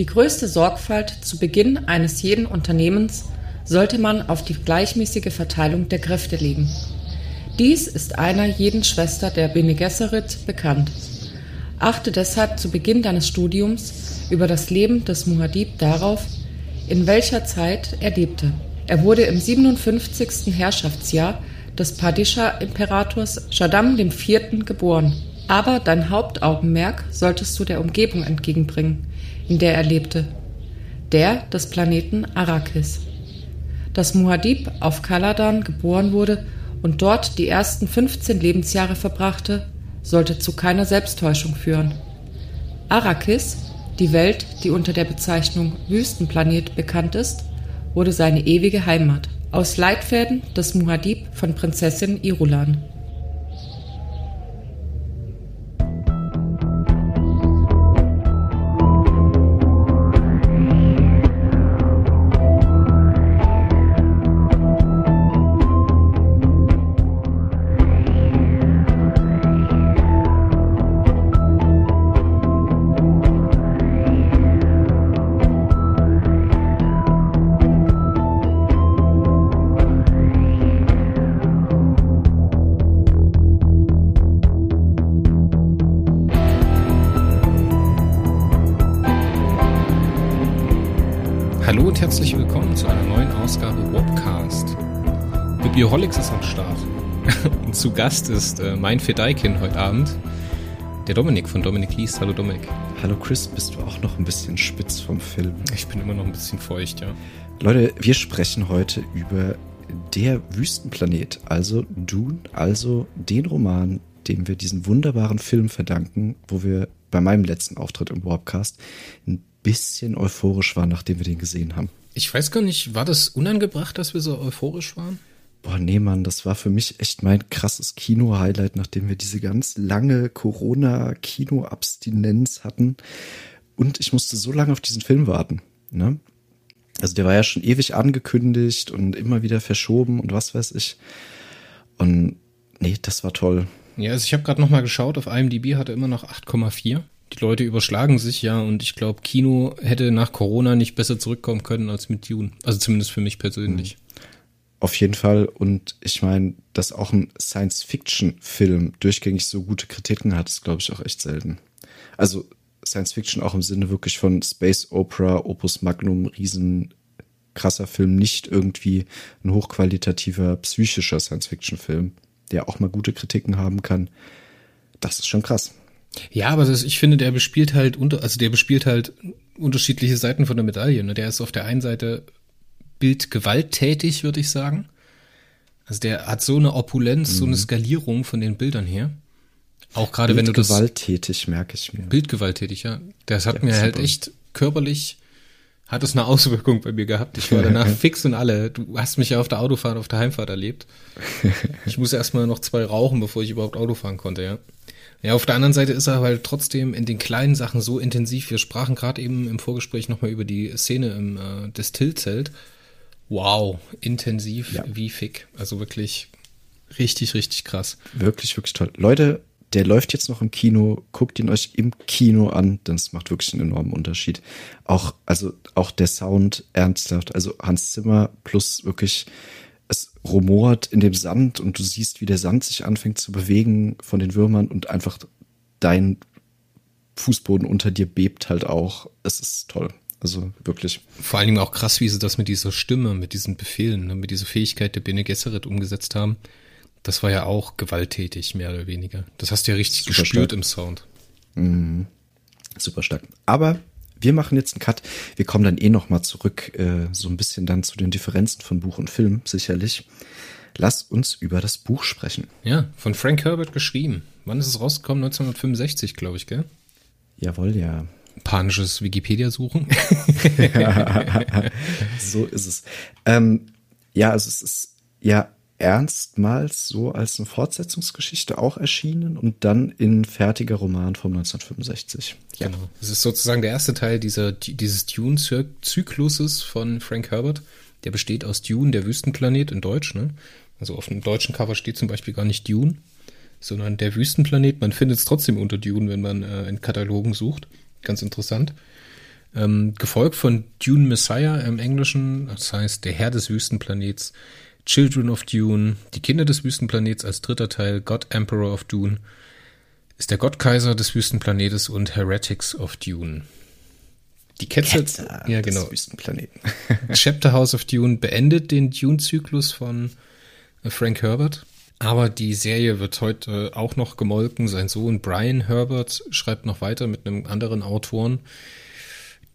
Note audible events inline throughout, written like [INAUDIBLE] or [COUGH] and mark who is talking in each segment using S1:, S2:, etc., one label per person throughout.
S1: Die größte Sorgfalt zu Beginn eines jeden Unternehmens sollte man auf die gleichmäßige Verteilung der Kräfte legen. Dies ist einer jeden Schwester der Bene Gesserit bekannt. Achte deshalb zu Beginn deines Studiums über das Leben des Muad'Dib darauf, in welcher Zeit er lebte. Er wurde im 57. Herrschaftsjahr des Padischa-Imperators Shaddam IV. geboren. Aber dein Hauptaugenmerk solltest du der Umgebung entgegenbringen, in der er lebte, der des Planeten Arrakis. Dass Muad'Dib auf Kaladan geboren wurde und dort die ersten 15 Lebensjahre verbrachte, sollte zu keiner Selbsttäuschung führen. Arrakis, die Welt, die unter der Bezeichnung Wüstenplanet bekannt ist, wurde seine ewige Heimat. Aus Leitfäden des Muad'Dib von Prinzessin Irulan
S2: Gast ist äh, mein Fedeikin heute Abend, der Dominik von Dominik Liest. Hallo Dominik.
S3: Hallo Chris, bist du auch noch ein bisschen spitz vom Film?
S2: Ich bin immer noch ein bisschen feucht, ja.
S3: Leute, wir sprechen heute über Der Wüstenplanet, also Dune, also den Roman, dem wir diesen wunderbaren Film verdanken, wo wir bei meinem letzten Auftritt im Warpcast ein bisschen euphorisch waren, nachdem wir den gesehen haben.
S2: Ich weiß gar nicht, war das unangebracht, dass wir so euphorisch waren?
S3: Boah, nee, Mann, das war für mich echt mein krasses Kino-Highlight, nachdem wir diese ganz lange Corona-Kino-Abstinenz hatten. Und ich musste so lange auf diesen Film warten. Ne? Also der war ja schon ewig angekündigt und immer wieder verschoben und was weiß ich. Und nee, das war toll.
S2: Ja, also ich habe gerade noch mal geschaut, auf IMDb hatte immer noch 8,4. Die Leute überschlagen sich ja und ich glaube, Kino hätte nach Corona nicht besser zurückkommen können als mit Dune. Also zumindest für mich persönlich. Mhm.
S3: Auf jeden Fall. Und ich meine, dass auch ein Science-Fiction-Film durchgängig so gute Kritiken hat, ist, glaube ich, auch echt selten. Also Science-Fiction auch im Sinne wirklich von Space Opera, Opus Magnum, riesen krasser Film, nicht irgendwie ein hochqualitativer psychischer Science-Fiction-Film, der auch mal gute Kritiken haben kann. Das ist schon krass.
S2: Ja, aber das, ich finde, der bespielt halt unter, also der bespielt halt unterschiedliche Seiten von der Medaille. Ne? Der ist auf der einen Seite Bild gewalttätig, würde ich sagen. Also der hat so eine Opulenz, mhm. so eine mhm. Skalierung von den Bildern her. Auch gerade wenn du das.
S3: Bildgewalttätig, merke ich mir.
S2: Bildgewalttätig, ja. Das hat ja, mir halt echt körperlich, hat es eine Auswirkung bei mir gehabt. Ich war danach [LAUGHS] fix und alle. Du hast mich ja auf der Autofahrt, auf der Heimfahrt erlebt. Ich muss erstmal noch zwei rauchen, bevor ich überhaupt Auto fahren konnte, ja. Ja, auf der anderen Seite ist er halt trotzdem in den kleinen Sachen so intensiv. Wir sprachen gerade eben im Vorgespräch nochmal über die Szene im äh, Destillzelt. Wow, intensiv ja. wie fick. Also wirklich richtig, richtig krass.
S3: Wirklich, wirklich toll. Leute, der läuft jetzt noch im Kino, guckt ihn euch im Kino an, denn es macht wirklich einen enormen Unterschied. Auch, also auch der Sound ernsthaft, also Hans Zimmer plus wirklich, es rumort in dem Sand und du siehst, wie der Sand sich anfängt zu bewegen von den Würmern und einfach dein Fußboden unter dir bebt halt auch. Es ist toll. Also wirklich.
S2: Vor allen Dingen auch krass, wie sie das mit dieser Stimme, mit diesen Befehlen, ne, mit dieser Fähigkeit der Bene Gesserit umgesetzt haben. Das war ja auch gewalttätig, mehr oder weniger. Das hast du ja richtig Super gespürt stark. im Sound.
S3: Mhm. Super stark. Aber wir machen jetzt einen Cut. Wir kommen dann eh nochmal zurück, äh, so ein bisschen dann zu den Differenzen von Buch und Film, sicherlich. Lass uns über das Buch sprechen.
S2: Ja, von Frank Herbert geschrieben. Wann ist es rausgekommen? 1965, glaube ich, gell?
S3: Jawohl, ja
S2: panisches Wikipedia suchen. [LAUGHS]
S3: so ist es. Ähm, ja, also es ist ja ernstmals so als eine Fortsetzungsgeschichte auch erschienen und dann in fertiger Roman von 1965.
S2: Ja. Genau. Es ist sozusagen der erste Teil dieser, dieses Dune-Zykluses von Frank Herbert. Der besteht aus Dune, der Wüstenplanet in Deutsch. Ne? Also auf dem deutschen Cover steht zum Beispiel gar nicht Dune, sondern der Wüstenplanet. Man findet es trotzdem unter Dune, wenn man äh, in Katalogen sucht. Ganz interessant. Ähm, gefolgt von Dune Messiah im Englischen, das heißt der Herr des Wüstenplanets, Children of Dune, die Kinder des Wüstenplanets als dritter Teil, God Emperor of Dune, ist der Gottkaiser des Wüstenplanetes und Heretics of Dune. Die Ketzer, Ketzer ja genau.
S3: Wüstenplaneten.
S2: Chapter House of Dune beendet den Dune-Zyklus von Frank Herbert. Aber die Serie wird heute auch noch gemolken. Sein Sohn Brian Herbert schreibt noch weiter mit einem anderen Autoren,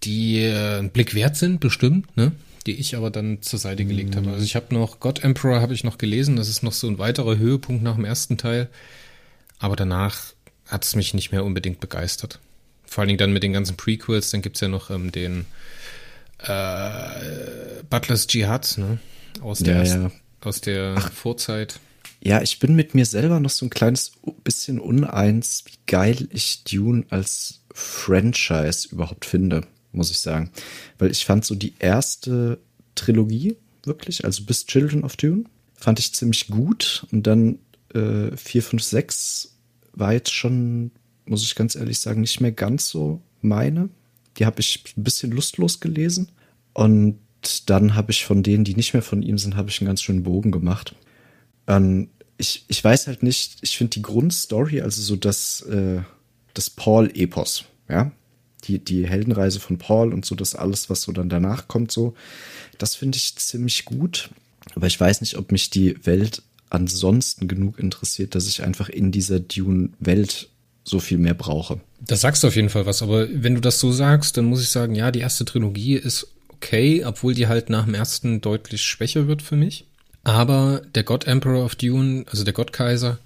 S2: die äh, einen Blick wert sind, bestimmt, ne? Die ich aber dann zur Seite gelegt habe. Also ich habe noch God Emperor habe ich noch gelesen. Das ist noch so ein weiterer Höhepunkt nach dem ersten Teil. Aber danach hat es mich nicht mehr unbedingt begeistert. Vor allen Dingen dann mit den ganzen Prequels, dann gibt's ja noch ähm, den äh, Butlers Jihad, ne? Aus der,
S3: ja, ja.
S2: Aus der Ach, Vorzeit.
S3: Ja, ich bin mit mir selber noch so ein kleines bisschen uneins, wie geil ich Dune als Franchise überhaupt finde, muss ich sagen. Weil ich fand so die erste Trilogie wirklich, also bis Children of Dune, fand ich ziemlich gut. Und dann äh, 4, 5, 6 war jetzt schon muss ich ganz ehrlich sagen, nicht mehr ganz so meine. Die habe ich ein bisschen lustlos gelesen. Und dann habe ich von denen, die nicht mehr von ihm sind, habe ich einen ganz schönen Bogen gemacht. Ähm, ich, ich weiß halt nicht, ich finde die Grundstory, also so das, äh, das Paul-Epos, ja, die, die Heldenreise von Paul und so das alles, was so dann danach kommt, so, das finde ich ziemlich gut. Aber ich weiß nicht, ob mich die Welt ansonsten genug interessiert, dass ich einfach in dieser Dune-Welt so viel mehr brauche.
S2: Da sagst du auf jeden Fall was, aber wenn du das so sagst, dann muss ich sagen, ja, die erste Trilogie ist okay, obwohl die halt nach dem ersten deutlich schwächer wird für mich. Aber der God Emperor of Dune, also der Gottkaiser,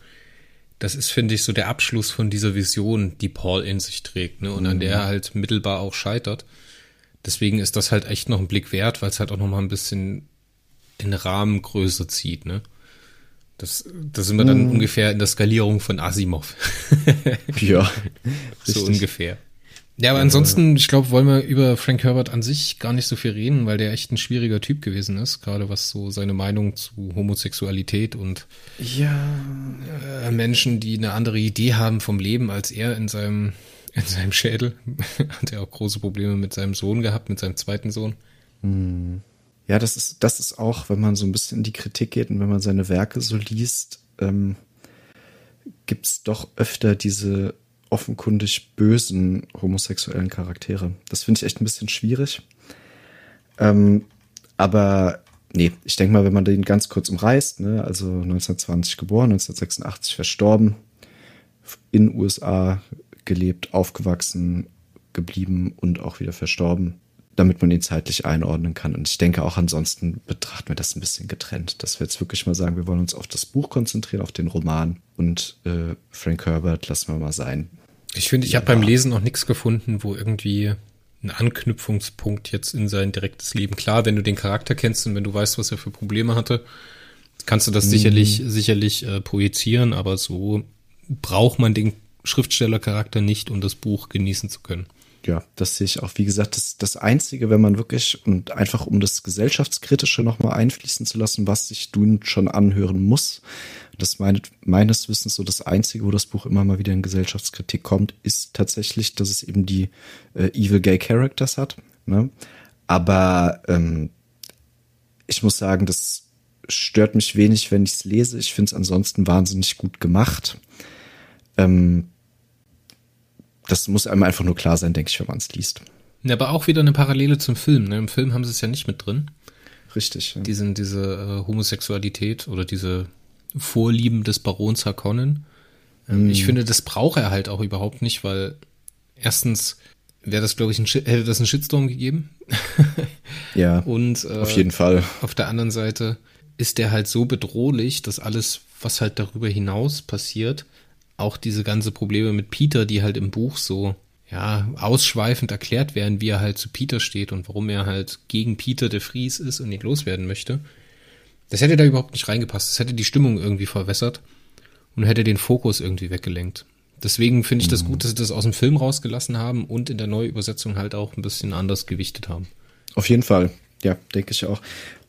S2: das ist, finde ich, so der Abschluss von dieser Vision, die Paul in sich trägt, ne? Und mhm. an der er halt mittelbar auch scheitert. Deswegen ist das halt echt noch ein Blick wert, weil es halt auch noch mal ein bisschen den Rahmen größer zieht, ne? Das, da sind wir dann hm. ungefähr in der Skalierung von Asimov.
S3: ja. [LAUGHS]
S2: so ungefähr. Ja, aber ansonsten, ich glaube, wollen wir über Frank Herbert an sich gar nicht so viel reden, weil der echt ein schwieriger Typ gewesen ist, gerade was so seine Meinung zu Homosexualität und
S3: ja.
S2: äh, Menschen, die eine andere Idee haben vom Leben als er in seinem [LAUGHS] in seinem Schädel. [LAUGHS] Hat er auch große Probleme mit seinem Sohn gehabt, mit seinem zweiten Sohn.
S3: Hm. Ja, das ist, das ist auch, wenn man so ein bisschen in die Kritik geht und wenn man seine Werke so liest, ähm, gibt es doch öfter diese offenkundig bösen homosexuellen Charaktere. Das finde ich echt ein bisschen schwierig. Ähm, aber nee, ich denke mal, wenn man den ganz kurz umreißt, ne, also 1920 geboren, 1986 verstorben, in USA gelebt, aufgewachsen, geblieben und auch wieder verstorben damit man ihn zeitlich einordnen kann. Und ich denke auch ansonsten betrachten wir das ein bisschen getrennt, dass wir jetzt wirklich mal sagen, wir wollen uns auf das Buch konzentrieren, auf den Roman und äh, Frank Herbert lassen wir mal sein.
S2: Ich finde, ich ja, habe beim Lesen noch nichts gefunden, wo irgendwie ein Anknüpfungspunkt jetzt in sein direktes Leben. Klar, wenn du den Charakter kennst und wenn du weißt, was er für Probleme hatte, kannst du das mhm. sicherlich, sicherlich äh, projizieren, aber so braucht man den Schriftstellercharakter nicht, um das Buch genießen zu können
S3: ja, das sehe ich auch. Wie gesagt, das, das Einzige, wenn man wirklich und einfach um das Gesellschaftskritische nochmal einfließen zu lassen, was sich Dune schon anhören muss, das meine, meines Wissens so das Einzige, wo das Buch immer mal wieder in Gesellschaftskritik kommt, ist tatsächlich, dass es eben die äh, Evil Gay Characters hat. Ne? Aber ähm, ich muss sagen, das stört mich wenig, wenn ich es lese. Ich finde es ansonsten wahnsinnig gut gemacht. Ähm, das muss einem einfach nur klar sein, denke ich, wenn man es liest.
S2: Ja, aber auch wieder eine Parallele zum Film. Ne? Im Film haben sie es ja nicht mit drin.
S3: Richtig.
S2: Ja. Diesen, diese äh, Homosexualität oder diese Vorlieben des Barons Harkonnen. Ähm, mm. Ich finde, das braucht er halt auch überhaupt nicht, weil erstens wäre das, glaube ich, ein, hätte das einen Shitstorm gegeben. [LAUGHS]
S3: ja.
S2: Und äh,
S3: auf jeden Fall.
S2: Auf der anderen Seite ist der halt so bedrohlich, dass alles, was halt darüber hinaus passiert, auch diese ganze Probleme mit Peter, die halt im Buch so ja, ausschweifend erklärt werden, wie er halt zu Peter steht und warum er halt gegen Peter de Vries ist und ihn loswerden möchte. Das hätte da überhaupt nicht reingepasst. Das hätte die Stimmung irgendwie verwässert und hätte den Fokus irgendwie weggelenkt. Deswegen finde ich das mhm. gut, dass sie das aus dem Film rausgelassen haben und in der Neuübersetzung halt auch ein bisschen anders gewichtet haben.
S3: Auf jeden Fall. Ja, denke ich auch.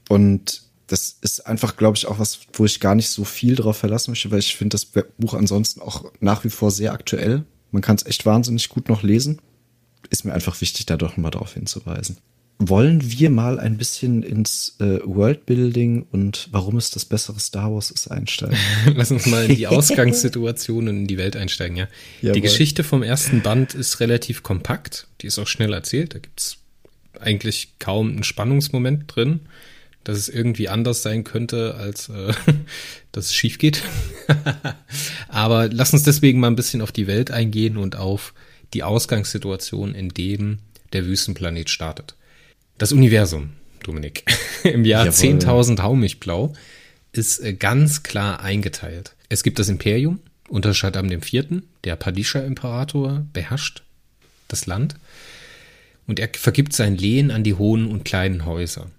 S3: Und das ist einfach, glaube ich, auch was, wo ich gar nicht so viel drauf verlassen möchte, weil ich finde das Buch ansonsten auch nach wie vor sehr aktuell. Man kann es echt wahnsinnig gut noch lesen. ist mir einfach wichtig, da doch mal darauf hinzuweisen. Wollen wir mal ein bisschen ins äh, Worldbuilding und warum es das bessere Star Wars ist einsteigen? [LAUGHS]
S2: Lass uns mal in die [LAUGHS] Ausgangssituation und in die Welt einsteigen, ja. Jawohl. Die Geschichte vom ersten Band ist relativ kompakt, die ist auch schnell erzählt, da gibt's eigentlich kaum einen Spannungsmoment drin, dass es irgendwie anders sein könnte, als äh, [LAUGHS] dass es schief geht. Aber lass uns deswegen mal ein bisschen auf die Welt eingehen und auf die Ausgangssituation, in dem der Wüstenplanet startet. Das Universum, Dominik, [LAUGHS] im Jahr 10.000 Haumilchblau ist äh, ganz klar eingeteilt. Es gibt das Imperium unter Shaddam IV., der Padisha-Imperator, beherrscht das Land und er vergibt sein Lehen an die hohen und kleinen Häuser.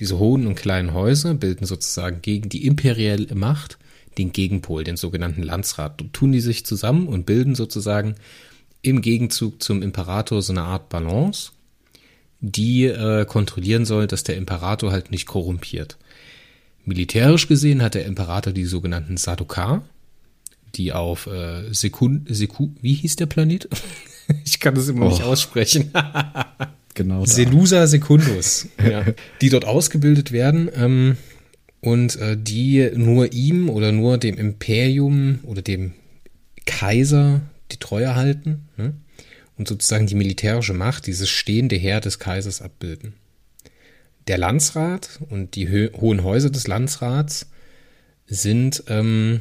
S2: Diese hohen und kleinen Häuser bilden sozusagen gegen die imperielle Macht den Gegenpol, den sogenannten Landsrat. Und tun die sich zusammen und bilden sozusagen im Gegenzug zum Imperator so eine Art Balance die äh, kontrollieren soll, dass der Imperator halt nicht korrumpiert. Militärisch gesehen hat der Imperator die sogenannten Sadukar, die auf äh, Sekund, Sekund, wie hieß der Planet? [LAUGHS] ich kann das immer oh. nicht aussprechen. [LAUGHS] genau. Selusa Secundus, [LAUGHS] ja, die dort ausgebildet werden ähm, und äh, die nur ihm oder nur dem Imperium oder dem Kaiser die Treue halten. Ne? Und sozusagen die militärische Macht, dieses stehende Heer des Kaisers abbilden. Der Landsrat und die hohen Häuser des Landsrats sind ähm,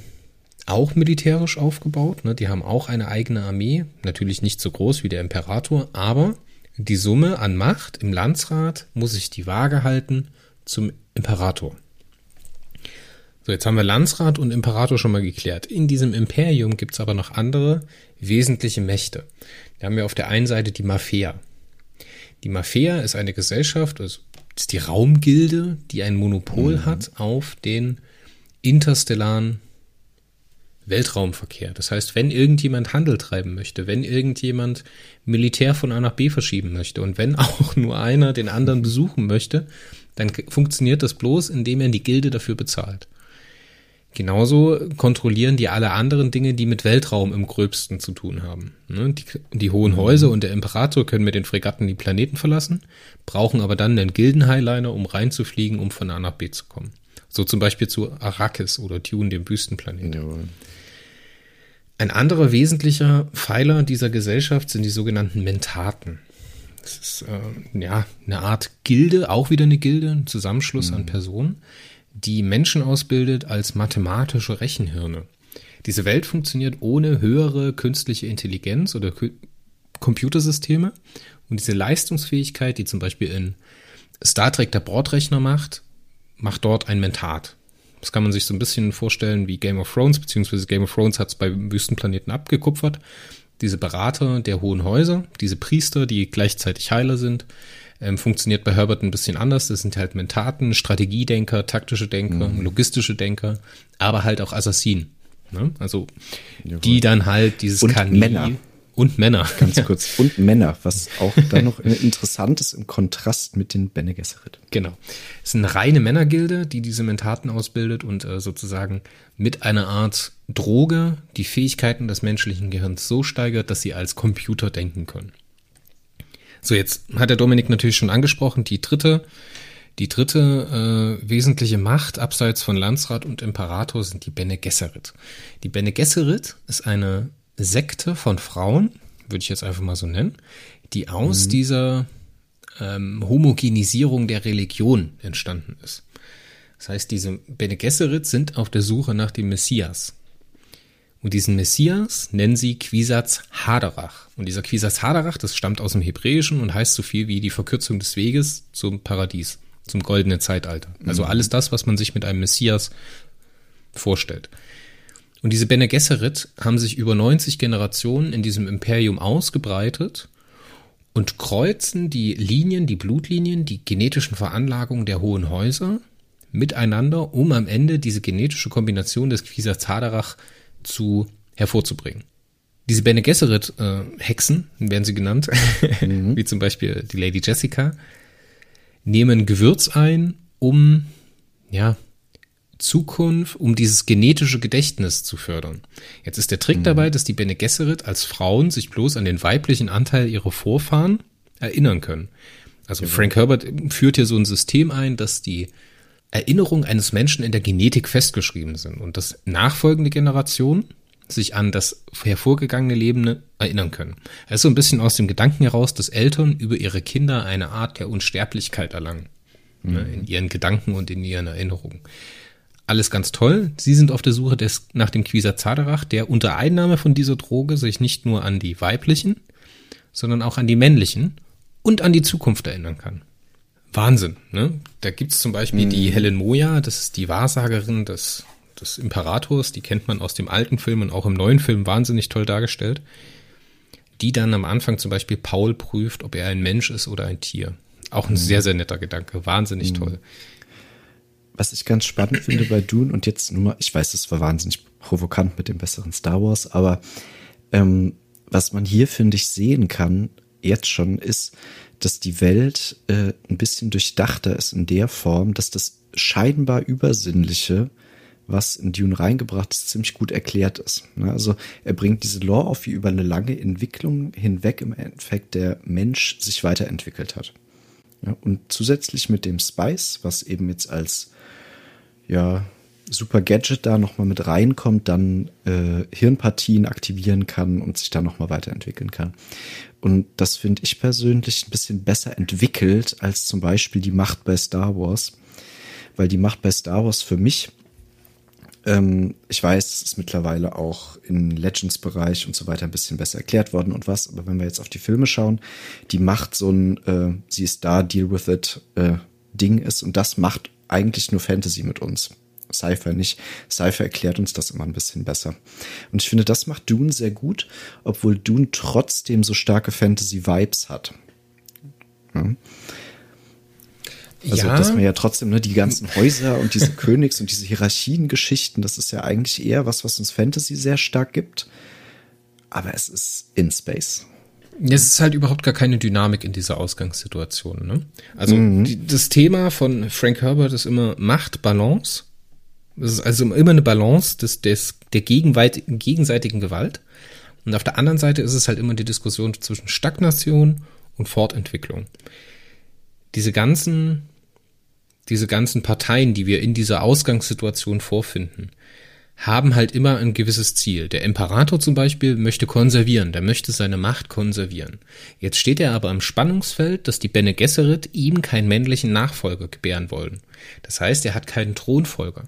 S2: auch militärisch aufgebaut. Ne? Die haben auch eine eigene Armee, natürlich nicht so groß wie der Imperator, aber die Summe an Macht im Landsrat muss sich die Waage halten zum Imperator. So, jetzt haben wir Landsrat und Imperator schon mal geklärt. In diesem Imperium gibt es aber noch andere wesentliche Mächte. Da haben wir auf der einen Seite die Mafia. Die Mafia ist eine Gesellschaft, also ist die Raumgilde, die ein Monopol mhm. hat auf den interstellaren Weltraumverkehr. Das heißt, wenn irgendjemand Handel treiben möchte, wenn irgendjemand Militär von A nach B verschieben möchte und wenn [LAUGHS] auch nur einer den anderen besuchen möchte, dann funktioniert das bloß, indem er die Gilde dafür bezahlt. Genauso kontrollieren die alle anderen Dinge, die mit Weltraum im gröbsten zu tun haben. Ne? Die, die, hohen Häuser und der Imperator können mit den Fregatten die Planeten verlassen, brauchen aber dann den Gildenhighliner, um reinzufliegen, um von A nach B zu kommen. So zum Beispiel zu Arrakis oder Tune, dem Wüstenplaneten. Jawohl. Ein anderer wesentlicher Pfeiler dieser Gesellschaft sind die sogenannten Mentaten. Das ist äh, ja eine Art Gilde, auch wieder eine Gilde, ein Zusammenschluss mhm. an Personen die Menschen ausbildet als mathematische Rechenhirne. Diese Welt funktioniert ohne höhere künstliche Intelligenz oder Computersysteme und diese Leistungsfähigkeit, die zum Beispiel in Star Trek der Bordrechner macht, macht dort ein Mentat. Das kann man sich so ein bisschen vorstellen wie Game of Thrones, beziehungsweise Game of Thrones hat es bei Wüstenplaneten abgekupfert. Diese Berater der hohen Häuser, diese Priester, die gleichzeitig Heiler sind, ähm, funktioniert bei Herbert ein bisschen anders. Das sind halt Mentaten, Strategiedenker, taktische Denker, mhm. logistische Denker, aber halt auch Assassinen. Ne? Also Jawohl. die dann halt dieses
S3: Und Kanil Männer.
S2: Und Männer.
S3: Ganz ja. kurz. Und Männer, was auch dann noch interessant ist im Kontrast mit den Bene Gesserit.
S2: Genau. Es ist eine reine Männergilde, die diese Mentaten ausbildet und äh, sozusagen mit einer Art Droge die Fähigkeiten des menschlichen Gehirns so steigert, dass sie als Computer denken können. So, jetzt hat der Dominik natürlich schon angesprochen, die dritte, die dritte äh, wesentliche Macht abseits von Landsrat und Imperator sind die Bene Gesserit. Die Bene Gesserit ist eine Sekte von Frauen, würde ich jetzt einfach mal so nennen, die aus mhm. dieser ähm, Homogenisierung der Religion entstanden ist. Das heißt, diese Bene Gesserit sind auf der Suche nach dem Messias. Und diesen Messias nennen sie Quisatz Haderach. Und dieser Quisatz Haderach, das stammt aus dem Hebräischen und heißt so viel wie die Verkürzung des Weges zum Paradies, zum goldenen Zeitalter. Also mhm. alles das, was man sich mit einem Messias vorstellt. Und diese Bene Gesserit haben sich über 90 Generationen in diesem Imperium ausgebreitet und kreuzen die Linien, die Blutlinien, die genetischen Veranlagungen der hohen Häuser miteinander, um am Ende diese genetische Kombination des Quisatz Haderach zu hervorzubringen. Diese Bene Gesserit äh, Hexen, werden sie genannt, [LAUGHS] mhm. wie zum Beispiel die Lady Jessica, nehmen Gewürz ein, um ja Zukunft, um dieses genetische Gedächtnis zu fördern. Jetzt ist der Trick mhm. dabei, dass die Bene Gesserit als Frauen sich bloß an den weiblichen Anteil ihrer Vorfahren erinnern können. Also genau. Frank Herbert führt hier so ein System ein, dass die Erinnerungen eines Menschen in der Genetik festgeschrieben sind und dass nachfolgende Generationen sich an das hervorgegangene Leben erinnern können. Er ist so ein bisschen aus dem Gedanken heraus, dass Eltern über ihre Kinder eine Art der Unsterblichkeit erlangen. Ne, mhm. in ihren Gedanken und in ihren Erinnerungen. Alles ganz toll. Sie sind auf der Suche des, nach dem Quisazaderach, der unter Einnahme von dieser Droge sich nicht nur an die weiblichen, sondern auch an die männlichen und an die Zukunft erinnern kann. Wahnsinn, ne? Da gibt's zum Beispiel mhm. die Helen Moja, das ist die Wahrsagerin des des Imperators, die kennt man aus dem alten Film und auch im neuen Film wahnsinnig toll dargestellt, die dann am Anfang zum Beispiel Paul prüft, ob er ein Mensch ist oder ein Tier. Auch ein mhm. sehr, sehr netter Gedanke, wahnsinnig mhm. toll.
S3: Was ich ganz spannend [CLEARS THROAT] finde bei Dune und jetzt nur, ich weiß, das war wahnsinnig provokant mit dem besseren Star Wars, aber ähm, was man hier, finde ich, sehen kann, jetzt schon, ist, dass die Welt äh, ein bisschen durchdachter ist in der Form, dass das scheinbar Übersinnliche was in Dune reingebracht ist, ziemlich gut erklärt ist. Ne? Also er bringt diese Lore auf, wie über eine lange Entwicklung hinweg im Endeffekt der Mensch sich weiterentwickelt hat. Und zusätzlich mit dem Spice, was eben jetzt als ja, super Gadget da nochmal mit reinkommt, dann äh, Hirnpartien aktivieren kann und sich da nochmal weiterentwickeln kann. Und das finde ich persönlich ein bisschen besser entwickelt als zum Beispiel die Macht bei Star Wars. Weil die Macht bei Star Wars für mich ähm, ich weiß, es ist mittlerweile auch im Legends-Bereich und so weiter ein bisschen besser erklärt worden und was, aber wenn wir jetzt auf die Filme schauen, die macht so ein, äh, sie ist da, deal with it äh, Ding ist und das macht eigentlich nur Fantasy mit uns. Cypher nicht. Cypher erklärt uns das immer ein bisschen besser. Und ich finde, das macht Dune sehr gut, obwohl Dune trotzdem so starke Fantasy-Vibes hat. Ja. Also, ja. dass man ja trotzdem, ne, die ganzen Häuser und diese [LAUGHS] Königs- und diese Hierarchiengeschichten, das ist ja eigentlich eher was, was uns Fantasy sehr stark gibt. Aber es ist in Space.
S2: Es ist halt überhaupt gar keine Dynamik in dieser Ausgangssituation. Ne? Also mhm. die, das Thema von Frank Herbert ist immer Macht, Balance. Es ist also immer eine Balance des, des, der gegenseitigen Gewalt. Und auf der anderen Seite ist es halt immer die Diskussion zwischen Stagnation und Fortentwicklung. Diese ganzen diese ganzen Parteien, die wir in dieser Ausgangssituation vorfinden, haben halt immer ein gewisses Ziel. Der Imperator zum Beispiel möchte konservieren, der möchte seine Macht konservieren. Jetzt steht er aber im Spannungsfeld, dass die Bene Gesserit ihm keinen männlichen Nachfolger gebären wollen. Das heißt, er hat keinen Thronfolger.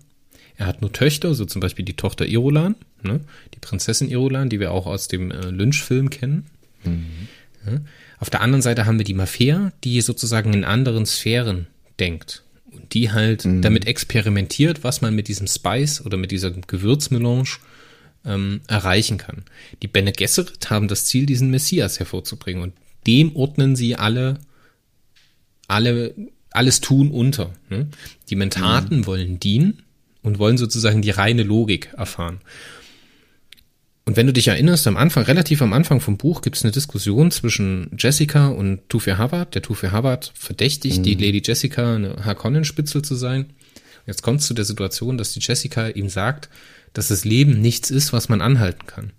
S2: Er hat nur Töchter, so zum Beispiel die Tochter Irulan, ne? die Prinzessin Irulan, die wir auch aus dem äh, Lynch-Film kennen. Mhm. Ja? Auf der anderen Seite haben wir die Mafia, die sozusagen in anderen Sphären denkt und die halt mhm. damit experimentiert, was man mit diesem Spice oder mit dieser Gewürzmelange ähm, erreichen kann. Die Bene Gesserit haben das Ziel, diesen Messias hervorzubringen und dem ordnen sie alle, alle, alles tun unter. Ne? Die Mentaten mhm. wollen dienen und wollen sozusagen die reine Logik erfahren. Und wenn du dich erinnerst, am Anfang, relativ am Anfang vom Buch gibt es eine Diskussion zwischen Jessica und Tufir Hubbard. Der Tufir Hubbard verdächtigt mhm. die Lady Jessica, eine Harkonnen-Spitzel zu sein. Jetzt kommt es zu der Situation, dass die Jessica ihm sagt, dass das Leben nichts ist, was man anhalten kann.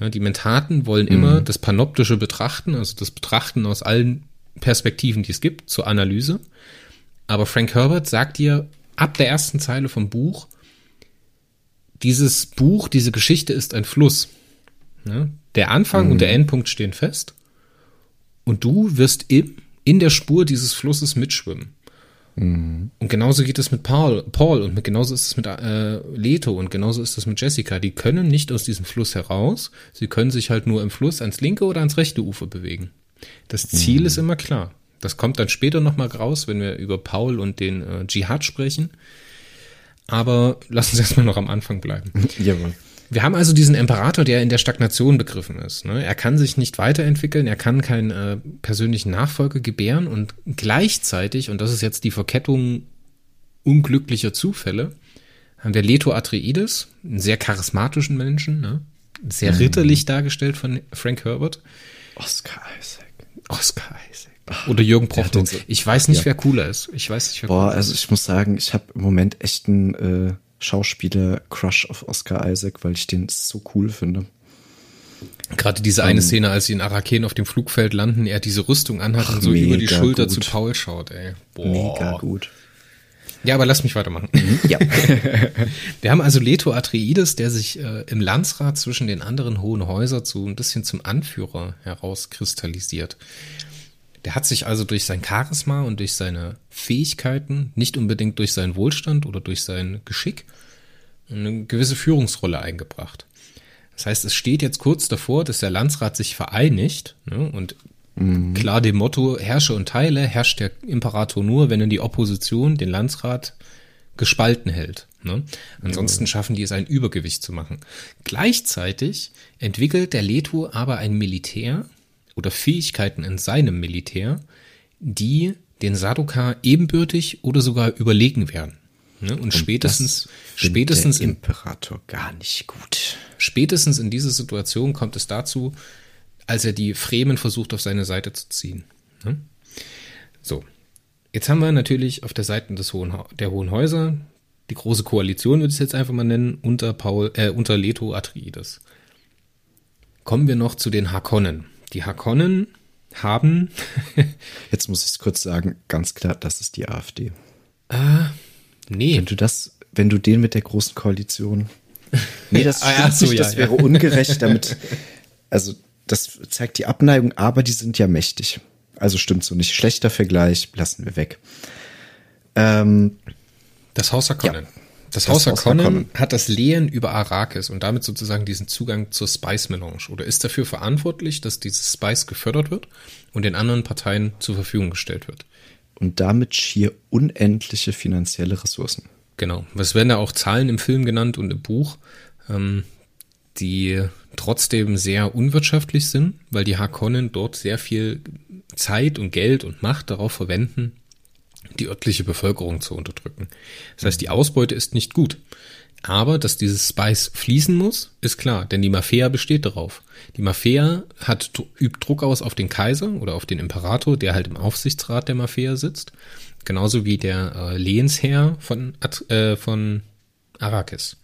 S2: Ja, die Mentaten wollen mhm. immer das Panoptische betrachten, also das Betrachten aus allen Perspektiven, die es gibt, zur Analyse. Aber Frank Herbert sagt dir ab der ersten Zeile vom Buch, dieses Buch, diese Geschichte ist ein Fluss. Ne? Der Anfang mhm. und der mhm. Endpunkt stehen fest. Und du wirst im, in der Spur dieses Flusses mitschwimmen. Mhm. Und genauso geht es mit Paul, Paul und mit, genauso ist es mit äh, Leto und genauso ist es mit Jessica. Die können nicht aus diesem Fluss heraus. Sie können sich halt nur im Fluss ans linke oder ans rechte Ufer bewegen. Das Ziel mhm. ist immer klar. Das kommt dann später nochmal raus, wenn wir über Paul und den äh, Dschihad sprechen. Aber lass uns [LAUGHS] erstmal noch am Anfang bleiben. [LAUGHS] Jawohl. Wir haben also diesen Imperator, der in der Stagnation begriffen ist. Ne? Er kann sich nicht weiterentwickeln, er kann keinen äh, persönlichen Nachfolger gebären und gleichzeitig, und das ist jetzt die Verkettung unglücklicher Zufälle, haben wir Leto Atreides, einen sehr charismatischen Menschen, ne? sehr mhm. ritterlich dargestellt von Frank Herbert.
S3: Oscar Isaac.
S2: Oscar Isaac. Oder Jürgen Prochnow. Ich weiß nicht, ja. wer cooler ist. Ich weiß nicht, wer
S3: Boah, also ich muss sagen, ich habe im Moment echt ein äh, Schauspieler-Crush auf Oscar Isaac, weil ich den so cool finde.
S2: Gerade diese eine um, Szene, als sie in Araken auf dem Flugfeld landen, er diese Rüstung anhat ach, und so über die Schulter gut. zu Paul schaut, ey.
S3: Boah. Mega gut.
S2: Ja, aber lass mich weitermachen.
S3: Mhm, ja. [LAUGHS]
S2: Wir haben also Leto Atreides, der sich äh, im Landsrat zwischen den anderen hohen Häusern zu ein bisschen zum Anführer herauskristallisiert. Der hat sich also durch sein Charisma und durch seine Fähigkeiten, nicht unbedingt durch seinen Wohlstand oder durch sein Geschick, eine gewisse Führungsrolle eingebracht. Das heißt, es steht jetzt kurz davor, dass der Landsrat sich vereinigt ne, und mhm. klar dem Motto Herrsche und Teile herrscht der Imperator nur, wenn er die Opposition, den Landsrat, gespalten hält. Ne? Ansonsten schaffen die es, ein Übergewicht zu machen. Gleichzeitig entwickelt der Leto aber ein Militär oder Fähigkeiten in seinem Militär, die den Sadoka ebenbürtig oder sogar überlegen werden. Ne? Und, Und spätestens, spätestens
S3: der Imperator gar nicht gut.
S2: Spätestens in dieser Situation kommt es dazu, als er die Fremen versucht, auf seine Seite zu ziehen. Ne? So. Jetzt haben wir natürlich auf der Seite des Hohen, der Hohen Häuser die große Koalition, würde ich es jetzt einfach mal nennen, unter Paul, äh, unter Leto Atreides. Kommen wir noch zu den Hakonnen. Die Hakonnen haben. [LAUGHS]
S3: jetzt muss ich es kurz sagen, ganz klar, das ist die AfD.
S2: Ah, nee.
S3: Wenn du das, wenn du den mit der großen Koalition. [LAUGHS] Nee, das,
S2: ah, ja, so,
S3: nicht,
S2: ja,
S3: das wäre ungerecht, damit. [LAUGHS] Also, das zeigt die Abneigung, aber die sind ja mächtig. Also stimmt so nicht. Schlechter Vergleich, lassen wir weg. Ähm,
S2: das Haus Harkonnen. Ja, das, das Haus Harkonnen hat das Lehen über Arrakis und damit sozusagen diesen Zugang zur Spice Melange oder ist dafür verantwortlich, dass dieses Spice gefördert wird und den anderen Parteien zur Verfügung gestellt wird.
S3: Und damit schier unendliche finanzielle Ressourcen.
S2: Genau. Es werden ja auch Zahlen im Film genannt und im Buch, ähm, die trotzdem sehr unwirtschaftlich sind, weil die Harkonnen dort sehr viel Zeit und Geld und Macht darauf verwenden, die örtliche Bevölkerung zu unterdrücken. Das heißt, die Ausbeute ist nicht gut. Aber dass dieses Spice fließen muss, ist klar, denn die Mafia besteht darauf. Die Mafia hat, übt Druck aus auf den Kaiser oder auf den Imperator, der halt im Aufsichtsrat der Mafia sitzt. Genauso wie der äh, Lehensherr von, äh, von Arrakis.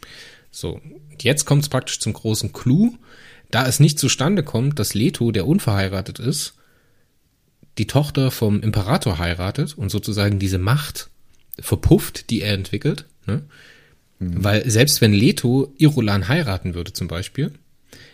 S2: So, jetzt kommt es praktisch zum großen Clou. Da es nicht zustande kommt, dass Leto, der unverheiratet ist, die Tochter vom Imperator heiratet und sozusagen diese Macht verpufft, die er entwickelt. Ne? Mhm. Weil selbst wenn Leto Irulan heiraten würde zum Beispiel,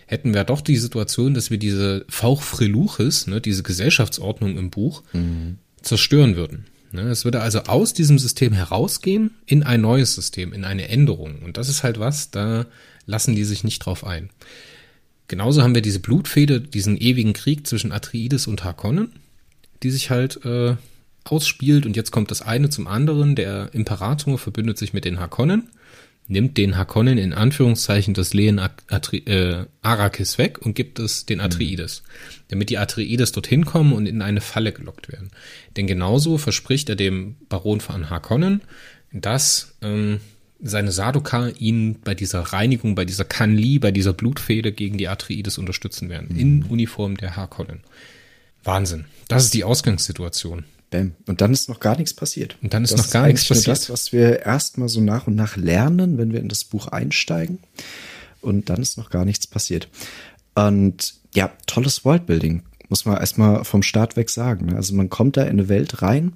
S2: hätten wir doch die Situation, dass wir diese Fauch Freluches, ne, diese Gesellschaftsordnung im Buch, mhm. zerstören würden. Ne? Es würde also aus diesem System herausgehen in ein neues System, in eine Änderung. Und das ist halt was, da lassen die sich nicht drauf ein. Genauso haben wir diese Blutfede, diesen ewigen Krieg zwischen Atreides und Harkonnen die sich halt äh, ausspielt. Und jetzt kommt das eine zum anderen. Der Imperator verbündet sich mit den Hakonnen, nimmt den Hakonnen in Anführungszeichen das Lehen Atri äh, Arrakis weg und gibt es den mhm. Atreides, mhm. damit die Atreides dorthin kommen und in eine Falle gelockt werden. Denn genauso verspricht er dem Baron von Harkonnen, dass ähm, seine Sadoka ihn bei dieser Reinigung, bei dieser Kanli, bei dieser Blutfede gegen die Atreides unterstützen werden, mhm. in Uniform der Harkonnen. Wahnsinn. Das ist die Ausgangssituation.
S3: Bam. Und dann ist noch gar nichts passiert.
S2: Und dann ist das noch gar ist nichts passiert.
S3: Das, was wir erstmal so nach und nach lernen, wenn wir in das Buch einsteigen. Und dann ist noch gar nichts passiert. Und ja, tolles Worldbuilding, muss man erstmal vom Start weg sagen. Also man kommt da in eine Welt rein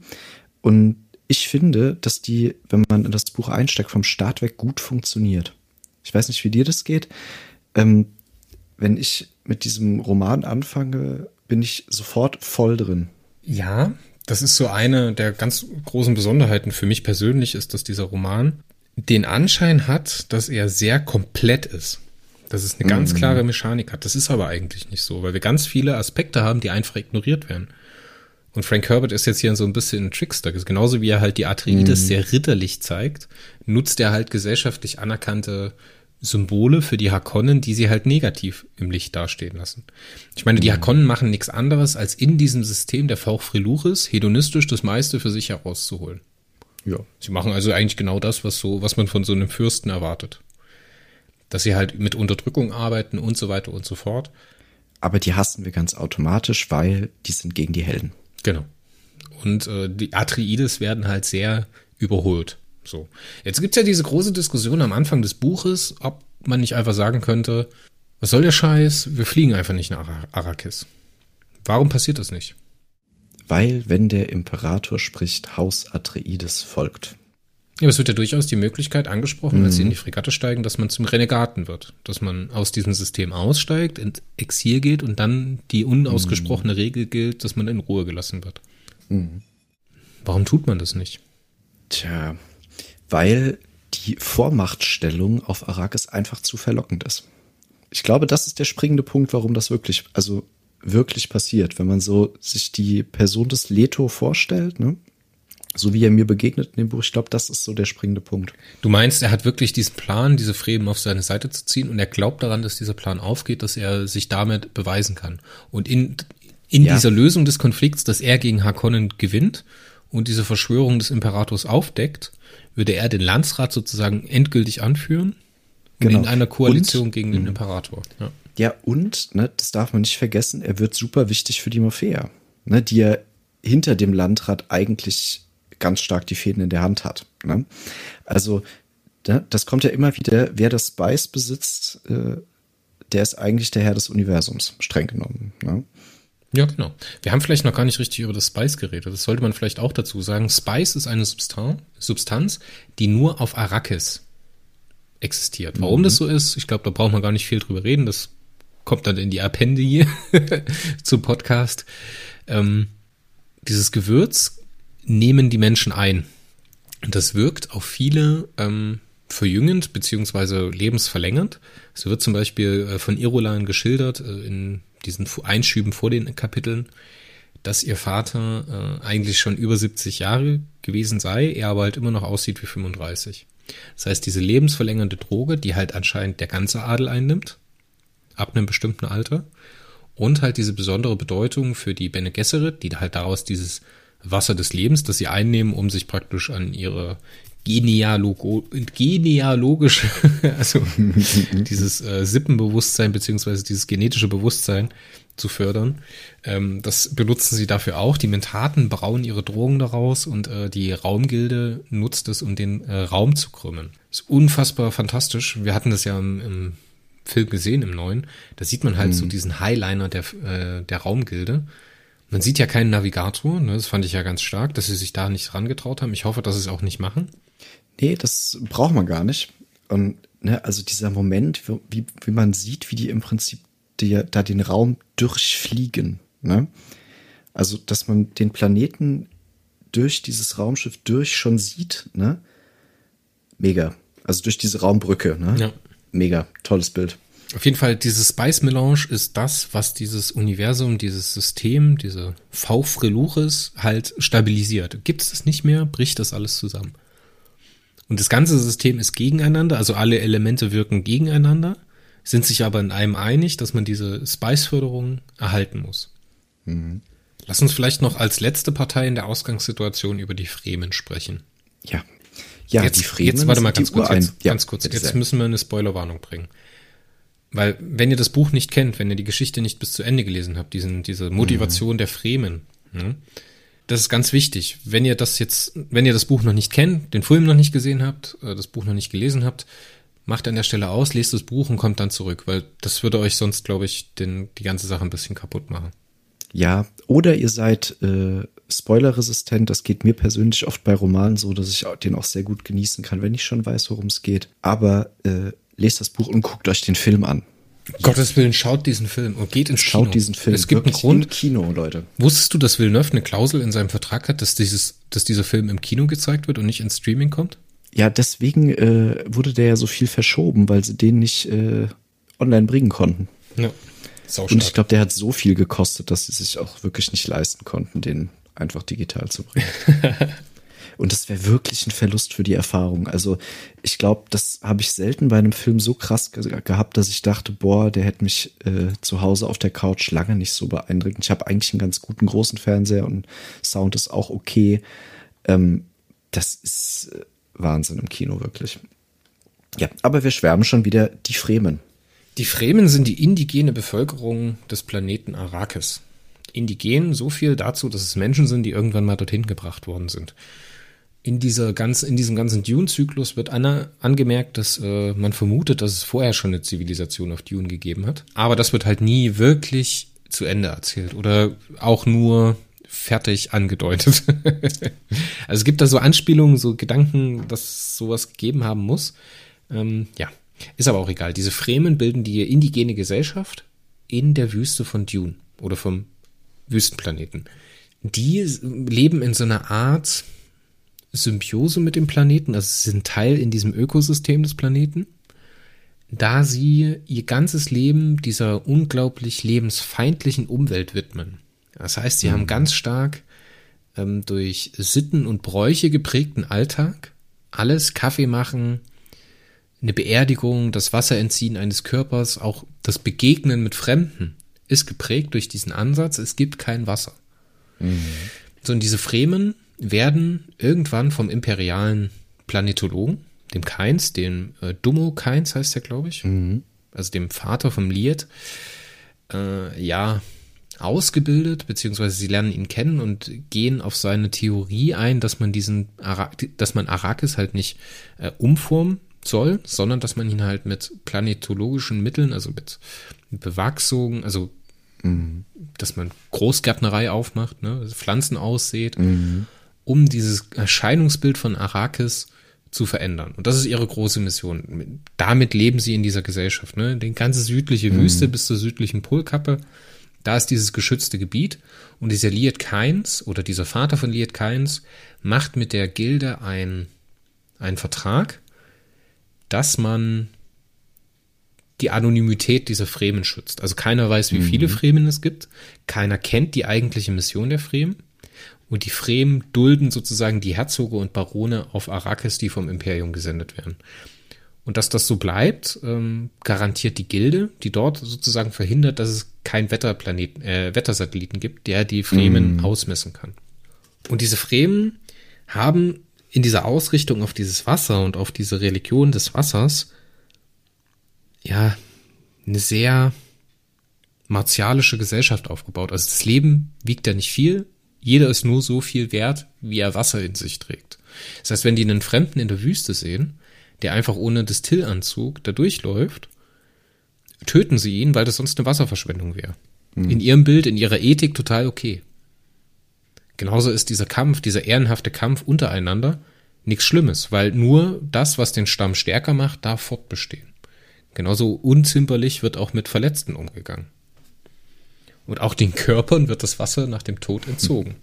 S3: und ich finde, dass die, wenn man in das Buch einsteigt, vom Start weg gut funktioniert. Ich weiß nicht, wie dir das geht. Ähm, wenn ich mit diesem Roman anfange, bin ich sofort voll drin.
S2: Ja, das ist so eine der ganz großen Besonderheiten für mich persönlich, ist, dass dieser Roman den Anschein hat, dass er sehr komplett ist. Dass es eine ganz mhm. klare Mechanik hat. Das ist aber eigentlich nicht so, weil wir ganz viele Aspekte haben, die einfach ignoriert werden. Und Frank Herbert ist jetzt hier so ein bisschen ein Trickster. Genauso wie er halt die Atreides mhm. sehr ritterlich zeigt, nutzt er halt gesellschaftlich anerkannte Symbole für die Hakonnen, die sie halt negativ im Licht dastehen lassen. Ich meine, die mhm. Hakonnen machen nichts anderes, als in diesem System der Fauch Freluches hedonistisch das meiste für sich herauszuholen. Ja. Sie machen also eigentlich genau das, was so, was man von so einem Fürsten erwartet. Dass sie halt mit Unterdrückung arbeiten und so weiter und so fort.
S3: Aber die hassen wir ganz automatisch, weil die sind gegen die Helden.
S2: Genau. Und äh, die Atreides werden halt sehr überholt So. Jetzt gibt's ja diese große Diskussion am Anfang des Buches, ob man nicht einfach sagen könnte, was soll der Scheiß? Wir fliegen einfach nicht nach Arrakis. Warum passiert das nicht?
S3: Weil, wenn der Imperator spricht, Haus Atreides folgt.
S2: Ja, aber es wird ja durchaus die Möglichkeit angesprochen, mhm. als sie in die Fregatte steigen, dass man zum Renegaten wird. Dass man aus diesem System aussteigt, ins Exil geht und dann die unausgesprochene mhm. Regel gilt, dass man in Ruhe gelassen wird. Mhm. Warum tut man das nicht?
S3: Tja, weil die Vormachtstellung auf Arrakis einfach zu verlockend ist. Ich glaube, das ist der springende Punkt, warum das wirklich, also wirklich passiert. Wenn man so sich die Person des Leto vorstellt, ne? so wie er mir begegnet in dem Buch, ich glaube, das ist so der springende Punkt.
S2: Du meinst, er hat wirklich diesen Plan, diese Fremen auf seine Seite zu ziehen und er glaubt daran, dass dieser Plan aufgeht, dass er sich damit beweisen kann. Und in, in ja. dieser Lösung des Konflikts, dass er gegen Harkonnen gewinnt und diese Verschwörung des Imperators aufdeckt, würde er den Landsrat sozusagen endgültig anführen genau. in einer Koalition und, gegen den mhm. Imperator.
S3: Ja, ja und, ne, das darf man nicht vergessen, er wird super wichtig für die Mafia, ne, die ja hinter dem Landrat eigentlich ganz stark die Fäden in der Hand hat. Ne? Also, ne, das kommt ja immer wieder, wer das Spice besitzt, äh, der ist eigentlich der Herr des Universums, streng genommen.
S2: Ja, genau. Wir haben vielleicht noch gar nicht richtig über das Spice geredet. Das sollte man vielleicht auch dazu sagen. Spice ist eine Substanz, Substanz die nur auf Arrakis existiert. Warum mhm. das so ist, ich glaube, da braucht man gar nicht viel drüber reden. Das kommt dann in die Appendie [LAUGHS] zum Podcast. Ähm, dieses Gewürz nehmen die Menschen ein. Und das wirkt auf viele ähm, verjüngend beziehungsweise lebensverlängernd. So wird zum Beispiel äh, von Irulan geschildert äh, in diesen Einschüben vor den Kapiteln, dass ihr Vater äh, eigentlich schon über 70 Jahre gewesen sei, er aber halt immer noch aussieht wie 35. Das heißt, diese lebensverlängernde Droge, die halt anscheinend der ganze Adel einnimmt, ab einem bestimmten Alter, und halt diese besondere Bedeutung für die Bene Gesserit, die halt daraus dieses Wasser des Lebens, das sie einnehmen, um sich praktisch an ihre genealogo genealogische, [LAUGHS] also [LAUGHS] dieses äh, Sippenbewusstsein beziehungsweise dieses genetische Bewusstsein zu fördern. Ähm, das benutzen sie dafür auch. Die Mentaten brauen ihre Drogen daraus und äh, die Raumgilde nutzt es, um den äh, Raum zu krümmen. Ist unfassbar fantastisch. Wir hatten das ja im, im Film gesehen, im neuen. Da sieht man halt mhm. so diesen Highliner der, äh, der Raumgilde. Man sieht ja keinen Navigator, ne? das fand ich ja ganz stark, dass sie sich da nicht rangetraut haben. Ich hoffe, dass sie es auch nicht machen.
S3: Nee, das braucht man gar nicht. Und ne, also dieser Moment, wie, wie man sieht, wie die im Prinzip die, da den Raum durchfliegen. Ne? Also, dass man den Planeten durch dieses Raumschiff durch schon sieht. Ne? Mega. Also durch diese Raumbrücke. Ne? Ja. Mega. Tolles Bild.
S2: Auf jeden Fall, dieses Spice Melange ist das, was dieses Universum, dieses System, diese V-Freluches halt stabilisiert. Gibt es das nicht mehr, bricht das alles zusammen. Und das ganze System ist gegeneinander, also alle Elemente wirken gegeneinander, sind sich aber in einem einig, dass man diese Spice-Förderung erhalten muss. Mhm. Lass uns vielleicht noch als letzte Partei in der Ausgangssituation über die Fremen sprechen.
S3: Ja.
S2: Ja, jetzt, die Fremen. Jetzt warte mal ganz kurz, jetzt, ja, ganz kurz. Jetzt müssen wir eine Spoilerwarnung bringen. Weil, wenn ihr das Buch nicht kennt, wenn ihr die Geschichte nicht bis zu Ende gelesen habt, diesen, diese Motivation mhm. der Fremen, ne, das ist ganz wichtig. Wenn ihr das jetzt, wenn ihr das Buch noch nicht kennt, den Film noch nicht gesehen habt, äh, das Buch noch nicht gelesen habt, macht an der Stelle aus, lest das Buch und kommt dann zurück, weil das würde euch sonst, glaube ich, den, die ganze Sache ein bisschen kaputt machen.
S3: Ja, oder ihr seid äh, spoilerresistent. Das geht mir persönlich oft bei Romanen so, dass ich den auch sehr gut genießen kann, wenn ich schon weiß, worum es geht. Aber äh, lest das Buch und guckt euch den Film an.
S2: Gottes Willen, schaut diesen Film und geht ins
S3: Kino. Schaut diesen Film.
S2: Es gibt einen Grund.
S3: Kino, Leute.
S2: Wusstest du, dass Villeneuve eine Klausel in seinem Vertrag hat, dass dieses, dass dieser Film im Kino gezeigt wird und nicht ins Streaming kommt?
S3: Ja, deswegen äh, wurde der ja so viel verschoben, weil sie den nicht äh, online bringen konnten. Ja. Und ich glaube, der hat so viel gekostet, dass sie sich auch wirklich nicht leisten konnten, den einfach digital zu bringen. [LAUGHS] Und das wäre wirklich ein Verlust für die Erfahrung. Also ich glaube, das habe ich selten bei einem Film so krass ge gehabt, dass ich dachte, boah, der hätte mich äh, zu Hause auf der Couch lange nicht so beeindruckt. Ich habe eigentlich einen ganz guten großen Fernseher und Sound ist auch okay. Ähm, das ist äh, Wahnsinn im Kino, wirklich. Ja, aber wir schwärmen schon wieder die Fremen.
S2: Die Fremen sind die indigene Bevölkerung des Planeten Arrakis. Indigen so viel dazu, dass es Menschen sind, die irgendwann mal dorthin gebracht worden sind. In dieser ganz, in diesem ganzen Dune-Zyklus wird Anna angemerkt, dass äh, man vermutet, dass es vorher schon eine Zivilisation auf Dune gegeben hat. Aber das wird halt nie wirklich zu Ende erzählt oder auch nur fertig angedeutet. [LAUGHS] also es gibt da so Anspielungen, so Gedanken, dass sowas gegeben haben muss. Ähm, ja, ist aber auch egal. Diese Fremen bilden die indigene Gesellschaft in der Wüste von Dune oder vom Wüstenplaneten. Die leben in so einer Art Symbiose mit dem Planeten, also sie sind Teil in diesem Ökosystem des Planeten, da sie ihr ganzes Leben dieser unglaublich lebensfeindlichen Umwelt widmen. Das heißt, sie mhm. haben ganz stark ähm, durch Sitten und Bräuche geprägten Alltag. Alles Kaffee machen, eine Beerdigung, das Wasserentziehen eines Körpers, auch das Begegnen mit Fremden ist geprägt durch diesen Ansatz, es gibt kein Wasser. Mhm. So, und diese Fremen werden irgendwann vom imperialen Planetologen, dem Keins, dem äh, Dummo Keins heißt er, glaube ich, mhm. also dem Vater vom Liet, äh, ja, ausgebildet, beziehungsweise sie lernen ihn kennen und gehen auf seine Theorie ein, dass man diesen, Ara dass man Arrakis halt nicht äh, umformen soll, sondern dass man ihn halt mit planetologischen Mitteln, also mit Bewachsung, also mhm. dass man Großgärtnerei aufmacht, ne, Pflanzen aussät, mhm. Um dieses Erscheinungsbild von Arrakis zu verändern. Und das ist ihre große Mission. Damit leben sie in dieser Gesellschaft. Ne? Die ganze südliche mhm. Wüste bis zur südlichen Polkappe da ist dieses geschützte Gebiet und dieser Liet Kainz oder dieser Vater von Liet Kainz macht mit der Gilde ein, einen Vertrag, dass man die Anonymität dieser Fremen schützt. Also keiner weiß, wie mhm. viele Fremen es gibt. Keiner kennt die eigentliche Mission der Fremen. Und die Fremen dulden sozusagen die Herzoge und Barone auf Arrakis, die vom Imperium gesendet werden. Und dass das so bleibt, ähm, garantiert die Gilde, die dort sozusagen verhindert, dass es keinen Wetterplaneten, äh, Wettersatelliten gibt, der die Fremen mm. ausmessen kann. Und diese Fremen haben in dieser Ausrichtung auf dieses Wasser und auf diese Religion des Wassers ja eine sehr martialische Gesellschaft aufgebaut. Also das Leben wiegt ja nicht viel. Jeder ist nur so viel wert, wie er Wasser in sich trägt. Das heißt, wenn die einen Fremden in der Wüste sehen, der einfach ohne Distillanzug da durchläuft, töten sie ihn, weil das sonst eine Wasserverschwendung wäre. Mhm. In ihrem Bild, in ihrer Ethik total okay. Genauso ist dieser Kampf, dieser ehrenhafte Kampf untereinander nichts Schlimmes, weil nur das, was den Stamm stärker macht, darf fortbestehen. Genauso unzimperlich wird auch mit Verletzten umgegangen. Und auch den Körpern wird das Wasser nach dem Tod entzogen.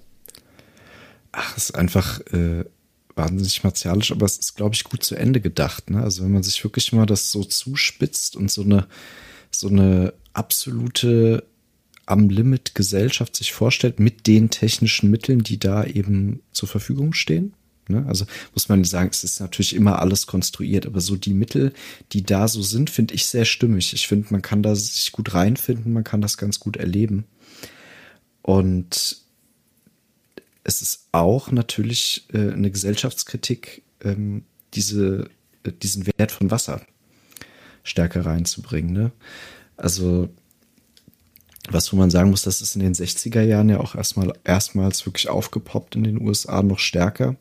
S3: Ach, ist einfach äh, wahnsinnig martialisch, aber es ist, glaube ich, gut zu Ende gedacht. Ne? Also wenn man sich wirklich mal das so zuspitzt und so eine, so eine absolute am Limit Gesellschaft sich vorstellt mit den technischen Mitteln, die da eben zur Verfügung stehen. Ne? Also muss man sagen, es ist natürlich immer alles konstruiert, aber so die Mittel, die da so sind, finde ich sehr stimmig. Ich finde, man kann da sich gut reinfinden, man kann das ganz gut erleben. Und es ist auch natürlich äh, eine Gesellschaftskritik, ähm, diese, äh, diesen Wert von Wasser stärker reinzubringen. Ne? Also was wo man sagen muss, das ist in den 60er Jahren ja auch erstmal erstmals wirklich aufgepoppt in den USA noch stärker.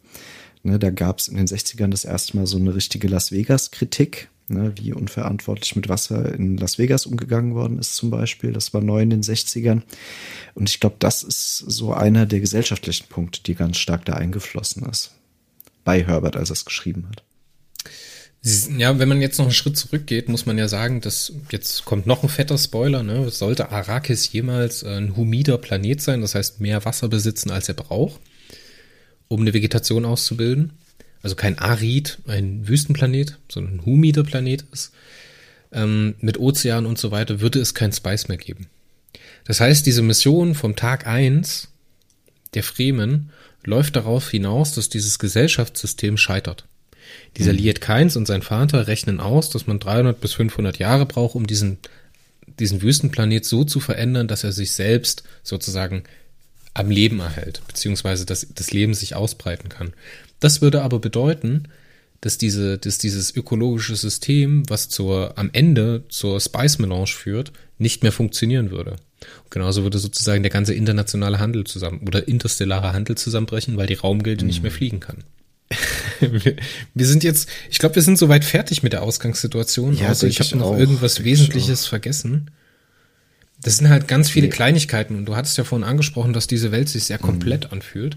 S3: Ne, da gab es in den 60ern das erste Mal so eine richtige Las Vegas-Kritik ne, wie unverantwortlich mit Wasser in Las Vegas umgegangen worden ist zum Beispiel. Das war neu in den 60ern. Und ich glaube, das ist so einer der gesellschaftlichen Punkte, die ganz stark da eingeflossen ist. Bei Herbert, als er es geschrieben hat.
S2: Ja, wenn man jetzt noch einen Schritt zurückgeht, muss man ja sagen, dass jetzt kommt noch ein fetter Spoiler, ne? Sollte Arrakis jemals ein humider Planet sein, das heißt mehr Wasser besitzen, als er braucht, um eine Vegetation auszubilden, also kein Arid, ein Wüstenplanet, sondern ein humider Planet ist, ähm, mit Ozean und so weiter, würde es kein Spice mehr geben. Das heißt, diese Mission vom Tag eins der Fremen läuft darauf hinaus, dass dieses Gesellschaftssystem scheitert. Dieser mhm. Liet Keins und sein Vater rechnen aus, dass man 300 bis 500 Jahre braucht, um diesen, diesen Wüstenplanet so zu verändern, dass er sich selbst sozusagen am Leben erhält, beziehungsweise dass das Leben sich ausbreiten kann. Das würde aber bedeuten, dass diese, dass dieses ökologische System, was zur, am Ende zur Spice Melange führt, nicht mehr funktionieren würde. Und genauso würde sozusagen der ganze internationale Handel zusammen oder interstellare Handel zusammenbrechen, weil die Raumgilde mhm. nicht mehr fliegen kann. Wir sind jetzt, ich glaube, wir sind soweit fertig mit der Ausgangssituation. Ja, also ich habe noch irgendwas Wesentliches vergessen. Das sind halt ganz viele nee. Kleinigkeiten und du hattest ja vorhin angesprochen, dass diese Welt sich sehr komplett mhm. anfühlt.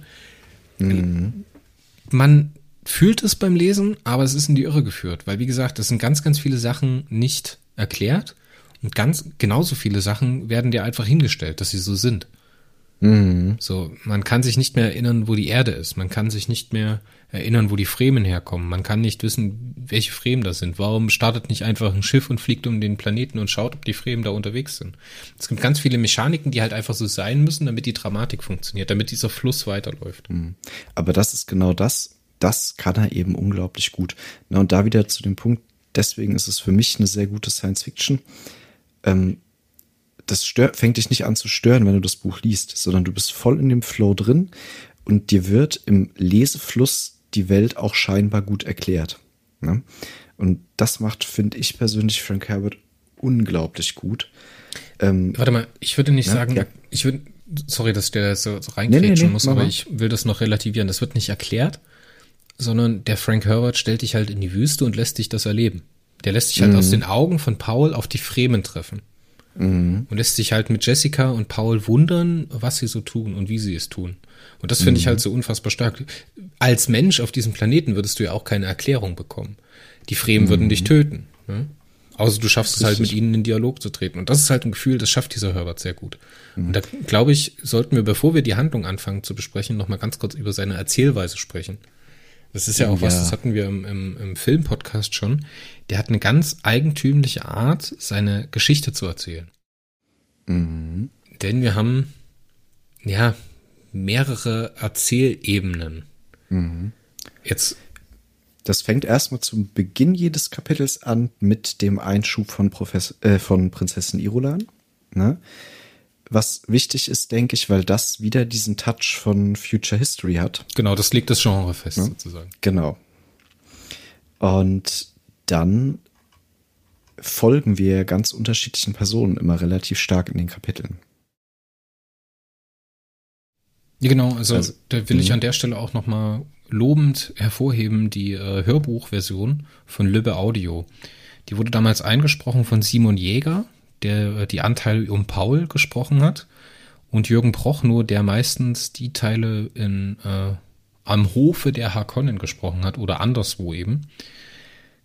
S2: Mhm. Man fühlt es beim Lesen, aber es ist in die Irre geführt, weil wie gesagt, es sind ganz, ganz viele Sachen nicht erklärt und ganz genauso viele Sachen werden dir einfach hingestellt, dass sie so sind. Mhm. So, man kann sich nicht mehr erinnern, wo die Erde ist. Man kann sich nicht mehr erinnern, wo die Fremen herkommen. Man kann nicht wissen, welche Fremen das sind. Warum startet nicht einfach ein Schiff und fliegt um den Planeten und schaut, ob die Fremen da unterwegs sind? Es gibt ganz viele Mechaniken, die halt einfach so sein müssen, damit die Dramatik funktioniert, damit dieser Fluss weiterläuft. Mhm.
S3: Aber das ist genau das. Das kann er eben unglaublich gut. Na, und da wieder zu dem Punkt, deswegen ist es für mich eine sehr gute Science Fiction. Ähm, das stört, fängt dich nicht an zu stören, wenn du das Buch liest, sondern du bist voll in dem Flow drin und dir wird im Lesefluss die Welt auch scheinbar gut erklärt. Ne? Und das macht, finde ich persönlich, Frank Herbert unglaublich gut.
S2: Ähm, Warte mal, ich würde nicht na, sagen, ja. ich würde, sorry, dass der so, so reinkrätschen nee, nee, nee, muss, aber ich will das noch relativieren. Das wird nicht erklärt, sondern der Frank Herbert stellt dich halt in die Wüste und lässt dich das erleben. Der lässt dich halt mhm. aus den Augen von Paul auf die Fremen treffen. Mhm. Und lässt sich halt mit Jessica und Paul wundern, was sie so tun und wie sie es tun. Und das finde mhm. ich halt so unfassbar stark. Als Mensch auf diesem Planeten würdest du ja auch keine Erklärung bekommen. Die Fremen mhm. würden dich töten. Ne? Außer du schaffst es halt mit ihnen in Dialog zu treten. Und das ist halt ein Gefühl, das schafft dieser Herbert sehr gut. Mhm. Und da glaube ich, sollten wir, bevor wir die Handlung anfangen zu besprechen, nochmal ganz kurz über seine Erzählweise sprechen. Das ist ja auch ja. was, das hatten wir im, im, im Film-Podcast schon. Der hat eine ganz eigentümliche Art, seine Geschichte zu erzählen. Mhm. Denn wir haben, ja, mehrere Erzählebenen. Mhm.
S3: Jetzt. Das fängt erstmal zum Beginn jedes Kapitels an mit dem Einschub von, Professor, äh, von Prinzessin Irulan. Ne? Was wichtig ist, denke ich, weil das wieder diesen Touch von Future History hat.
S2: Genau, das legt das Genre fest, ja? sozusagen.
S3: Genau. Und dann folgen wir ganz unterschiedlichen Personen immer relativ stark in den Kapiteln.
S2: Ja, genau, also, also da will ich mhm. an der Stelle auch nochmal lobend hervorheben, die äh, Hörbuchversion von Lübbe Audio. Die wurde damals eingesprochen von Simon Jäger, der äh, die Anteile um Paul gesprochen hat, und Jürgen Prochnow, der meistens die Teile in äh, am Hofe der Harkonnen gesprochen hat oder anderswo eben.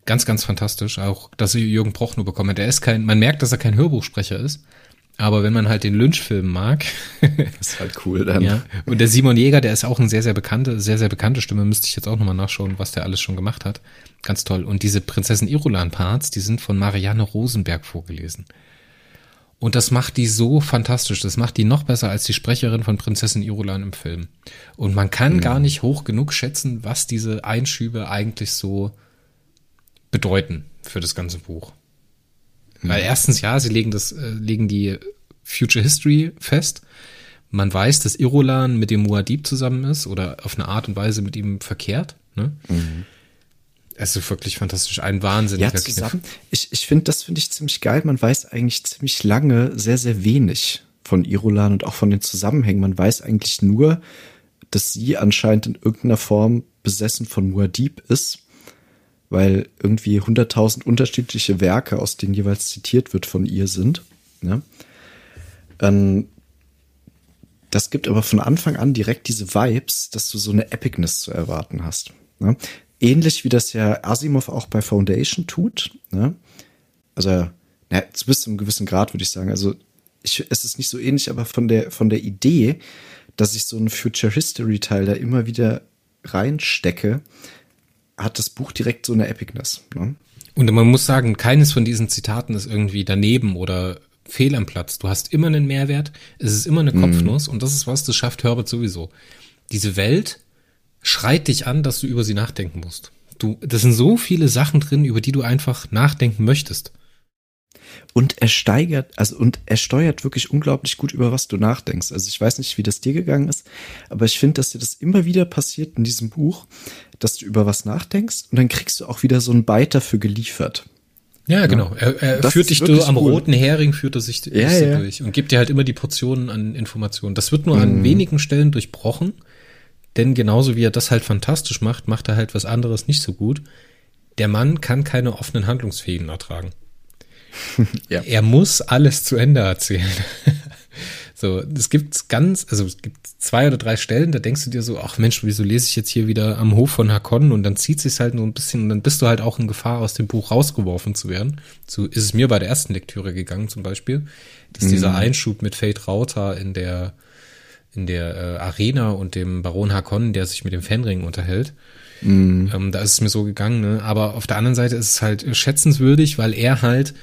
S2: Ganz, ganz fantastisch. Auch, dass sie Jürgen Prochnow bekommen. Der ist kein, man merkt, dass er kein Hörbuchsprecher ist. Aber wenn man halt den Lynch-Film mag, [LAUGHS]
S3: ist halt cool dann.
S2: Ja. Und der Simon Jäger, der ist auch eine sehr, sehr bekannte, sehr, sehr bekannte Stimme. Müsste ich jetzt auch nochmal nachschauen, was der alles schon gemacht hat. Ganz toll. Und diese Prinzessin Irulan-Parts, die sind von Marianne Rosenberg vorgelesen. Und das macht die so fantastisch. Das macht die noch besser als die Sprecherin von Prinzessin Irulan im Film. Und man kann mhm. gar nicht hoch genug schätzen, was diese Einschübe eigentlich so bedeuten für das ganze Buch. Mhm. Weil erstens, ja, sie legen das, äh, legen die Future History fest. Man weiß, dass Irulan mit dem Muad'Dib zusammen ist oder auf eine Art und Weise mit ihm verkehrt. Ne? Mhm. Es ist wirklich fantastisch, ein wahnsinniger
S3: ja, zusammen. Kniff. Ich, ich finde, das finde ich ziemlich geil. Man weiß eigentlich ziemlich lange sehr, sehr wenig von Irulan und auch von den Zusammenhängen. Man weiß eigentlich nur, dass sie anscheinend in irgendeiner Form besessen von Muad'Dib ist weil irgendwie 100.000 unterschiedliche Werke, aus denen jeweils zitiert wird, von ihr sind. Ne? Ähm, das gibt aber von Anfang an direkt diese Vibes, dass du so eine Epicness zu erwarten hast. Ne? Ähnlich wie das ja Asimov auch bei Foundation tut. Ne? Also, na, bis zu einem gewissen Grad würde ich sagen. Also, ich, es ist nicht so ähnlich, aber von der, von der Idee, dass ich so einen Future History Teil da immer wieder reinstecke, hat das Buch direkt so eine Epicness. Ne?
S2: Und man muss sagen, keines von diesen Zitaten ist irgendwie daneben oder fehl am Platz. Du hast immer einen Mehrwert, es ist immer eine Kopfnuss mhm. und das ist was, das schafft Herbert sowieso. Diese Welt schreit dich an, dass du über sie nachdenken musst. Du, das sind so viele Sachen drin, über die du einfach nachdenken möchtest.
S3: Und er steigert, also und er steuert wirklich unglaublich gut, über was du nachdenkst. Also ich weiß nicht, wie das dir gegangen ist, aber ich finde, dass dir das immer wieder passiert in diesem Buch, dass du über was nachdenkst und dann kriegst du auch wieder so ein Byte dafür geliefert.
S2: Ja, genau. Er, er führt dich durch, am cool. roten Hering führt er sich ja, ja. durch und gibt dir halt immer die Portionen an Informationen. Das wird nur mhm. an wenigen Stellen durchbrochen. Denn genauso wie er das halt fantastisch macht, macht er halt was anderes nicht so gut. Der Mann kann keine offenen Handlungsfäden ertragen. [LAUGHS] ja. Er muss alles zu Ende erzählen. [LAUGHS] So, es gibt ganz, also es gibt zwei oder drei Stellen, da denkst du dir so, ach Mensch, wieso lese ich jetzt hier wieder am Hof von Hakon und dann zieht sich halt nur ein bisschen und dann bist du halt auch in Gefahr, aus dem Buch rausgeworfen zu werden. So ist es mir bei der ersten Lektüre gegangen zum Beispiel, dass mhm. dieser Einschub mit Fate Rauter in der in der äh, Arena und dem Baron Hakon, der sich mit dem Fenring unterhält. Mhm. Ähm, da ist es mir so gegangen, ne? Aber auf der anderen Seite ist es halt schätzenswürdig, weil er halt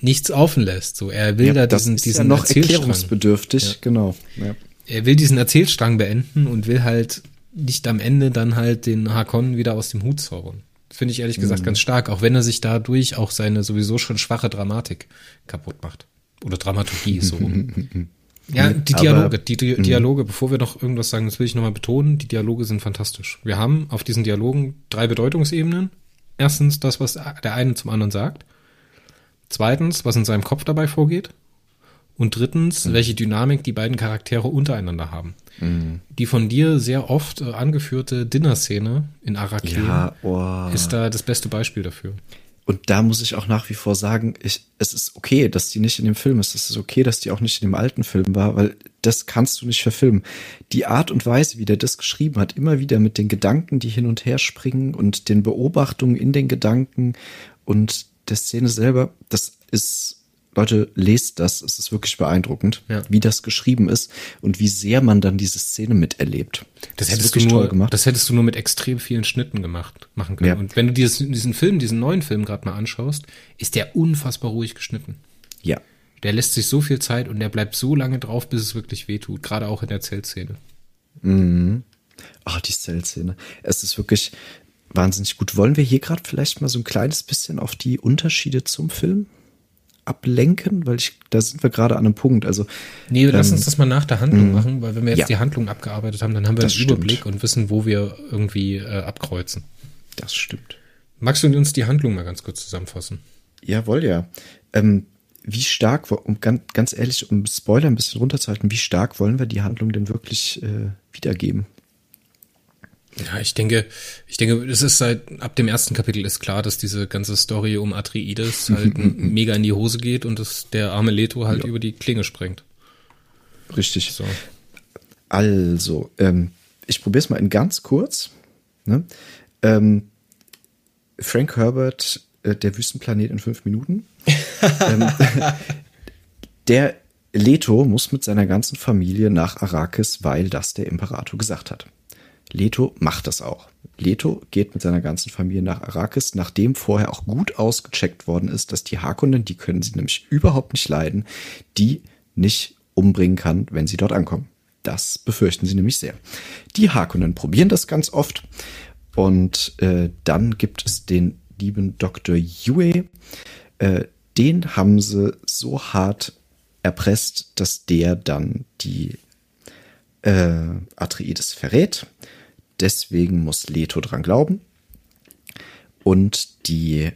S2: nichts offen lässt. So, er will ja, da diesen,
S3: das
S2: ist diesen
S3: ja noch erklärungsbedürftig, ja. genau. Ja.
S2: Er will diesen Erzählstrang beenden und will halt nicht am Ende dann halt den Hakon wieder aus dem Hut zaubern. Finde ich ehrlich gesagt mhm. ganz stark, auch wenn er sich dadurch auch seine sowieso schon schwache Dramatik kaputt macht. Oder Dramaturgie, so [LAUGHS] Ja, die Dialoge, die, die mhm. Dialoge, bevor wir noch irgendwas sagen, das will ich nochmal betonen, die Dialoge sind fantastisch. Wir haben auf diesen Dialogen drei Bedeutungsebenen. Erstens das, was der eine zum anderen sagt. Zweitens, was in seinem Kopf dabei vorgeht. Und drittens, mhm. welche Dynamik die beiden Charaktere untereinander haben. Mhm. Die von dir sehr oft äh, angeführte Dinner-Szene in Arrakeen ja, oh. ist da das beste Beispiel dafür.
S3: Und da muss ich auch nach wie vor sagen, ich, es ist okay, dass die nicht in dem Film ist. Es ist okay, dass die auch nicht in dem alten Film war, weil das kannst du nicht verfilmen. Die Art und Weise, wie der das geschrieben hat, immer wieder mit den Gedanken, die hin und her springen und den Beobachtungen in den Gedanken und der Szene selber, das ist, Leute, lest das, es ist wirklich beeindruckend, ja. wie das geschrieben ist und wie sehr man dann diese Szene miterlebt.
S2: Das, das hättest du nur, gemacht. das hättest du nur mit extrem vielen Schnitten gemacht, machen können. Ja. Und wenn du dieses, diesen Film, diesen neuen Film gerade mal anschaust, ist der unfassbar ruhig geschnitten.
S3: Ja.
S2: Der lässt sich so viel Zeit und der bleibt so lange drauf, bis es wirklich wehtut, gerade auch in der Zeltszene.
S3: Mhm. Ach, die Zeltszene. Es ist wirklich, wahnsinnig gut. Wollen wir hier gerade vielleicht mal so ein kleines bisschen auf die Unterschiede zum Film ablenken? Weil ich, da sind wir gerade an einem Punkt. Also,
S2: nee, ähm, lass uns das mal nach der Handlung mhm. machen, weil wenn wir jetzt ja. die Handlung abgearbeitet haben, dann haben wir das einen stimmt. Überblick und wissen, wo wir irgendwie äh, abkreuzen.
S3: Das stimmt.
S2: Magst du uns die Handlung mal ganz kurz zusammenfassen?
S3: Jawohl, ja. Ähm, wie stark, um ganz, ganz ehrlich, um Spoiler ein bisschen runterzuhalten, wie stark wollen wir die Handlung denn wirklich äh, wiedergeben?
S2: Ja, ich denke, ich denke, es ist seit ab dem ersten Kapitel ist klar, dass diese ganze Story um Atreides [LAUGHS] halt mega in die Hose geht und dass der arme Leto halt ja. über die Klinge sprengt.
S3: Richtig. So. Also, ähm, ich probiere es mal in ganz kurz. Ne? Ähm, Frank Herbert, äh, der Wüstenplanet in fünf Minuten. [LAUGHS] ähm, [LAUGHS] der Leto muss mit seiner ganzen Familie nach Arrakis, weil das der Imperator gesagt hat. Leto macht das auch. Leto geht mit seiner ganzen Familie nach Arrakis, nachdem vorher auch gut ausgecheckt worden ist, dass die Harkonnen, die können sie nämlich überhaupt nicht leiden, die nicht umbringen kann, wenn sie dort ankommen. Das befürchten sie nämlich sehr. Die Harkonnen probieren das ganz oft und äh, dann gibt es den lieben Dr. Yue. Äh, den haben sie so hart erpresst, dass der dann die äh, Atreides verrät Deswegen muss Leto dran glauben. Und die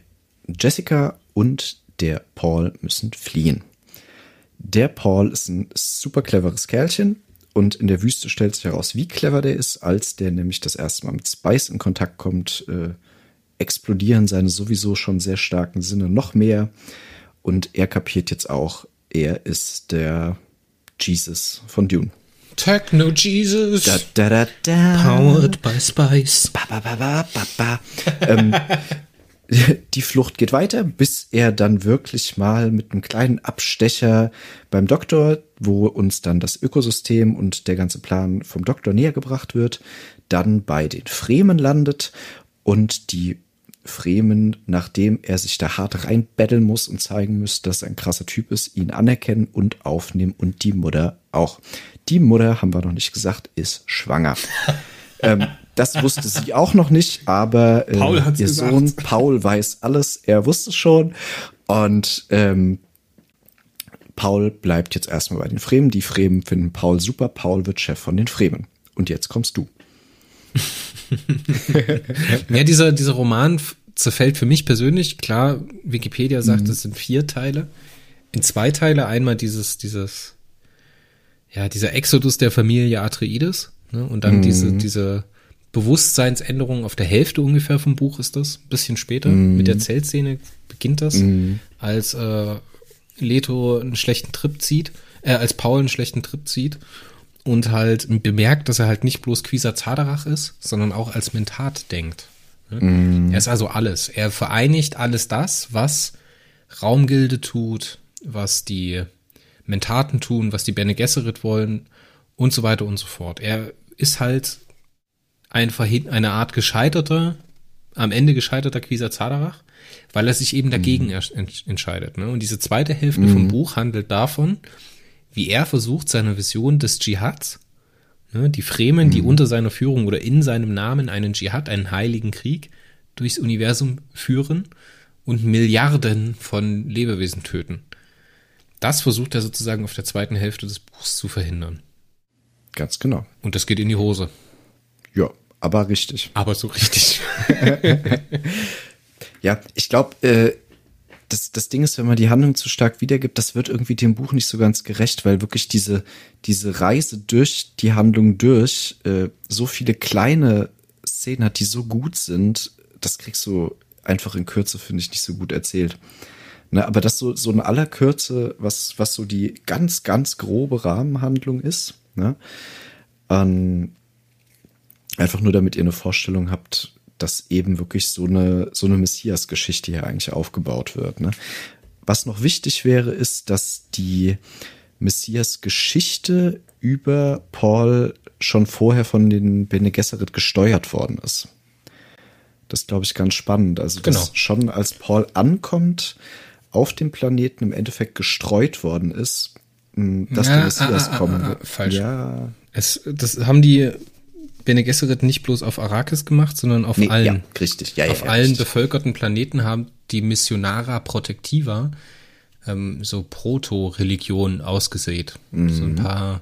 S3: Jessica und der Paul müssen fliehen. Der Paul ist ein super cleveres Kerlchen und in der Wüste stellt sich heraus, wie clever der ist, als der nämlich das erste Mal mit Spice in Kontakt kommt, äh, explodieren seine sowieso schon sehr starken Sinne noch mehr und er kapiert jetzt auch, er ist der Jesus von Dune.
S2: Techno Jesus.
S3: Da, da, da, da.
S2: Powered by Spice.
S3: Ba, ba, ba, ba, ba, ba. ähm, [LAUGHS] die Flucht geht weiter, bis er dann wirklich mal mit einem kleinen Abstecher beim Doktor, wo uns dann das Ökosystem und der ganze Plan vom Doktor näher gebracht wird, dann bei den Fremen landet und die Fremen, nachdem er sich da hart reinbetteln muss und zeigen muss, dass er ein krasser Typ ist, ihn anerkennen und aufnehmen und die Mutter auch. Die Mutter, haben wir noch nicht gesagt, ist schwanger. [LAUGHS] ähm, das wusste sie auch noch nicht, aber äh, Paul ihr gesagt. Sohn Paul weiß alles, er wusste schon. Und ähm, Paul bleibt jetzt erstmal bei den Fremen. Die Fremen finden Paul super. Paul wird Chef von den Fremen. Und jetzt kommst du. [LAUGHS]
S2: ja, dieser, dieser Roman zerfällt für mich persönlich, klar, Wikipedia sagt, mhm. es sind vier Teile. In zwei Teile einmal dieses, dieses, ja, dieser Exodus der Familie Atreides Ne? Und dann mhm. diese, diese Bewusstseinsänderung auf der Hälfte ungefähr vom Buch ist das, ein bisschen später. Mhm. Mit der Zeltszene beginnt das, mhm. als äh, Leto einen schlechten Trip zieht, äh, als Paul einen schlechten Trip zieht und halt bemerkt, dass er halt nicht bloß Quisa Zaderach ist, sondern auch als Mentat denkt. Ne? Mm. Er ist also alles. Er vereinigt alles das, was Raumgilde tut, was die Mentaten tun, was die Bene Gesserit wollen und so weiter und so fort. Er ist halt ein eine Art gescheiterter, am Ende gescheiterter Quisa Zaderach, weil er sich eben dagegen mm. entscheidet. Ne? Und diese zweite Hälfte mm. vom Buch handelt davon, wie er versucht, seine Vision des Dschihads, ne, die Fremen, die mhm. unter seiner Führung oder in seinem Namen einen Dschihad, einen heiligen Krieg, durchs Universum führen und Milliarden von Lebewesen töten. Das versucht er sozusagen auf der zweiten Hälfte des Buchs zu verhindern.
S3: Ganz genau.
S2: Und das geht in die Hose.
S3: Ja, aber richtig.
S2: Aber so richtig. [LAUGHS]
S3: ja, ich glaube, äh, das, das Ding ist, wenn man die Handlung zu stark wiedergibt, das wird irgendwie dem Buch nicht so ganz gerecht, weil wirklich diese, diese Reise durch die Handlung durch äh, so viele kleine Szenen hat, die so gut sind, das kriegst du einfach in Kürze, finde ich, nicht so gut erzählt. Ne, aber das so, so in aller Kürze, was, was so die ganz, ganz grobe Rahmenhandlung ist, ne? Ähm, einfach nur damit ihr eine Vorstellung habt, dass eben wirklich so eine, so eine Messias-Geschichte hier eigentlich aufgebaut wird. Ne? Was noch wichtig wäre, ist, dass die Messias-Geschichte über Paul schon vorher von den Bene Gesserit gesteuert worden ist. Das ist, glaube ich, ganz spannend. Also, dass genau. schon als Paul ankommt, auf dem Planeten im Endeffekt gestreut worden ist, dass ja, der Messias ah, ah, kommen wird. Ah,
S2: falsch. Ja. Es, das haben die Bene Gesserit nicht bloß auf Arrakis gemacht, sondern auf nee, allen. Ja,
S3: richtig.
S2: Ja, ja, auf allen richtig. bevölkerten Planeten haben die Missionara Protectiva ähm, so Proto-Religionen ausgesät. Mhm. So ein paar.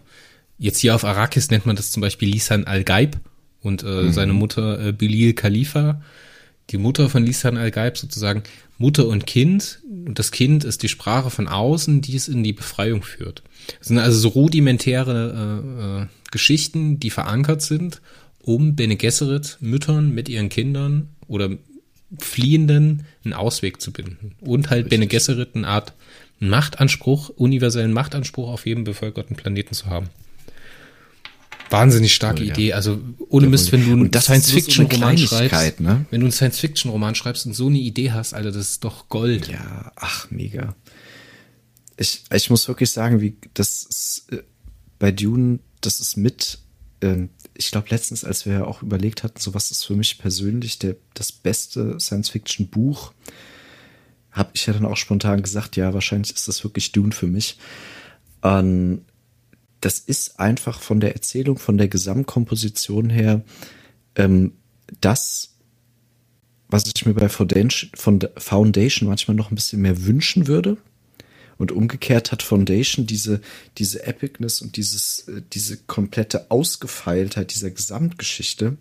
S2: Jetzt hier auf Arrakis nennt man das zum Beispiel Lisan al-Gaib und äh, mhm. seine Mutter äh, Bilil Khalifa. Die Mutter von Lisan al-Gaib sozusagen Mutter und Kind. Und das Kind ist die Sprache von außen, die es in die Befreiung führt. Das sind also so rudimentäre äh, äh, Geschichten, die verankert sind, um Bene Gesserit Müttern mit ihren Kindern oder Fliehenden einen Ausweg zu binden. Und halt Richtig. Bene Gesserit eine Art Machtanspruch, universellen Machtanspruch auf jedem bevölkerten Planeten zu haben. Wahnsinnig starke oh, ja. Idee. Also ohne Mist, wenn du einen Science-Fiction-Roman schreibst, ne? wenn du einen Science-Fiction-Roman schreibst und so eine Idee hast, Alter, das ist doch Gold.
S3: Ja, ach, mega. Ich, ich muss wirklich sagen, wie das ist, äh, bei Dune das ist mit, ähm, ich glaube letztens, als wir ja auch überlegt hatten, so was ist für mich persönlich der, das beste Science-Fiction-Buch, habe ich ja dann auch spontan gesagt, ja, wahrscheinlich ist das wirklich Dune für mich. Ähm, das ist einfach von der Erzählung, von der Gesamtkomposition her, ähm, das, was ich mir bei Foundation, manchmal noch ein bisschen mehr wünschen würde. Und umgekehrt hat Foundation diese, diese Epicness und dieses, äh, diese komplette Ausgefeiltheit dieser Gesamtgeschichte,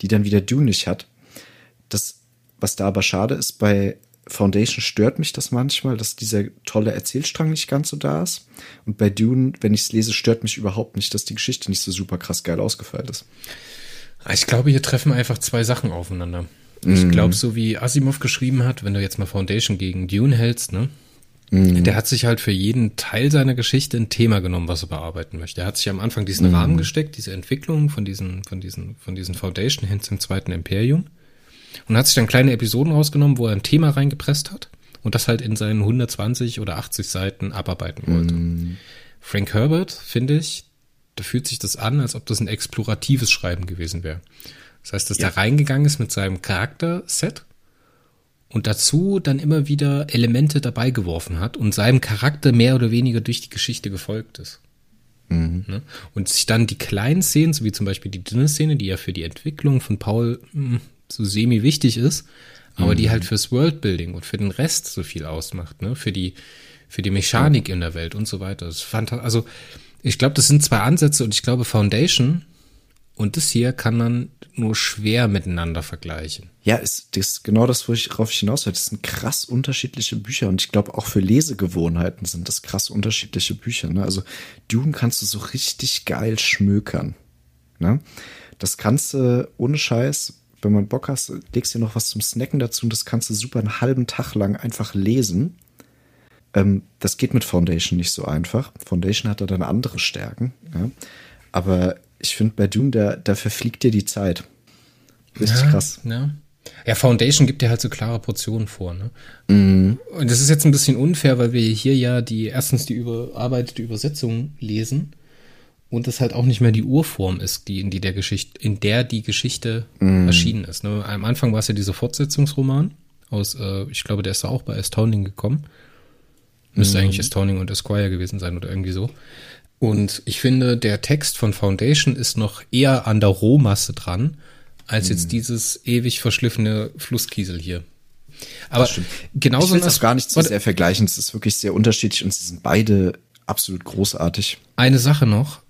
S3: die dann wieder Dune nicht hat. Das, was da aber schade ist, bei Foundation stört mich das manchmal, dass dieser tolle Erzählstrang nicht ganz so da ist. Und bei Dune, wenn ich es lese, stört mich überhaupt nicht, dass die Geschichte nicht so super krass geil ausgefeilt ist.
S2: Ich glaube, hier treffen einfach zwei Sachen aufeinander. Ich mhm. glaube, so wie Asimov geschrieben hat, wenn du jetzt mal Foundation gegen Dune hältst, ne? Mhm. Der hat sich halt für jeden Teil seiner Geschichte ein Thema genommen, was er bearbeiten möchte. Er hat sich am Anfang diesen mhm. Rahmen gesteckt, diese Entwicklung von diesen, von diesen, von diesen Foundation hin zum zweiten Imperium. Und hat sich dann kleine Episoden rausgenommen, wo er ein Thema reingepresst hat und das halt in seinen 120 oder 80 Seiten abarbeiten wollte. Mhm. Frank Herbert, finde ich, da fühlt sich das an, als ob das ein exploratives Schreiben gewesen wäre. Das heißt, dass ja. der reingegangen ist mit seinem Charakterset und dazu dann immer wieder Elemente dabei geworfen hat und seinem Charakter mehr oder weniger durch die Geschichte gefolgt ist. Mhm. Ne? Und sich dann die kleinen Szenen, so wie zum Beispiel die dünne Szene, die ja für die Entwicklung von Paul mh, hm, so semi wichtig ist, aber mhm. die halt fürs Worldbuilding und für den Rest so viel ausmacht, ne? Für die, für die Mechanik in der Welt und so weiter. Das fand, also, ich glaube, das sind zwei Ansätze und ich glaube, Foundation und das hier kann man nur schwer miteinander vergleichen.
S3: Ja, ist, das ist genau das, worauf ich hinaus will. Das sind krass unterschiedliche Bücher und ich glaube auch für Lesegewohnheiten sind das krass unterschiedliche Bücher. Ne? Also Dune kannst du so richtig geil schmökern. Ne? Das kannst du ohne Scheiß, wenn man Bock hast, legst dir noch was zum Snacken dazu und das kannst du super einen halben Tag lang einfach lesen. Ähm, das geht mit Foundation nicht so einfach. Foundation hat da dann andere Stärken. Ja? Aber ich finde, bei Dune, da, da verfliegt dir die Zeit. Richtig
S2: ja,
S3: krass.
S2: Ja. Ja, Foundation gibt dir halt so klare Portionen vor. Ne? Mm. Und das ist jetzt ein bisschen unfair, weil wir hier ja die erstens die überarbeitete Übersetzung lesen und es halt auch nicht mehr die Urform ist, die in die der Geschichte, in der die Geschichte mm. erschienen ist. Ne? Am Anfang war es ja dieser Fortsetzungsroman aus, äh, ich glaube, der ist da auch bei Astounding gekommen. Müsste mm. eigentlich Astounding und Esquire gewesen sein oder irgendwie so. Und ich finde, der Text von Foundation ist noch eher an der Rohmasse dran als jetzt hm. dieses ewig verschliffene Flusskiesel hier.
S3: Aber genauso ich will das gar nicht so sehr vergleichen. Es ist wirklich sehr unterschiedlich und sie sind beide absolut großartig.
S2: Eine Sache noch.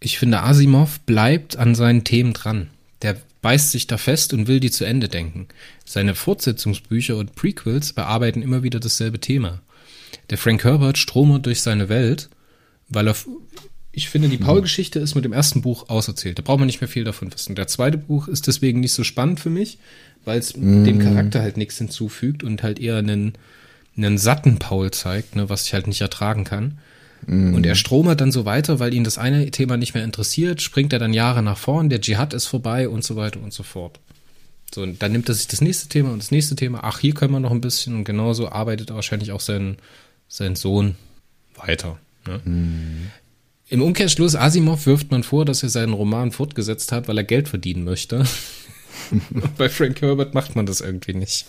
S2: Ich finde, Asimov bleibt an seinen Themen dran. Der beißt sich da fest und will die zu Ende denken. Seine Fortsetzungsbücher und Prequels bearbeiten immer wieder dasselbe Thema. Der Frank Herbert stromert durch seine Welt, weil er ich finde, die Paul-Geschichte ist mit dem ersten Buch auserzählt. Da braucht man nicht mehr viel davon wissen. Der zweite Buch ist deswegen nicht so spannend für mich, weil es mm. dem Charakter halt nichts hinzufügt und halt eher einen, einen satten Paul zeigt, ne, was ich halt nicht ertragen kann. Mm. Und er stromert dann so weiter, weil ihn das eine Thema nicht mehr interessiert, springt er dann Jahre nach vorn, der Dschihad ist vorbei und so weiter und so fort. So, und dann nimmt er sich das nächste Thema und das nächste Thema. Ach, hier können wir noch ein bisschen und genauso arbeitet wahrscheinlich auch sein, sein Sohn weiter. Ne? Mm. Im Umkehrschluss, Asimov wirft man vor, dass er seinen Roman fortgesetzt hat, weil er Geld verdienen möchte. [LAUGHS] bei Frank Herbert macht man das irgendwie nicht.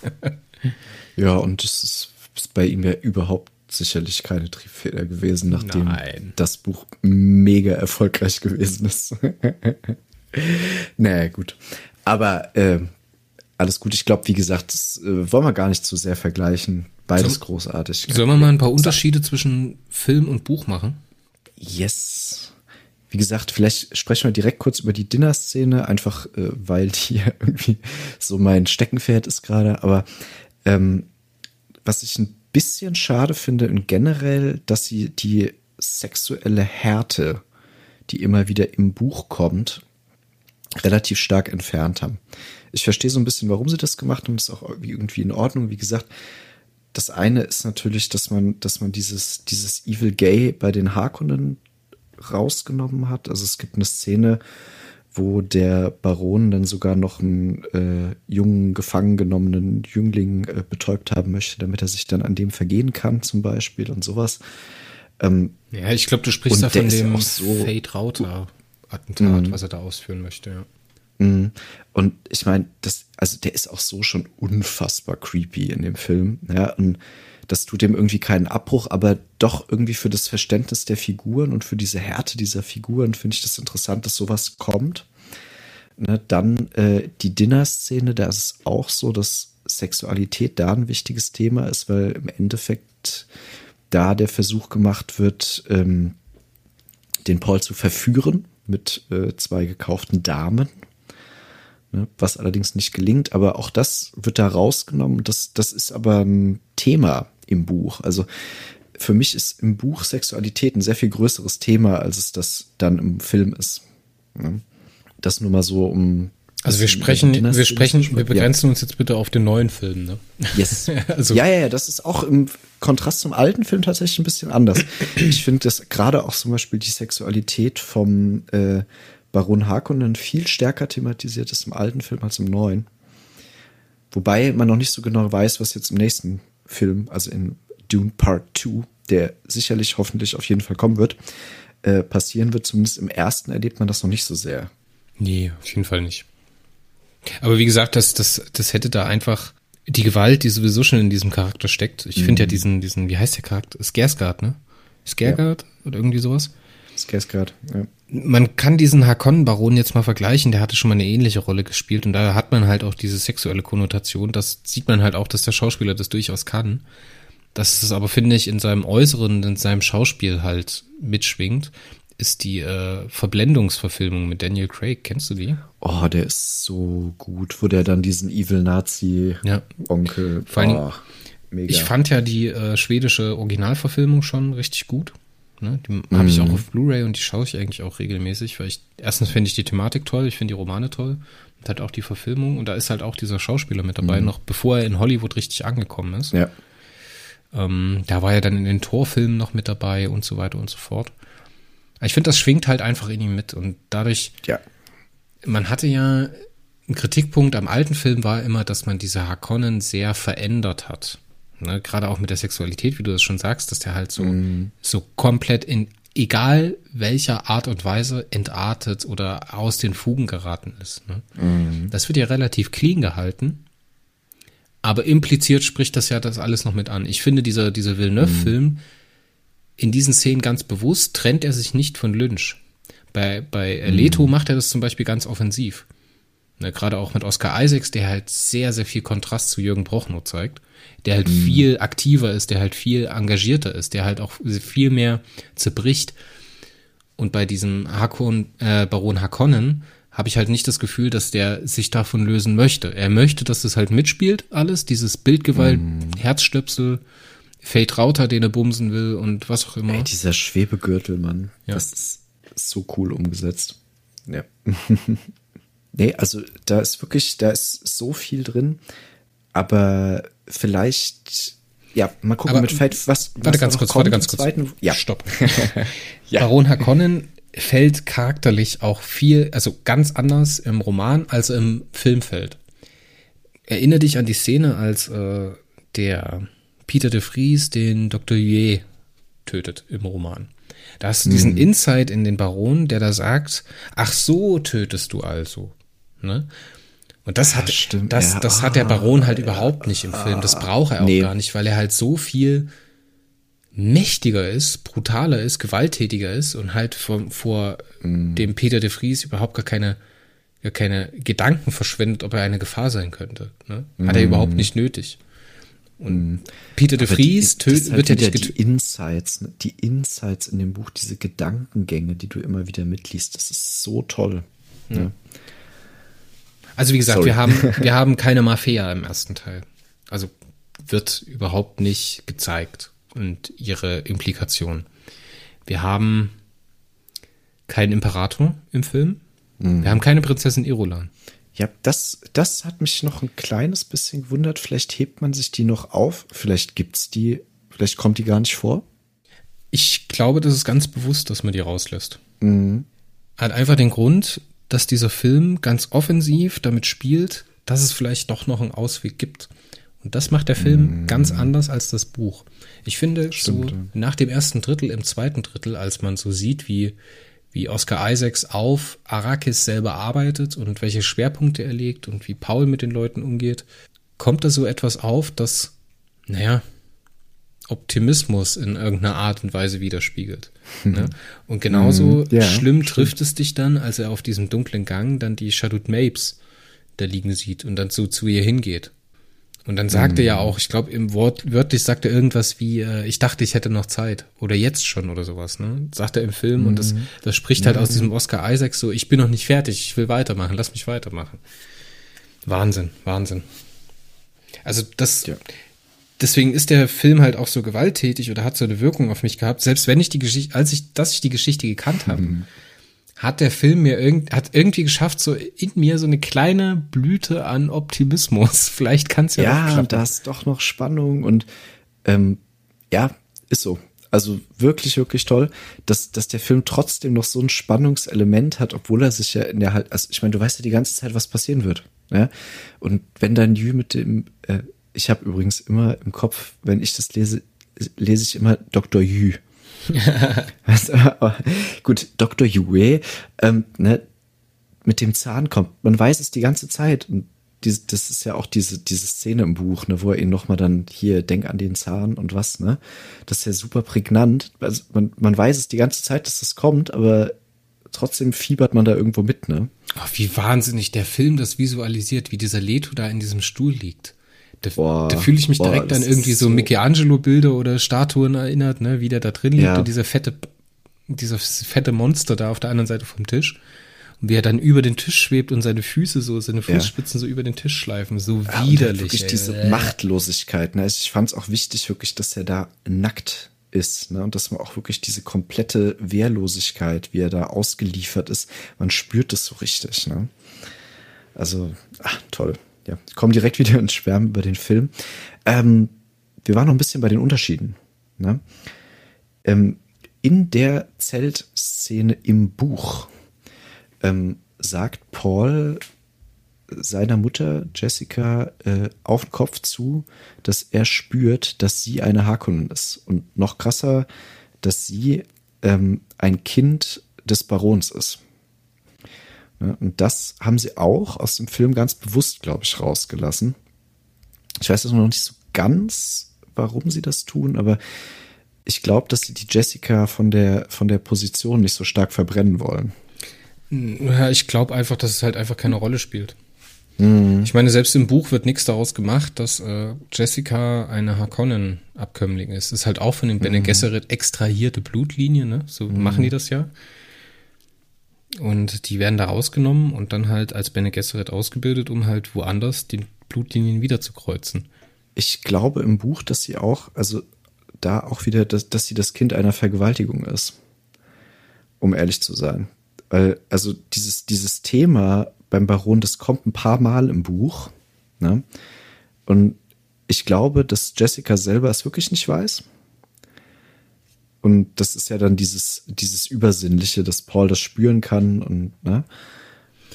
S3: ja, und das ist, ist bei ihm ja überhaupt sicherlich keine Triebfeder gewesen, nachdem Nein. das Buch mega erfolgreich gewesen ist. [LAUGHS] naja, gut. Aber äh, alles gut. Ich glaube, wie gesagt, das äh, wollen wir gar nicht zu sehr vergleichen. Beides so, großartig.
S2: Sollen wir mal ein paar Unterschiede zwischen Film und Buch machen?
S3: Yes. Wie gesagt, vielleicht sprechen wir direkt kurz über die Dinner-Szene, einfach äh, weil die [LAUGHS] irgendwie so mein Steckenpferd ist gerade. Aber ähm, was ich ein bisschen schade finde und generell, dass sie die sexuelle Härte, die immer wieder im Buch kommt, relativ stark entfernt haben. Ich verstehe so ein bisschen, warum sie das gemacht haben. Ist auch irgendwie in Ordnung. Wie gesagt, das eine ist natürlich, dass man, dass man dieses, dieses Evil Gay bei den Harkonnen rausgenommen hat. Also es gibt eine Szene, wo der Baron dann sogar noch einen äh, jungen, gefangen genommenen Jüngling äh, betäubt haben möchte, damit er sich dann an dem vergehen kann, zum Beispiel und sowas.
S2: Ähm, ja, ich glaube, du sprichst da von dem so, Fate Rauter Attentat, mm, was er da ausführen möchte, ja.
S3: Mhm. Und ich meine, das, also der ist auch so schon unfassbar creepy in dem Film. Ja, und das tut dem irgendwie keinen Abbruch, aber doch irgendwie für das Verständnis der Figuren und für diese Härte dieser Figuren finde ich das interessant, dass sowas kommt. Ne, dann äh, die Dinner-Szene, da ist es auch so, dass Sexualität da ein wichtiges Thema ist, weil im Endeffekt da der Versuch gemacht wird, ähm, den Paul zu verführen mit äh, zwei gekauften Damen was allerdings nicht gelingt. Aber auch das wird da rausgenommen. Das, das ist aber ein Thema im Buch. Also für mich ist im Buch Sexualität ein sehr viel größeres Thema, als es das dann im Film ist. Ne? Das nur mal so um.
S2: Also wir sprechen, wir sprechen, wir begrenzen ja. uns jetzt bitte auf den neuen Film, ne?
S3: Yes. [LAUGHS] also. Ja, ja, ja, das ist auch im Kontrast zum alten Film tatsächlich ein bisschen anders. Ich finde das gerade auch zum Beispiel die Sexualität vom äh, Baron Harkonnen viel stärker thematisiert ist im alten Film als im neuen. Wobei man noch nicht so genau weiß, was jetzt im nächsten Film, also in Dune Part 2, der sicherlich hoffentlich auf jeden Fall kommen wird, äh, passieren wird. Zumindest im ersten erlebt man das noch nicht so sehr.
S2: Nee, auf jeden Fall nicht. Aber wie gesagt, das, das, das hätte da einfach die Gewalt, die sowieso schon in diesem Charakter steckt. Ich mhm. finde ja diesen, diesen, wie heißt der Charakter? Skarsgård, ne? Skarsgård ja. oder irgendwie sowas?
S3: Skarsgård, ja
S2: man kann diesen Hakon-Baron jetzt mal vergleichen, der hatte schon mal eine ähnliche Rolle gespielt und da hat man halt auch diese sexuelle Konnotation. Das sieht man halt auch, dass der Schauspieler das durchaus kann. Dass es aber, finde ich, in seinem Äußeren, in seinem Schauspiel halt mitschwingt, ist die äh, Verblendungsverfilmung mit Daniel Craig. Kennst du die?
S3: Oh, der ist so gut, wo der dann diesen Evil Nazi-Onkel. Ja.
S2: Vor allem, oh, mega. Ich fand ja die äh, schwedische Originalverfilmung schon richtig gut Ne? Die mhm. habe ich auch auf Blu-ray und die schaue ich eigentlich auch regelmäßig, weil ich erstens finde ich die Thematik toll, ich finde die Romane toll und halt auch die Verfilmung und da ist halt auch dieser Schauspieler mit dabei, mhm. noch bevor er in Hollywood richtig angekommen ist.
S3: Ja.
S2: Ähm, da war er dann in den Torfilmen noch mit dabei und so weiter und so fort. Ich finde, das schwingt halt einfach in ihm mit und dadurch,
S3: ja.
S2: man hatte ja, ein Kritikpunkt am alten Film war immer, dass man diese Harkonnen sehr verändert hat. Ne, gerade auch mit der Sexualität, wie du das schon sagst, dass der halt so, mm. so komplett in egal welcher Art und Weise entartet oder aus den Fugen geraten ist. Ne? Mm. Das wird ja relativ clean gehalten. Aber impliziert spricht das ja das alles noch mit an. Ich finde, dieser, dieser Villeneuve-Film, mm. in diesen Szenen ganz bewusst trennt er sich nicht von Lynch. Bei, bei Leto macht er das zum Beispiel ganz offensiv. Ne, gerade auch mit Oscar Isaacs, der halt sehr, sehr viel Kontrast zu Jürgen Brochnow zeigt der halt mhm. viel aktiver ist, der halt viel engagierter ist, der halt auch viel mehr zerbricht. Und bei diesem Hakon, äh, Baron Hakonnen habe ich halt nicht das Gefühl, dass der sich davon lösen möchte. Er möchte, dass es halt mitspielt, alles, dieses Bildgewalt, mhm. Herzstöpsel, Fate Rauter, den er bumsen will und was auch immer. Ey,
S3: dieser Schwebegürtel, Mann. Ja. Das ist so cool umgesetzt. Ja. [LAUGHS] nee, also da ist wirklich, da ist so viel drin. Aber vielleicht, ja, mal gucken Aber, mit Fate, was,
S2: warte ganz kurz, warte ganz kurz. Zweiten, ja. Stopp. [LAUGHS] ja. Baron Harkonnen fällt charakterlich auch viel, also ganz anders im Roman als im Film fällt. Erinnere dich an die Szene, als äh, der Peter de Vries den Dr. Yue tötet im Roman. Da hast du diesen hm. Insight in den Baron, der da sagt, ach so tötest du also. Ne? Und das hat, stimmt, das, das ah, hat der Baron halt überhaupt nicht im Film. Das braucht er auch nee. gar nicht, weil er halt so viel mächtiger ist, brutaler ist, gewalttätiger ist und halt vor, vor mm. dem Peter de Vries überhaupt gar keine, gar keine Gedanken verschwendet, ob er eine Gefahr sein könnte. Ne? Hat mm. er überhaupt nicht nötig. Und mm. Peter de Vries
S3: tötet, halt wird ja nicht getötet. Die Insights, ne? die Insights in dem Buch, diese Gedankengänge, die du immer wieder mitliest, das ist so toll. Ja.
S2: Also wie gesagt, Sorry. wir haben, [LAUGHS] wir haben keine Mafia im ersten Teil. Also wird überhaupt nicht gezeigt und ihre Implikation. Wir haben keinen Imperator im Film. Mhm. Wir haben keine Prinzessin Irulan.
S3: Ja, das, das hat mich noch ein kleines bisschen gewundert. Vielleicht hebt man sich die noch auf. Vielleicht gibt's die, vielleicht kommt die gar nicht vor.
S2: Ich glaube, das ist ganz bewusst, dass man die rauslässt. Mhm. Hat einfach den Grund, dass dieser Film ganz offensiv damit spielt, dass es vielleicht doch noch einen Ausweg gibt. Und das macht der Film mm. ganz anders als das Buch. Ich finde, Stimmt, so nach dem ersten Drittel, im zweiten Drittel, als man so sieht, wie, wie Oscar Isaacs auf Arrakis selber arbeitet und welche Schwerpunkte er legt und wie Paul mit den Leuten umgeht, kommt da so etwas auf, das, naja, Optimismus in irgendeiner Art und Weise widerspiegelt. Ne? Und genauso mhm, ja, schlimm trifft stimmt. es dich dann, als er auf diesem dunklen Gang dann die Shadut Mapes da liegen sieht und dann so zu ihr hingeht. Und dann sagt mhm. er ja auch, ich glaube, im Wort wörtlich sagt er irgendwas wie, äh, ich dachte, ich hätte noch Zeit. Oder jetzt schon oder sowas, ne? Sagt er im Film mhm. und das, mhm. das spricht halt aus diesem Oscar Isaac so, ich bin noch nicht fertig, ich will weitermachen, lass mich weitermachen. Wahnsinn, Wahnsinn. Also das, ja deswegen ist der Film halt auch so gewalttätig oder hat so eine Wirkung auf mich gehabt. Selbst wenn ich die Geschichte, als ich, dass ich die Geschichte gekannt habe, mhm. hat der Film mir irgend, hat irgendwie geschafft, so in mir so eine kleine Blüte an Optimismus. [LAUGHS] Vielleicht kann es ja
S3: Ja, und da ist doch noch Spannung und ähm, ja, ist so. Also wirklich, wirklich toll, dass, dass der Film trotzdem noch so ein Spannungselement hat, obwohl er sich ja in der halt, also ich meine, du weißt ja die ganze Zeit, was passieren wird. Ja? Und wenn dann Jü mit dem ich habe übrigens immer im Kopf, wenn ich das lese, lese ich immer Dr. Yu. [LAUGHS] Gut, Dr. Yue, ähm, ne, mit dem Zahn kommt. Man weiß es die ganze Zeit. Und diese, das ist ja auch diese, diese Szene im Buch, ne, wo er ihn nochmal dann hier, denk an den Zahn und was, ne? Das ist ja super prägnant. Also man, man weiß es die ganze Zeit, dass das kommt, aber trotzdem fiebert man da irgendwo mit, ne?
S2: Oh, wie wahnsinnig der Film das visualisiert, wie dieser Leto da in diesem Stuhl liegt. Da, da fühle ich mich boah, direkt an irgendwie so, so Michelangelo-Bilder oder Statuen erinnert, ne, wie der da drin liegt ja. und dieser fette, dieser fette Monster da auf der anderen Seite vom Tisch. Und wie er dann über den Tisch schwebt und seine Füße so, seine Fußspitzen ja. so über den Tisch schleifen, so ja, widerlich.
S3: Wirklich ey. diese Machtlosigkeit. Ne? Ich fand es auch wichtig, wirklich, dass er da nackt ist. Ne? Und dass man auch wirklich diese komplette Wehrlosigkeit, wie er da ausgeliefert ist, man spürt es so richtig. Ne? Also, ach, toll. Ja, ich komme direkt wieder ins Schwärmen über den Film. Ähm, wir waren noch ein bisschen bei den Unterschieden. Ne? Ähm, in der Zeltszene im Buch ähm, sagt Paul seiner Mutter Jessica äh, auf den Kopf zu, dass er spürt, dass sie eine Harkonnen ist. Und noch krasser, dass sie ähm, ein Kind des Barons ist. Und das haben sie auch aus dem Film ganz bewusst, glaube ich, rausgelassen. Ich weiß jetzt noch nicht so ganz, warum sie das tun, aber ich glaube, dass sie die Jessica von der, von der Position nicht so stark verbrennen wollen.
S2: Ja, ich glaube einfach, dass es halt einfach keine Rolle spielt. Mhm. Ich meine, selbst im Buch wird nichts daraus gemacht, dass äh, Jessica eine Harkonnen-Abkömmling ist. Ist halt auch von den. Bene Gesserit extrahierte Blutlinie, ne? So mhm. machen die das ja. Und die werden da rausgenommen und dann halt als Bene Gesserit ausgebildet, um halt woanders die Blutlinien wieder zu kreuzen.
S3: Ich glaube im Buch, dass sie auch, also da auch wieder, dass, dass sie das Kind einer Vergewaltigung ist. Um ehrlich zu sein. Weil, also dieses, dieses Thema beim Baron, das kommt ein paar Mal im Buch. Ne? Und ich glaube, dass Jessica selber es wirklich nicht weiß. Und das ist ja dann dieses, dieses Übersinnliche, dass Paul das spüren kann und, ne?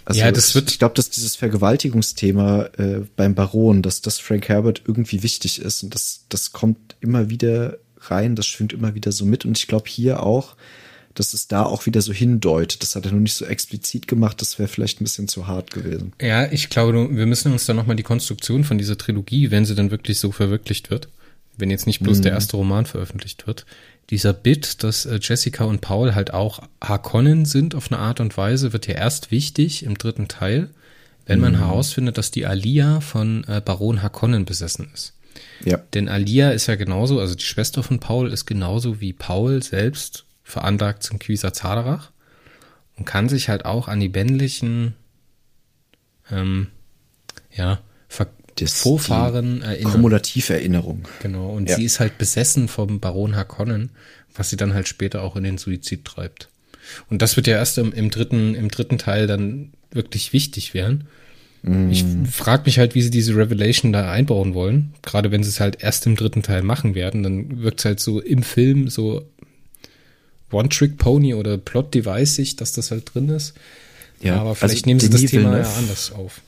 S3: Also ja, das wird. Ich glaube, dass dieses Vergewaltigungsthema äh, beim Baron, dass das Frank Herbert irgendwie wichtig ist und das, das kommt immer wieder rein, das schwingt immer wieder so mit und ich glaube hier auch, dass es da auch wieder so hindeutet. Das hat er noch nicht so explizit gemacht, das wäre vielleicht ein bisschen zu hart gewesen.
S2: Ja, ich glaube, wir müssen uns dann nochmal die Konstruktion von dieser Trilogie, wenn sie dann wirklich so verwirklicht wird, wenn jetzt nicht bloß mhm. der erste Roman veröffentlicht wird, dieser Bit, dass äh, Jessica und Paul halt auch Harkonnen sind auf eine Art und Weise, wird ja erst wichtig im dritten Teil, wenn man mhm. herausfindet, dass die Alia von äh, Baron Harkonnen besessen ist. Ja. Denn Alia ist ja genauso, also die Schwester von Paul ist genauso wie Paul selbst veranlagt zum Quisa Zaderach und kann sich halt auch an die männlichen ähm, ja, das Vorfahren
S3: erinnern. Kumulativerinnerung.
S2: Genau, und ja. sie ist halt besessen vom Baron Harkonnen, was sie dann halt später auch in den Suizid treibt. Und das wird ja erst im, im dritten, im dritten Teil dann wirklich wichtig werden. Mm. Ich frage mich halt, wie sie diese Revelation da einbauen wollen. Gerade wenn sie es halt erst im dritten Teil machen werden, dann wirkt es halt so im Film so One-Trick-Pony oder Plot-Device-ig, dass das halt drin ist. Ja, aber vielleicht also nehmen sie das Thema Villeneuve, ja anders auf.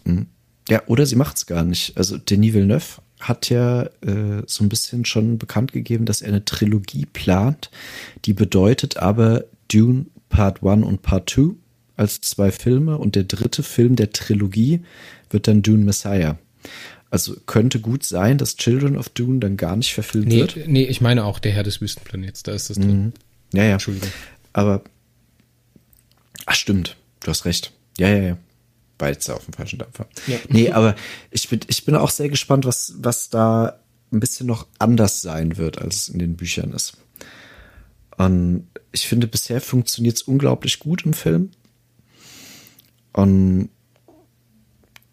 S3: Ja, oder sie macht es gar nicht. Also Denis Villeneuve hat ja äh, so ein bisschen schon bekannt gegeben, dass er eine Trilogie plant. Die bedeutet aber Dune Part 1 und Part 2 als zwei Filme und der dritte Film der Trilogie wird dann Dune Messiah. Also könnte gut sein, dass Children of Dune dann gar nicht verfilmt
S2: nee,
S3: wird.
S2: Nee, ich meine auch der Herr des Wüstenplanets, da ist das drin. Mhm.
S3: Ja, ja. Entschuldigung. Aber, ach stimmt, du hast recht. Ja, ja, ja jetzt auf dem falschen Dampfer. Ja. Nee, aber ich bin, ich bin auch sehr gespannt, was, was da ein bisschen noch anders sein wird, als es in den Büchern ist. Und ich finde, bisher funktioniert es unglaublich gut im Film. Und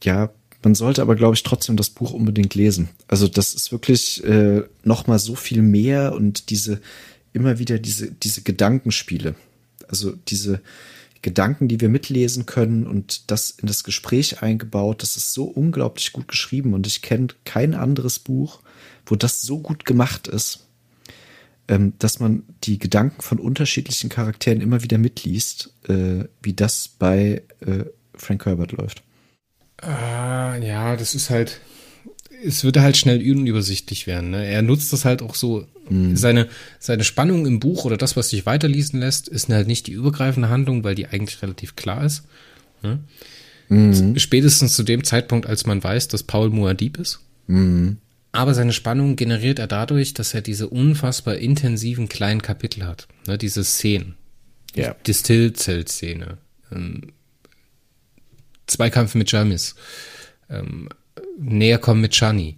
S3: ja, man sollte aber, glaube ich, trotzdem das Buch unbedingt lesen. Also das ist wirklich äh, noch mal so viel mehr und diese immer wieder diese diese Gedankenspiele. Also diese Gedanken, die wir mitlesen können und das in das Gespräch eingebaut. Das ist so unglaublich gut geschrieben und ich kenne kein anderes Buch, wo das so gut gemacht ist, ähm, dass man die Gedanken von unterschiedlichen Charakteren immer wieder mitliest, äh, wie das bei äh, Frank Herbert läuft.
S2: Ah, ja, das ist halt, es würde halt schnell unübersichtlich werden. Ne? Er nutzt das halt auch so. Mhm. Seine, seine Spannung im Buch oder das, was sich weiterlesen lässt, ist halt nicht die übergreifende Handlung, weil die eigentlich relativ klar ist. Ne? Mhm. Spätestens zu dem Zeitpunkt, als man weiß, dass Paul Muad'Dib ist. Mhm. Aber seine Spannung generiert er dadurch, dass er diese unfassbar intensiven kleinen Kapitel hat. Ne? Diese Szenen. Ja. Die Stillzelt-Szene. Ähm, Zweikampf mit Jamis. Ähm, näher kommen mit Shani.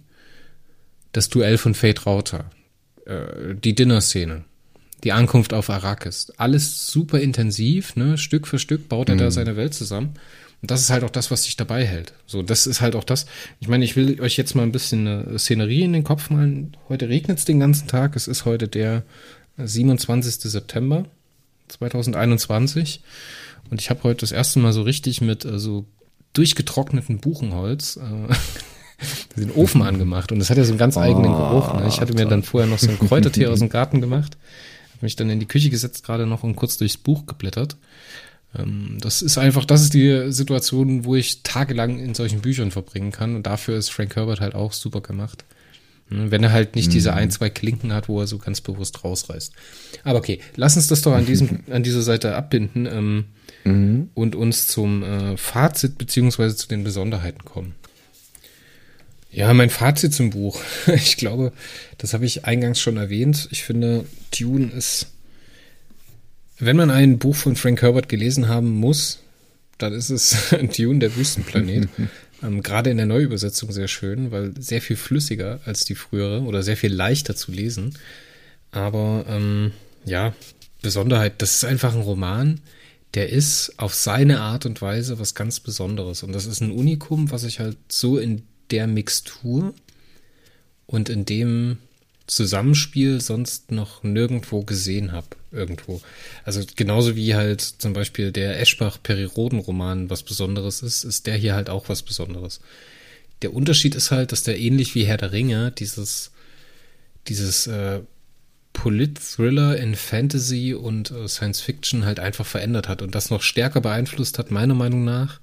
S2: Das Duell von Fate Rauter. Äh, die Dinner-Szene. Die Ankunft auf Arrakis. Alles super intensiv, ne? Stück für Stück baut er mhm. da seine Welt zusammen. Und das ist halt auch das, was sich dabei hält. So, das ist halt auch das. Ich meine, ich will euch jetzt mal ein bisschen eine Szenerie in den Kopf malen. Heute regnet es den ganzen Tag. Es ist heute der 27. September 2021. Und ich habe heute das erste Mal so richtig mit äh, so durchgetrockneten Buchenholz äh, [LAUGHS] den Ofen angemacht. Und das hat ja so einen ganz eigenen Geruch. Ne? Ich hatte mir dann vorher noch so ein [LAUGHS] Kräutertee aus dem Garten gemacht, habe mich dann in die Küche gesetzt gerade noch und kurz durchs Buch geblättert. Ähm, das ist einfach, das ist die Situation, wo ich tagelang in solchen Büchern verbringen kann. Und dafür ist Frank Herbert halt auch super gemacht. Hm, wenn er halt nicht mhm. diese ein, zwei Klinken hat, wo er so ganz bewusst rausreißt. Aber okay, lass uns das doch an diesem, [LAUGHS] an dieser Seite abbinden ähm, mhm. und uns zum äh, Fazit beziehungsweise zu den Besonderheiten kommen. Ja, mein Fazit zum Buch. [LAUGHS] Ich glaube, das habe ich eingangs schon erwähnt. Ich finde, Dune ist, wenn man ein Buch von Frank Herbert gelesen haben muss, dann ist es [LAUGHS] Dune, der Wüstenplanet. [LAUGHS] ähm, Gerade in der Neuübersetzung sehr schön, weil sehr viel flüssiger als die frühere oder sehr viel leichter zu lesen. Aber ähm, ja, Besonderheit, das ist einfach ein Roman, der ist auf seine Art und Weise was ganz Besonderes. Und das ist ein Unikum, was ich halt so in der Mixtur und in dem Zusammenspiel sonst noch nirgendwo gesehen habe. Irgendwo. Also genauso wie halt zum Beispiel der Eschbach-Periroden-Roman was Besonderes ist, ist der hier halt auch was Besonderes. Der Unterschied ist halt, dass der ähnlich wie Herr der Ringe dieses, dieses äh, Polit-Thriller in Fantasy und äh, Science Fiction halt einfach verändert hat und das noch stärker beeinflusst hat, meiner Meinung nach,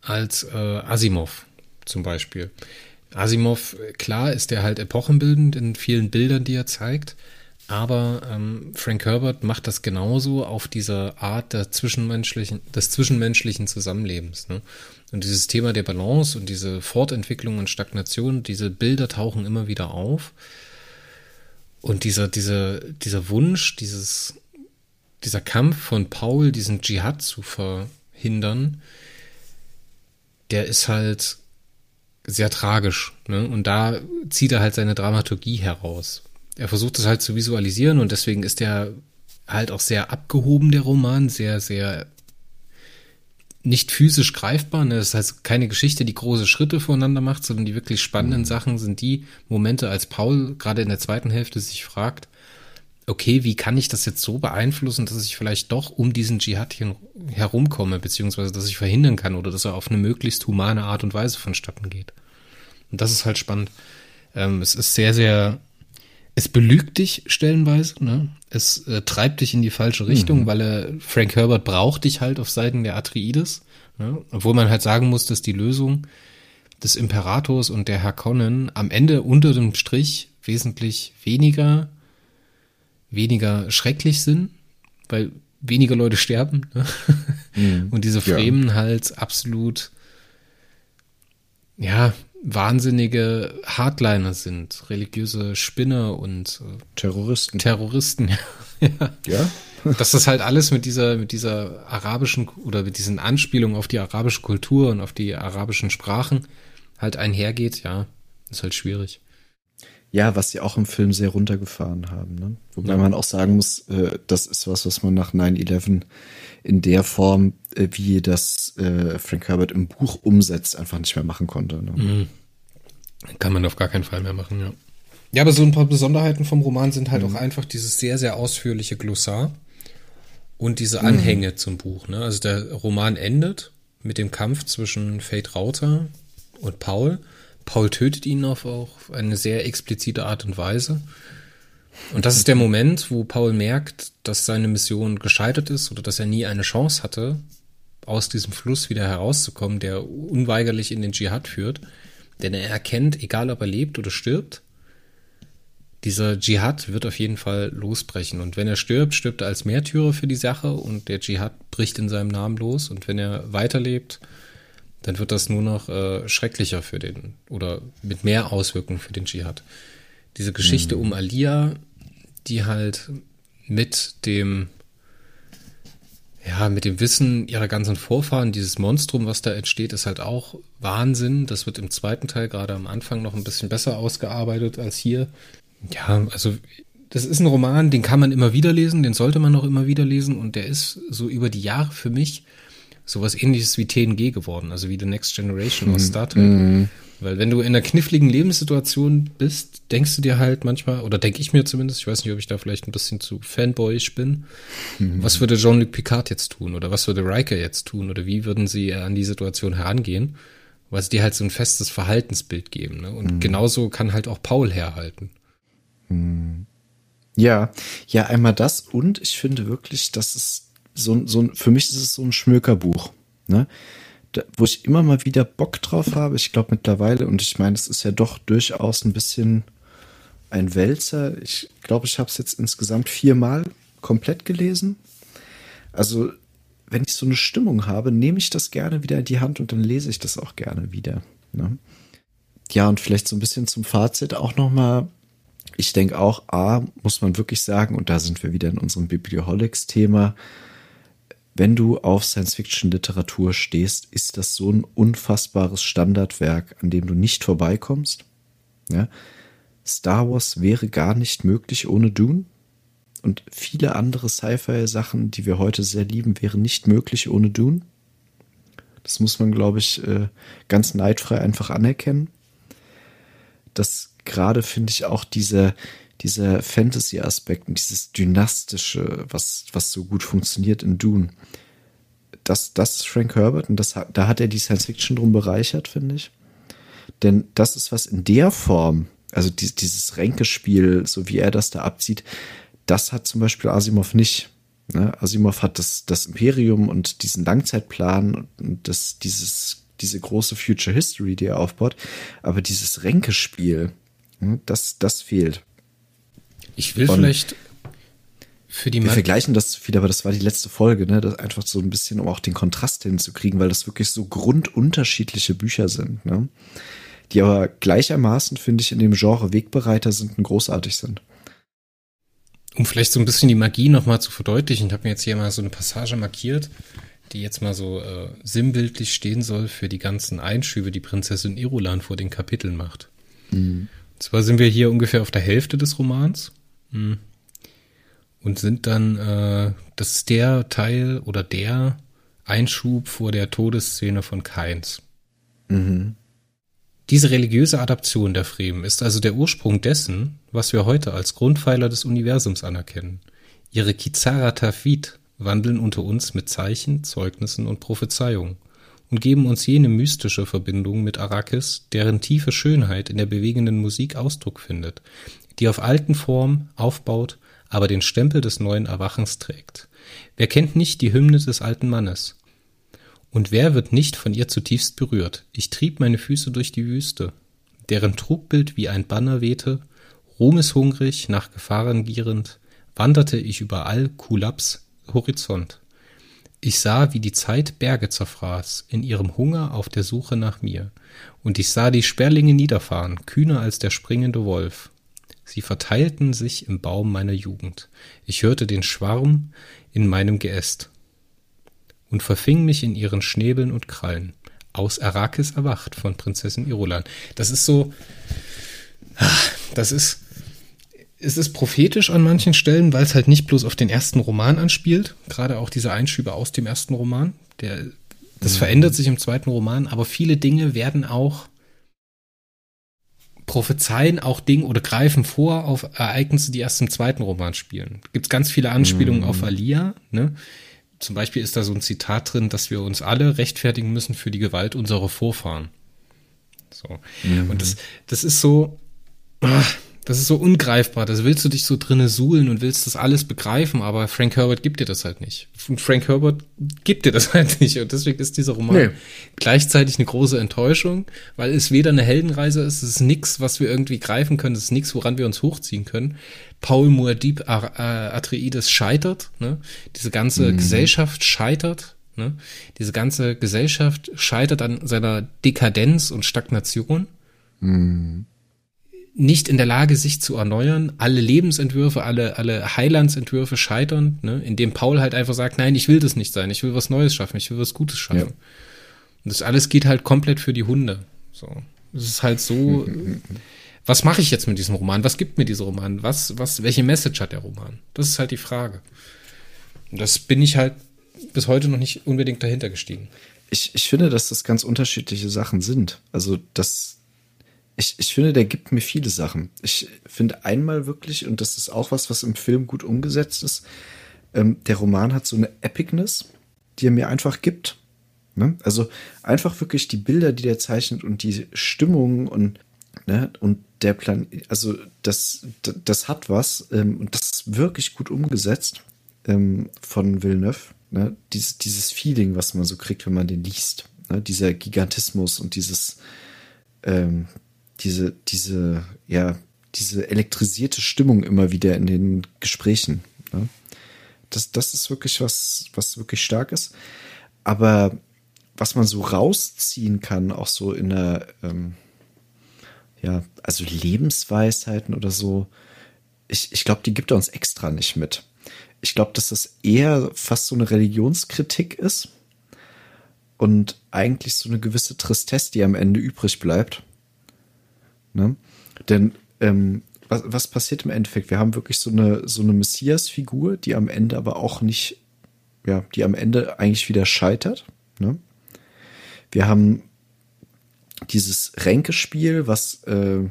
S2: als äh, Asimov zum Beispiel. Asimov, klar, ist der halt epochenbildend in vielen Bildern, die er zeigt, aber ähm, Frank Herbert macht das genauso auf dieser Art der zwischenmenschlichen, des zwischenmenschlichen Zusammenlebens. Ne? Und dieses Thema der Balance und diese Fortentwicklung und Stagnation, diese Bilder tauchen immer wieder auf. Und dieser, dieser, dieser Wunsch, dieses, dieser Kampf von Paul, diesen Dschihad zu verhindern, der ist halt sehr tragisch. Ne? Und da zieht er halt seine Dramaturgie heraus. Er versucht es halt zu visualisieren und deswegen ist er halt auch sehr abgehoben, der Roman, sehr, sehr nicht physisch greifbar. Ne? Das ist halt keine Geschichte, die große Schritte voneinander macht, sondern die wirklich spannenden mhm. Sachen sind die Momente, als Paul gerade in der zweiten Hälfte sich fragt, okay, wie kann ich das jetzt so beeinflussen, dass ich vielleicht doch um diesen Dschihad herumkomme, beziehungsweise dass ich verhindern kann oder dass er auf eine möglichst humane Art und Weise vonstatten geht. Und das ist halt spannend. Ähm, es ist sehr, sehr, es belügt dich stellenweise, ne? Es äh, treibt dich in die falsche Richtung, mhm. weil er, Frank Herbert braucht dich halt auf Seiten der Atreides, ne? Obwohl man halt sagen muss, dass die Lösung des Imperators und der Harkonnen am Ende unter dem Strich wesentlich weniger weniger schrecklich sind, weil weniger Leute sterben. Ne? Mhm. [LAUGHS] Und diese Fremen ja. halt absolut, ja, wahnsinnige Hardliner sind, religiöse Spinner und
S3: äh, Terroristen.
S2: Terroristen, [LAUGHS] ja. ja. [LAUGHS] Dass das halt alles mit dieser, mit dieser arabischen oder mit diesen Anspielungen auf die arabische Kultur und auf die arabischen Sprachen halt einhergeht, ja, ist halt schwierig.
S3: Ja, was sie auch im Film sehr runtergefahren haben. Ne? Wobei ja. man auch sagen muss, äh, das ist was, was man nach 9-11 in der Form, äh, wie das äh, Frank Herbert im Buch umsetzt, einfach nicht mehr machen konnte. Ne? Mhm.
S2: Kann man auf gar keinen Fall mehr machen, ja. Ja, aber so ein paar Besonderheiten vom Roman sind halt mhm. auch einfach dieses sehr, sehr ausführliche Glossar und diese Anhänge mhm. zum Buch. Ne? Also der Roman endet mit dem Kampf zwischen Fate Rauter und Paul Paul tötet ihn auf auch eine sehr explizite Art und Weise. Und das ist der Moment, wo Paul merkt, dass seine Mission gescheitert ist oder dass er nie eine Chance hatte, aus diesem Fluss wieder herauszukommen, der unweigerlich in den Dschihad führt. Denn er erkennt, egal ob er lebt oder stirbt, dieser Dschihad wird auf jeden Fall losbrechen. Und wenn er stirbt, stirbt er als Märtyrer für die Sache und der Dschihad bricht in seinem Namen los. Und wenn er weiterlebt, dann wird das nur noch äh, schrecklicher für den oder mit mehr Auswirkungen für den Dschihad. Diese Geschichte mhm. um Alia, die halt mit dem ja, mit dem Wissen ihrer ganzen Vorfahren, dieses Monstrum, was da entsteht, ist halt auch Wahnsinn. Das wird im zweiten Teil gerade am Anfang noch ein bisschen besser ausgearbeitet als hier. Ja, also das ist ein Roman, den kann man immer wieder lesen, den sollte man auch immer wieder lesen und der ist so über die Jahre für mich sowas ähnliches wie TNG geworden, also wie The Next Generation aus Star Trek. Mhm. Weil wenn du in einer kniffligen Lebenssituation bist, denkst du dir halt manchmal, oder denke ich mir zumindest, ich weiß nicht, ob ich da vielleicht ein bisschen zu fanboyisch bin, mhm. was würde Jean-Luc Picard jetzt tun oder was würde Riker jetzt tun oder wie würden sie an die Situation herangehen, weil sie dir halt so ein festes Verhaltensbild geben. Ne? Und mhm. genauso kann halt auch Paul herhalten.
S3: Mhm. Ja, ja, einmal das und ich finde wirklich, dass es so, so für mich ist es so ein Schmökerbuch, ne? Da, wo ich immer mal wieder Bock drauf habe. Ich glaube mittlerweile, und ich meine, es ist ja doch durchaus ein bisschen ein Wälzer. Ich glaube, ich habe es jetzt insgesamt viermal komplett gelesen. Also, wenn ich so eine Stimmung habe, nehme ich das gerne wieder in die Hand und dann lese ich das auch gerne wieder. Ne? Ja, und vielleicht so ein bisschen zum Fazit auch nochmal ich denke auch, A, muss man wirklich sagen, und da sind wir wieder in unserem Biblioholics-Thema, wenn du auf Science-Fiction-Literatur stehst, ist das so ein unfassbares Standardwerk, an dem du nicht vorbeikommst. Ja? Star Wars wäre gar nicht möglich ohne Dune. Und viele andere Sci-Fi-Sachen, die wir heute sehr lieben, wären nicht möglich ohne Dune. Das muss man, glaube ich, äh, ganz neidfrei einfach anerkennen. Das gerade finde ich auch diese, dieser Fantasy-Aspekt und dieses Dynastische, was, was so gut funktioniert in Dune. Das, das ist Frank Herbert und das, da hat er die Science Fiction drum bereichert, finde ich. Denn das ist was in der Form, also die, dieses Ränkespiel, so wie er das da abzieht, das hat zum Beispiel Asimov nicht. Ne? Asimov hat das, das Imperium und diesen Langzeitplan und das, dieses, diese große Future History, die er aufbaut. Aber dieses Ränkespiel, hm, das, das fehlt.
S2: Ich will Und vielleicht
S3: für die Wir vergleichen das zu viel, aber das war die letzte Folge, ne? Das einfach so ein bisschen, um auch den Kontrast hinzukriegen, weil das wirklich so grundunterschiedliche Bücher sind, ne? Die aber gleichermaßen, finde ich, in dem Genre Wegbereiter sind und großartig sind.
S2: Um vielleicht so ein bisschen die Magie nochmal zu verdeutlichen, ich habe mir jetzt hier mal so eine Passage markiert, die jetzt mal so äh, sinnbildlich stehen soll für die ganzen Einschübe, die Prinzessin Irulan vor den Kapiteln macht. Mhm. Zwar sind wir hier ungefähr auf der Hälfte des Romans. Und sind dann, äh, das ist der Teil oder der Einschub vor der Todesszene von Keins. Mhm. Diese religiöse Adaption der Fremen ist also der Ursprung dessen, was wir heute als Grundpfeiler des Universums anerkennen. Ihre Kizara Tafid wandeln unter uns mit Zeichen, Zeugnissen und Prophezeiungen und geben uns jene mystische Verbindung mit Arrakis, deren tiefe Schönheit in der bewegenden Musik Ausdruck findet, die auf alten Formen aufbaut, aber den Stempel des neuen Erwachens trägt. Wer kennt nicht die Hymne des alten Mannes? Und wer wird nicht von ihr zutiefst berührt? Ich trieb meine Füße durch die Wüste, deren Trugbild wie ein Banner wehte, ruhmeshungrig, nach Gefahren gierend, wanderte ich über all Kulabs Horizont. Ich sah, wie die Zeit Berge zerfraß, in ihrem Hunger auf der Suche nach mir, und ich sah die Sperlinge niederfahren, kühner als der springende Wolf. Sie verteilten sich im Baum meiner Jugend. Ich hörte den Schwarm in meinem Geäst und verfing mich in ihren Schnäbeln und Krallen. Aus Arrakis erwacht von Prinzessin Irulan. Das ist so, ah, das ist, es ist prophetisch an manchen Stellen, weil es halt nicht bloß auf den ersten Roman anspielt, gerade auch diese Einschübe aus dem ersten Roman. Der, das mhm. verändert sich im zweiten Roman, aber viele Dinge werden auch prophezeien auch Dinge oder greifen vor auf Ereignisse, die erst im zweiten Roman spielen. Gibt es ganz viele Anspielungen mhm. auf Alia. Ne? Zum Beispiel ist da so ein Zitat drin, dass wir uns alle rechtfertigen müssen für die Gewalt unserer Vorfahren. So. Mhm. Und das, das ist so. Ach, das ist so ungreifbar. Das willst du dich so drinne suhlen und willst das alles begreifen, aber Frank Herbert gibt dir das halt nicht. Und Frank Herbert gibt dir das [LAUGHS] halt nicht. Und deswegen ist dieser Roman nee. gleichzeitig eine große Enttäuschung, weil es weder eine Heldenreise ist, es ist nichts, was wir irgendwie greifen können, es ist nichts, woran wir uns hochziehen können. Paul Muad'Dib Atreides scheitert, ne? Diese ganze mhm. Gesellschaft scheitert, ne? Diese ganze Gesellschaft scheitert an seiner Dekadenz und Stagnation. Mhm nicht in der Lage, sich zu erneuern. Alle Lebensentwürfe, alle, alle Heilandsentwürfe scheitern, ne? indem Paul halt einfach sagt, nein, ich will das nicht sein, ich will was Neues schaffen, ich will was Gutes schaffen. Ja. Und das alles geht halt komplett für die Hunde. So. Es ist halt so, [LAUGHS] was mache ich jetzt mit diesem Roman? Was gibt mir dieser Roman? Was, was, welche Message hat der Roman? Das ist halt die Frage. Und das bin ich halt bis heute noch nicht unbedingt dahinter gestiegen.
S3: Ich, ich finde, dass das ganz unterschiedliche Sachen sind. Also, das ich, ich finde, der gibt mir viele Sachen. Ich finde einmal wirklich, und das ist auch was, was im Film gut umgesetzt ist, ähm, der Roman hat so eine Epicness, die er mir einfach gibt. Ne? Also einfach wirklich die Bilder, die der zeichnet und die Stimmung und, ne? und der Plan, also das, das hat was ähm, und das ist wirklich gut umgesetzt ähm, von Villeneuve. Ne? Dies, dieses Feeling, was man so kriegt, wenn man den liest. Ne? Dieser Gigantismus und dieses, ähm, diese, diese, ja, diese elektrisierte Stimmung immer wieder in den Gesprächen. Ne? Das, das ist wirklich was, was wirklich stark ist. Aber was man so rausziehen kann, auch so in der, ähm, ja, also Lebensweisheiten oder so, ich, ich glaube, die gibt er uns extra nicht mit. Ich glaube, dass das eher fast so eine Religionskritik ist und eigentlich so eine gewisse Tristesse, die am Ende übrig bleibt. Ne? Denn ähm, was, was passiert im Endeffekt? Wir haben wirklich so eine, so eine Messias-Figur, die am Ende aber auch nicht, ja, die am Ende eigentlich wieder scheitert. Ne? Wir haben dieses Ränkespiel, was äh,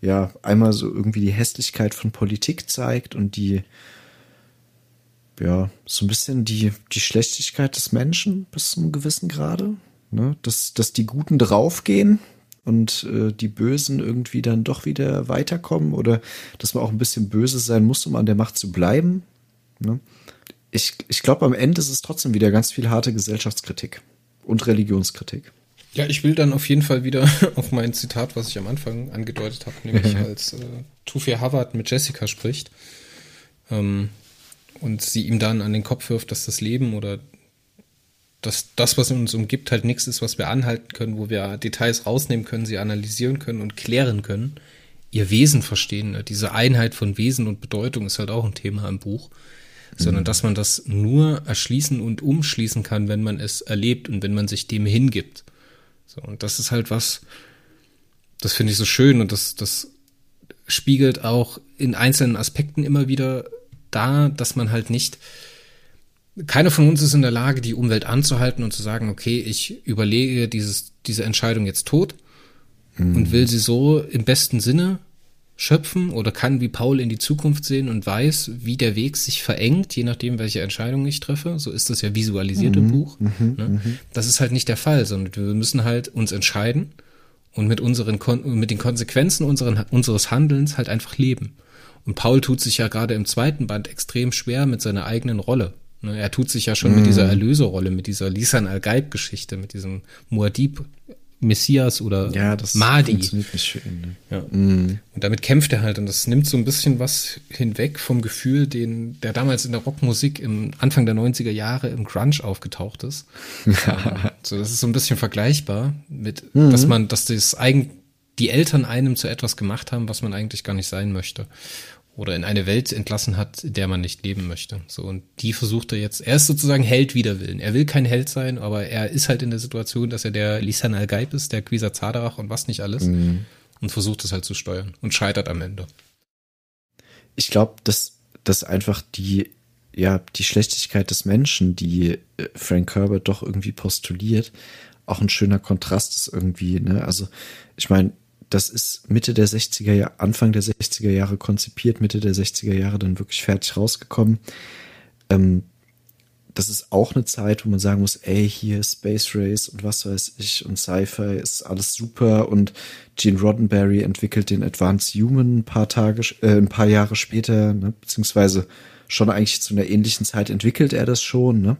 S3: ja einmal so irgendwie die Hässlichkeit von Politik zeigt und die ja so ein bisschen die die Schlechtigkeit des Menschen bis zu einem gewissen Grade, ne? dass dass die Guten draufgehen und äh, die Bösen irgendwie dann doch wieder weiterkommen oder dass man auch ein bisschen böse sein muss, um an der Macht zu bleiben. Ne? Ich, ich glaube, am Ende ist es trotzdem wieder ganz viel harte Gesellschaftskritik und Religionskritik.
S2: Ja, ich will dann auf jeden Fall wieder [LAUGHS] auf mein Zitat, was ich am Anfang angedeutet habe, nämlich als äh, Tufir Havard mit Jessica spricht ähm, und sie ihm dann an den Kopf wirft, dass das Leben oder dass das, was uns umgibt, halt nichts ist, was wir anhalten können, wo wir Details rausnehmen können, sie analysieren können und klären können, ihr Wesen verstehen. Ne? Diese Einheit von Wesen und Bedeutung ist halt auch ein Thema im Buch, mhm. sondern dass man das nur erschließen und umschließen kann, wenn man es erlebt und wenn man sich dem hingibt. So, und das ist halt was, das finde ich so schön und das, das spiegelt auch in einzelnen Aspekten immer wieder da, dass man halt nicht keiner von uns ist in der Lage, die Umwelt anzuhalten und zu sagen, okay, ich überlege dieses, diese Entscheidung jetzt tot mhm. und will sie so im besten Sinne schöpfen oder kann wie Paul in die Zukunft sehen und weiß, wie der Weg sich verengt, je nachdem, welche Entscheidung ich treffe. So ist das ja visualisiert mhm. im Buch. Mhm. Ne? Mhm. Das ist halt nicht der Fall, sondern wir müssen halt uns entscheiden und mit unseren, mit den Konsequenzen unseren, unseres Handelns halt einfach leben. Und Paul tut sich ja gerade im zweiten Band extrem schwer mit seiner eigenen Rolle. Ne, er tut sich ja schon mm. mit dieser mhm. Erlöserrolle, mit dieser Lisan al-Gaib-Geschichte, mit diesem Muad'Dib Messias oder
S3: ja, das
S2: Mahdi.
S3: Ihn, ne?
S2: ja. Mm. Und damit kämpft er halt und das nimmt so ein bisschen was hinweg vom Gefühl, den, der damals in der Rockmusik im Anfang der 90er Jahre im Grunge aufgetaucht ist. [LAUGHS] so, das ist so ein bisschen vergleichbar mit, mm. dass man, dass das eigen, die Eltern einem zu etwas gemacht haben, was man eigentlich gar nicht sein möchte oder in eine Welt entlassen hat, in der man nicht leben möchte. So, und die versucht er jetzt, er ist sozusagen Held wider Willen. Er will kein Held sein, aber er ist halt in der Situation, dass er der Lisan al-Gaib ist, der Quisa Zaderach und was nicht alles. Mhm. Und versucht es halt zu steuern und scheitert am Ende.
S3: Ich glaube, dass, dass einfach die, ja, die Schlechtigkeit des Menschen, die äh, Frank Herbert doch irgendwie postuliert, auch ein schöner Kontrast ist irgendwie, ne? Also, ich meine, das ist Mitte der 60er Jahre, Anfang der 60er Jahre konzipiert, Mitte der 60er Jahre dann wirklich fertig rausgekommen. Ähm, das ist auch eine Zeit, wo man sagen muss, ey, hier Space Race und was weiß ich und Sci-Fi ist alles super und Gene Roddenberry entwickelt den Advanced Human ein paar Tage, äh, ein paar Jahre später, ne, beziehungsweise schon eigentlich zu einer ähnlichen Zeit entwickelt er das schon, ne?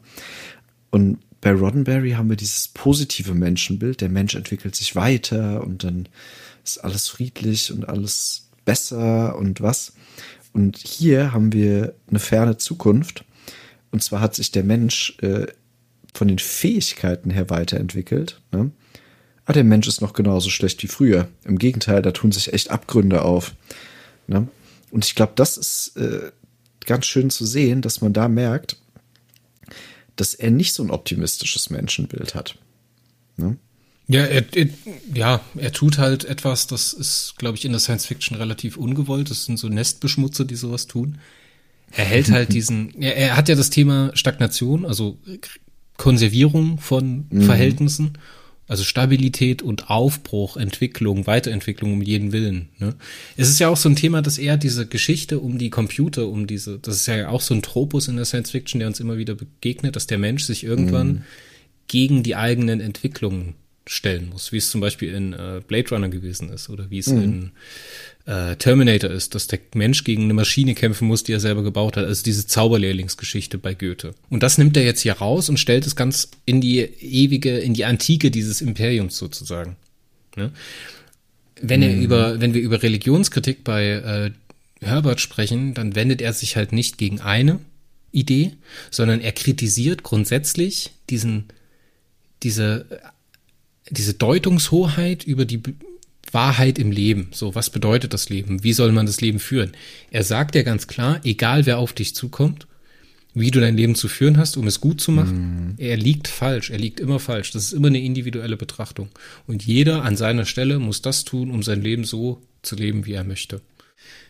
S3: Und bei Roddenberry haben wir dieses positive Menschenbild, der Mensch entwickelt sich weiter und dann ist alles friedlich und alles besser und was. Und hier haben wir eine ferne Zukunft. Und zwar hat sich der Mensch äh, von den Fähigkeiten her weiterentwickelt. Ne? Aber der Mensch ist noch genauso schlecht wie früher. Im Gegenteil, da tun sich echt Abgründe auf. Ne? Und ich glaube, das ist äh, ganz schön zu sehen, dass man da merkt, dass er nicht so ein optimistisches Menschenbild hat. Ne?
S2: Ja, er, er, ja, er tut halt etwas, das ist, glaube ich, in der Science Fiction relativ ungewollt. Das sind so Nestbeschmutzer, die sowas tun. Er hält halt [LAUGHS] diesen, er, er hat ja das Thema Stagnation, also Konservierung von mhm. Verhältnissen Also Stabilität und Aufbruch, Entwicklung, Weiterentwicklung um jeden Willen. Ne? Es ist ja auch so ein Thema, dass eher diese Geschichte um die Computer, um diese, das ist ja auch so ein Tropus in der Science Fiction, der uns immer wieder begegnet, dass der Mensch sich irgendwann mm. gegen die eigenen Entwicklungen stellen muss, wie es zum Beispiel in äh, Blade Runner gewesen ist oder wie es mm. in äh, Terminator ist, dass der Mensch gegen eine Maschine kämpfen muss, die er selber gebaut hat. Also diese Zauberlehrlingsgeschichte bei Goethe. Und das nimmt er jetzt hier raus und stellt es ganz in die ewige, in die Antike dieses Imperiums sozusagen. Ne? Wenn er mhm. über, wenn wir über Religionskritik bei äh, Herbert sprechen, dann wendet er sich halt nicht gegen eine Idee, sondern er kritisiert grundsätzlich diesen, diese, diese Deutungshoheit über die Wahrheit im Leben. So, was bedeutet das Leben? Wie soll man das Leben führen? Er sagt ja ganz klar, egal wer auf dich zukommt, wie du dein Leben zu führen hast, um es gut zu machen, mhm. er liegt falsch, er liegt immer falsch. Das ist immer eine individuelle Betrachtung. Und jeder an seiner Stelle muss das tun, um sein Leben so zu leben, wie er möchte.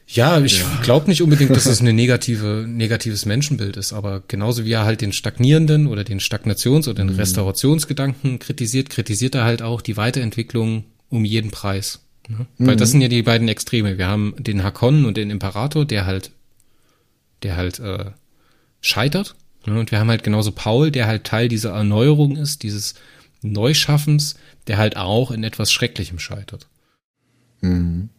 S2: Ja, ich ja. glaube nicht unbedingt, dass es ein negative, negatives Menschenbild ist, aber genauso wie er halt den stagnierenden oder den Stagnations- oder den mhm. Restaurationsgedanken kritisiert, kritisiert er halt auch die Weiterentwicklung um jeden Preis. Ne? Mhm. Weil das sind ja die beiden Extreme. Wir haben den Hakon und den Imperator, der halt, der halt äh, scheitert. Ne? Und wir haben halt genauso Paul, der halt Teil dieser Erneuerung ist, dieses Neuschaffens, der halt auch in etwas Schrecklichem scheitert. Mhm.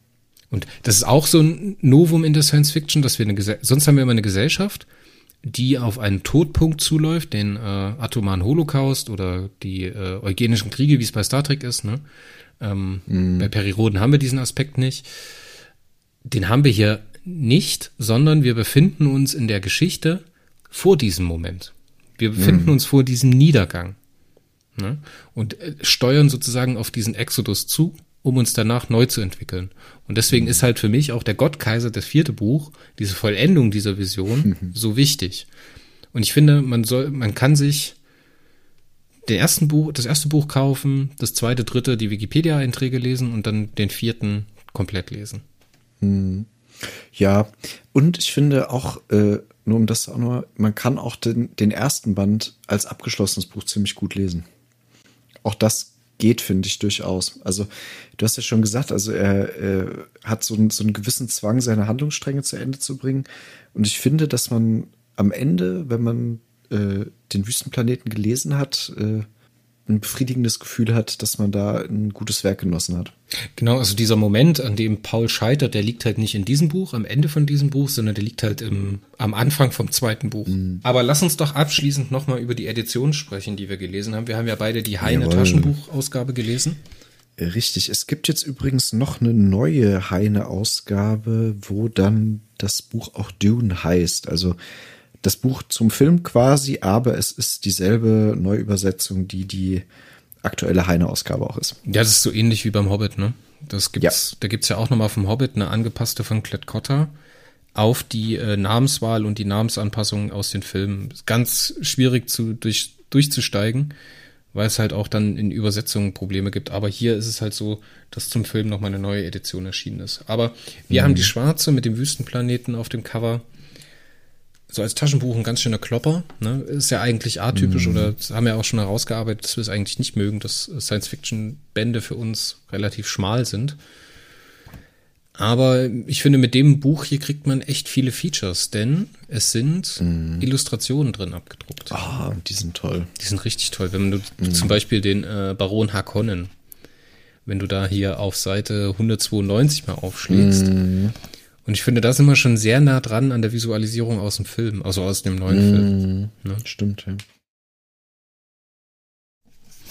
S2: Und das ist auch so ein Novum in der Science Fiction, dass wir eine Gesell sonst haben wir immer eine Gesellschaft, die auf einen Todpunkt zuläuft, den äh, atomaren Holocaust oder die äh, eugenischen Kriege, wie es bei Star Trek ist, ne? Ähm, mm. Bei Periroden haben wir diesen Aspekt nicht. Den haben wir hier nicht, sondern wir befinden uns in der Geschichte vor diesem Moment. Wir befinden mm. uns vor diesem Niedergang ne? und äh, steuern sozusagen auf diesen Exodus zu, um uns danach neu zu entwickeln. Und deswegen mm. ist halt für mich auch der Gottkaiser, das vierte Buch, diese Vollendung dieser Vision, so wichtig. Und ich finde, man soll, man kann sich den ersten Buch, das erste Buch kaufen, das zweite, dritte die Wikipedia-Einträge lesen und dann den vierten komplett lesen.
S3: Hm. Ja, und ich finde auch, äh, nur um das auch nur, man kann auch den, den ersten Band als abgeschlossenes Buch ziemlich gut lesen. Auch das geht, finde ich, durchaus. Also, du hast ja schon gesagt, also er, er hat so, so einen gewissen Zwang, seine Handlungsstränge zu Ende zu bringen. Und ich finde, dass man am Ende, wenn man äh, den Wüstenplaneten gelesen hat, äh, ein befriedigendes Gefühl hat, dass man da ein gutes Werk genossen hat.
S2: Genau, also dieser Moment, an dem Paul scheitert, der liegt halt nicht in diesem Buch, am Ende von diesem Buch, sondern der liegt halt im, am Anfang vom zweiten Buch. Mhm. Aber lass uns doch abschließend nochmal über die Edition sprechen, die wir gelesen haben. Wir haben ja beide die Heine Taschenbuchausgabe gelesen.
S3: Richtig. Es gibt jetzt übrigens noch eine neue Heine-Ausgabe, wo dann das Buch auch Dune heißt. Also das Buch zum Film quasi, aber es ist dieselbe Neuübersetzung, die die aktuelle Heine-Ausgabe auch ist.
S2: Ja, das ist so ähnlich wie beim Hobbit, ne? Das gibt's, ja. Da gibt's ja auch nochmal vom Hobbit eine angepasste von Klett-Cotta auf die äh, Namenswahl und die Namensanpassung aus den Filmen. Ganz schwierig zu, durch, durchzusteigen, weil es halt auch dann in Übersetzungen Probleme gibt. Aber hier ist es halt so, dass zum Film nochmal eine neue Edition erschienen ist. Aber wir mhm. haben die schwarze mit dem Wüstenplaneten auf dem Cover so als Taschenbuch ein ganz schöner Klopper. Ne? Ist ja eigentlich atypisch mhm. oder haben wir auch schon herausgearbeitet, dass wir es eigentlich nicht mögen, dass Science-Fiction-Bände für uns relativ schmal sind. Aber ich finde, mit dem Buch hier kriegt man echt viele Features, denn es sind mm. Illustrationen drin abgedruckt.
S3: Ah, die sind toll.
S2: Die sind richtig toll. Wenn du mm. zum Beispiel den äh, Baron Harkonnen, wenn du da hier auf Seite 192 mal aufschlägst, mm. Und ich finde, da sind wir schon sehr nah dran an der Visualisierung aus dem Film, also aus dem neuen mm, Film.
S3: Ne? Stimmt, ja.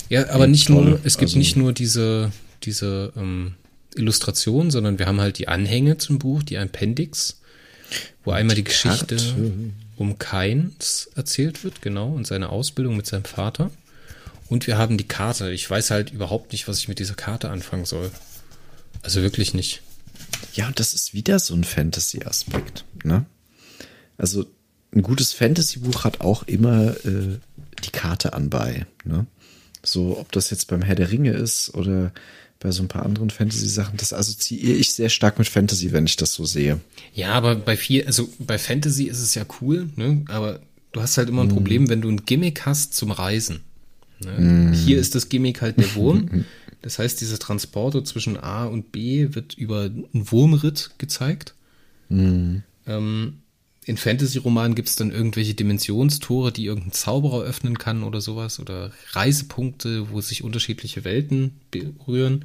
S2: Ja, aber ja, nicht toll. nur, es gibt also, nicht nur diese, diese ähm, Illustration, sondern wir haben halt die Anhänge zum Buch, die Appendix, wo einmal die, die Geschichte um Keins erzählt wird, genau, und seine Ausbildung mit seinem Vater. Und wir haben die Karte. Ich weiß halt überhaupt nicht, was ich mit dieser Karte anfangen soll. Also wirklich nicht.
S3: Ja, und das ist wieder so ein Fantasy-Aspekt. Ne? Also ein gutes Fantasy-Buch hat auch immer äh, die Karte anbei. Ne? So, ob das jetzt beim Herr der Ringe ist oder bei so ein paar anderen Fantasy-Sachen, das assoziiere ich sehr stark mit Fantasy, wenn ich das so sehe.
S2: Ja, aber bei viel, also bei Fantasy ist es ja cool, ne? Aber du hast halt immer ein mhm. Problem, wenn du ein Gimmick hast zum Reisen. Ne? Mm. Hier ist das Gimmick halt der Wurm. [LAUGHS] Das heißt, dieser Transporter zwischen A und B wird über einen Wurmritt gezeigt. Mm. Ähm, in Fantasy-Romanen gibt es dann irgendwelche Dimensionstore, die irgendein Zauberer öffnen kann oder sowas. Oder Reisepunkte, wo sich unterschiedliche Welten berühren.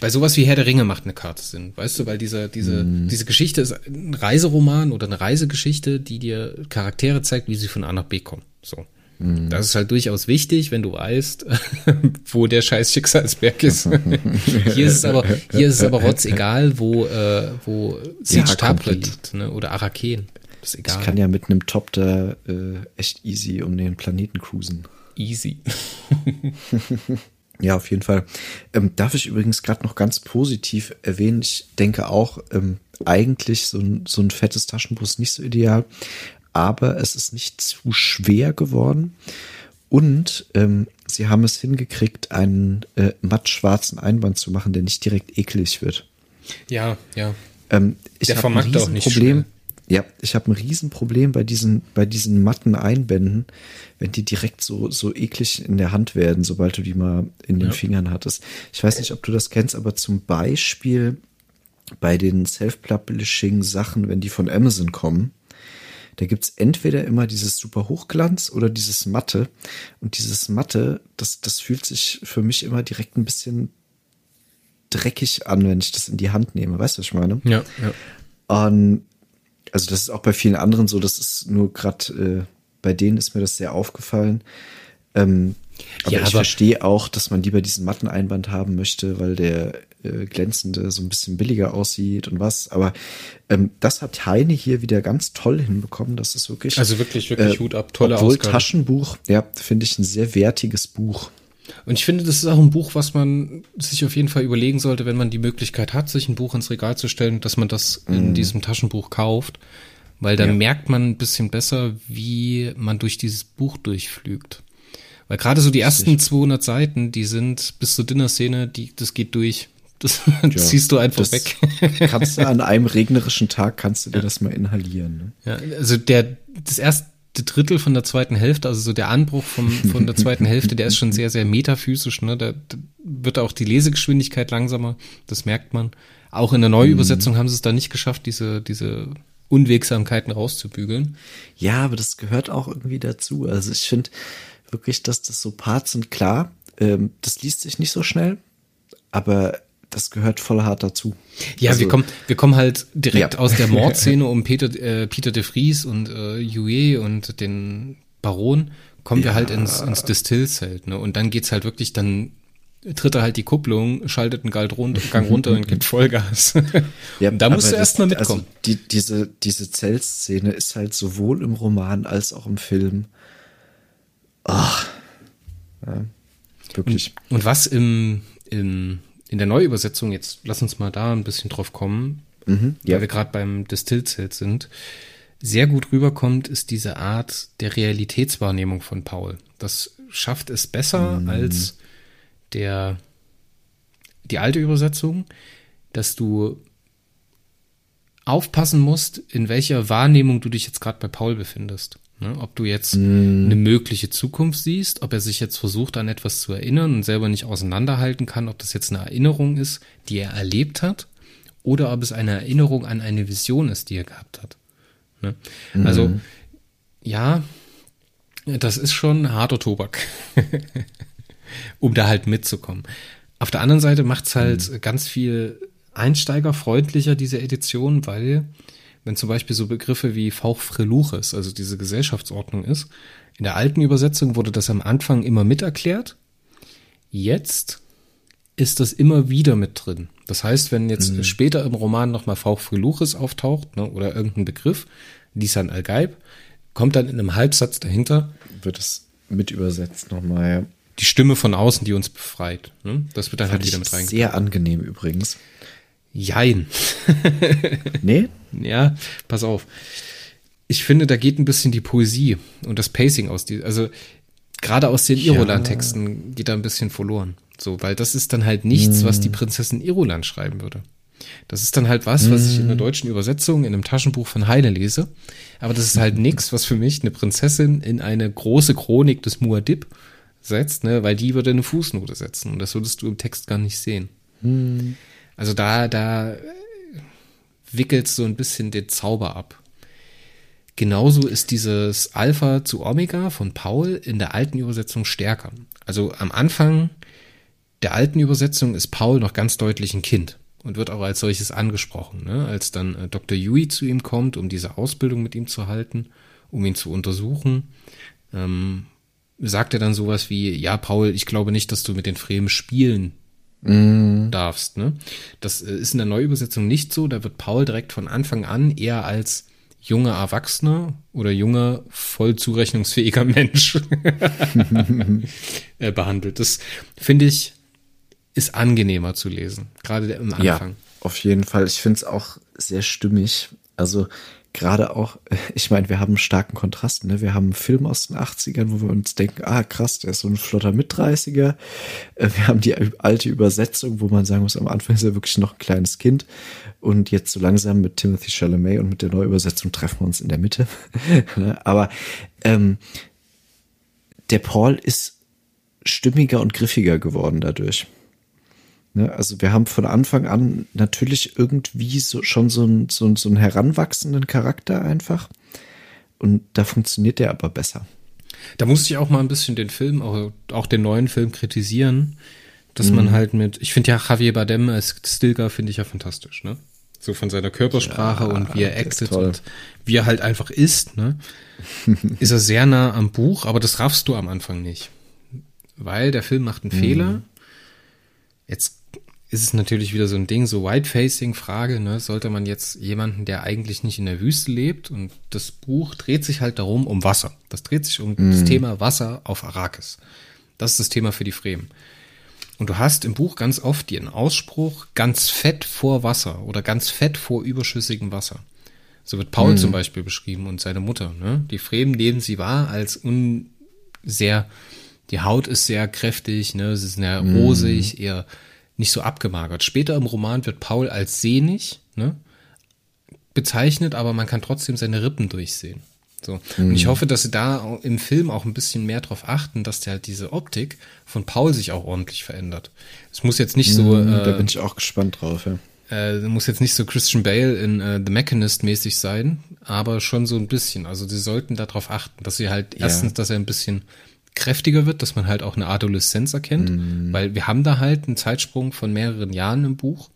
S2: Bei sowas wie Herr der Ringe macht eine Karte Sinn, weißt du, weil diese, diese, mm. diese Geschichte ist ein Reiseroman oder eine Reisegeschichte, die dir Charaktere zeigt, wie sie von A nach B kommen. So. Mm. Das ist halt durchaus wichtig, wenn du weißt, [LAUGHS] wo der scheiß Schicksalsberg ist. [LAUGHS] hier ist es aber, hier ist es aber rotzegal, wo, äh, wo Siege ja, liegt, ne, oder Araken.
S3: Das ist egal. Ich kann ja mit einem Top da äh, echt easy um den Planeten cruisen.
S2: Easy. [LAUGHS]
S3: Ja, auf jeden Fall. Ähm, darf ich übrigens gerade noch ganz positiv erwähnen, ich denke auch, ähm, eigentlich so ein, so ein fettes Taschenbuch ist nicht so ideal, aber es ist nicht zu schwer geworden. Und ähm, sie haben es hingekriegt, einen äh, matt-schwarzen Einband zu machen, der nicht direkt eklig wird.
S2: Ja, ja.
S3: Ähm, ich habe ein Riesenproblem. Ja, ich habe ein Riesenproblem bei diesen, bei diesen matten Einbänden, wenn die direkt so, so eklig in der Hand werden, sobald du die mal in den ja. Fingern hattest. Ich weiß nicht, ob du das kennst, aber zum Beispiel bei den Self-Publishing-Sachen, wenn die von Amazon kommen, da gibt's entweder immer dieses super Hochglanz oder dieses Matte. Und dieses Matte, das, das fühlt sich für mich immer direkt ein bisschen dreckig an, wenn ich das in die Hand nehme. Weißt du, was ich meine?
S2: Ja, ja.
S3: Und also das ist auch bei vielen anderen so, das ist nur gerade äh, bei denen ist mir das sehr aufgefallen. Ähm, aber ja, ich verstehe auch, dass man lieber diesen matten Einband haben möchte, weil der äh, glänzende so ein bisschen billiger aussieht und was. Aber ähm, das hat Heine hier wieder ganz toll hinbekommen. Das ist wirklich.
S2: Also wirklich, wirklich äh, Hut ab, tolle
S3: obwohl Ausgabe. Taschenbuch, ja, finde ich ein sehr wertiges Buch.
S2: Und ich finde, das ist auch ein Buch, was man sich auf jeden Fall überlegen sollte, wenn man die Möglichkeit hat, sich ein Buch ins Regal zu stellen, dass man das mm. in mhm. diesem Taschenbuch kauft. Weil dann ja. merkt man ein bisschen besser, wie man durch dieses Buch durchflügt. Weil gerade so die ersten 200 Seiten, die sind bis zur Dinner-Szene, die, das geht durch. Das ja, [LAUGHS] ziehst du einfach weg.
S3: kannst du an einem regnerischen Tag, kannst du dir ja. das mal inhalieren. Ne?
S2: Ja, also der, das erste Drittel von der zweiten Hälfte, also so der Anbruch vom, von der zweiten Hälfte, der ist schon sehr, sehr metaphysisch. Ne? Da, da wird auch die Lesegeschwindigkeit langsamer, das merkt man. Auch in der Neuübersetzung mhm. haben sie es da nicht geschafft, diese, diese Unwegsamkeiten rauszubügeln.
S3: Ja, aber das gehört auch irgendwie dazu. Also ich finde wirklich, dass das so Parts sind, klar, ähm, das liest sich nicht so schnell, aber das gehört voll hart dazu.
S2: Ja, also, wir kommen, wir kommen halt direkt ja. aus der Mordszene [LAUGHS] um Peter, äh, Peter de Vries und äh, Yue und den Baron, kommen ja. wir halt ins, ins Distillzelt, ne? Und dann geht's halt wirklich, dann tritt er halt die Kupplung, schaltet einen Gang runter und gibt [LAUGHS] Vollgas.
S3: Ja, da musst du erstmal mitkommen. Also die, diese, diese Zeltszene ist halt sowohl im Roman als auch im Film. Ach. Ja, wirklich.
S2: Und, und was im, im in der Neuübersetzung, jetzt lass uns mal da ein bisschen drauf kommen, mhm, ja. weil wir gerade beim Distillzelt sind, sehr gut rüberkommt, ist diese Art der Realitätswahrnehmung von Paul. Das schafft es besser mhm. als der, die alte Übersetzung, dass du aufpassen musst, in welcher Wahrnehmung du dich jetzt gerade bei Paul befindest. Ne? Ob du jetzt mm. eine mögliche Zukunft siehst, ob er sich jetzt versucht, an etwas zu erinnern und selber nicht auseinanderhalten kann, ob das jetzt eine Erinnerung ist, die er erlebt hat, oder ob es eine Erinnerung an eine Vision ist, die er gehabt hat. Ne? Mm. Also, ja, das ist schon harter Tobak, [LAUGHS] um da halt mitzukommen. Auf der anderen Seite macht es halt mm. ganz viel einsteigerfreundlicher, diese Edition, weil wenn zum Beispiel so Begriffe wie Fauch Freluches, also diese Gesellschaftsordnung ist. In der alten Übersetzung wurde das am Anfang immer mit erklärt. Jetzt ist das immer wieder mit drin. Das heißt, wenn jetzt mhm. später im Roman nochmal Fauch Freluches auftaucht ne, oder irgendein Begriff, Lisan al-Gaib, kommt dann in einem Halbsatz dahinter.
S3: Wird es mit übersetzt nochmal, ja.
S2: Die Stimme von außen, die uns befreit. Ne? Das wird dann Fand halt wieder mit rein.
S3: Sehr angenehm übrigens.
S2: Jein. [LAUGHS]
S3: nee?
S2: Ja, pass auf. Ich finde, da geht ein bisschen die Poesie und das Pacing aus die, also gerade aus den ja. Iroland-Texten geht da ein bisschen verloren. So, weil das ist dann halt nichts, mm. was die hm. Prinzessin Iroland schreiben würde. Das ist dann halt was, was ich in der hm. deutschen Übersetzung in einem Taschenbuch von Heine lese. Aber das ist halt nichts, was für mich eine Prinzessin in eine große Chronik des Muad'Dib setzt, ne, weil die würde eine Fußnote setzen und das würdest du im Text gar nicht sehen. Hm. Also da, da wickelt so ein bisschen den Zauber ab. Genauso ist dieses Alpha zu Omega von Paul in der alten Übersetzung stärker. Also am Anfang der alten Übersetzung ist Paul noch ganz deutlich ein Kind und wird auch als solches angesprochen. Ne? Als dann äh, Dr. Yui zu ihm kommt, um diese Ausbildung mit ihm zu halten, um ihn zu untersuchen, ähm, sagt er dann sowas wie, ja, Paul, ich glaube nicht, dass du mit den Fremen spielen mm. darfst. Ne? Das äh, ist in der Neuübersetzung nicht so. Da wird Paul direkt von Anfang an eher als junger Erwachsener oder junger, voll zurechnungsfähiger [LAUGHS] Mensch [LAUGHS] äh, behandelt. Das finde ich ist angenehmer zu lesen, gerade im Anfang. Ja,
S3: auf jeden Fall. Ich finde es auch sehr stimmig. Also gerade auch, [LAUGHS] ich meine, wir haben starken Kontrast, ne? Wir haben einen Film aus den 80ern, wo wir uns denken, ah krass, der ist so ein flotter Mit-30er. Äh, wir haben die alte Übersetzung, wo man sagen muss, am Anfang ist er wirklich noch ein kleines Kind. Und jetzt so langsam mit Timothy Chalamet und mit der Neuübersetzung treffen wir uns in der Mitte. [LAUGHS] Ne? Aber ähm, der Paul ist stimmiger und griffiger geworden dadurch. Ne, also wir haben von Anfang an natürlich irgendwie so, schon so, ein, so, so einen heranwachsenden Charakter einfach. Und da funktioniert der aber besser.
S2: Da musste ich auch mal ein bisschen den Film, auch, auch den neuen Film kritisieren, dass mhm. man halt mit, ich finde ja Javier Bardem als Stilgar finde ich ja fantastisch, ne? So von seiner Körpersprache ja, und wie er actet und wie er halt einfach ist, ne? [LAUGHS] ist er sehr nah am Buch, aber das raffst du am Anfang nicht. Weil der Film macht einen mhm. Fehler. Jetzt ist es natürlich wieder so ein Ding, so White-Facing-Frage, ne? Sollte man jetzt jemanden, der eigentlich nicht in der Wüste lebt und das Buch dreht sich halt darum, um Wasser. Das dreht sich um mm. das Thema Wasser auf Arrakis. Das ist das Thema für die Fremen. Und du hast im Buch ganz oft den Ausspruch, ganz fett vor Wasser oder ganz fett vor überschüssigem Wasser. So wird Paul mm. zum Beispiel beschrieben und seine Mutter. Ne? Die Fremen nehmen sie wahr als un sehr, die Haut ist sehr kräftig, ne? sie ist sehr rosig, mm. eher nicht so abgemagert. Später im Roman wird Paul als sehnig ne, bezeichnet, aber man kann trotzdem seine Rippen durchsehen. So. Mhm. Und ich mhm. hoffe, dass sie da im Film auch ein bisschen mehr darauf achten, dass der halt diese Optik von Paul sich auch ordentlich verändert. Es muss jetzt nicht so. Mhm,
S3: äh, da bin ich auch gespannt drauf, ja.
S2: Äh, muss jetzt nicht so Christian Bale in äh, The Mechanist mäßig sein, aber schon so ein bisschen. Also sie sollten darauf achten, dass sie halt ja. erstens, dass er ein bisschen kräftiger wird, dass man halt auch eine Adoleszenz erkennt, mm. weil wir haben da halt einen Zeitsprung von mehreren Jahren im Buch.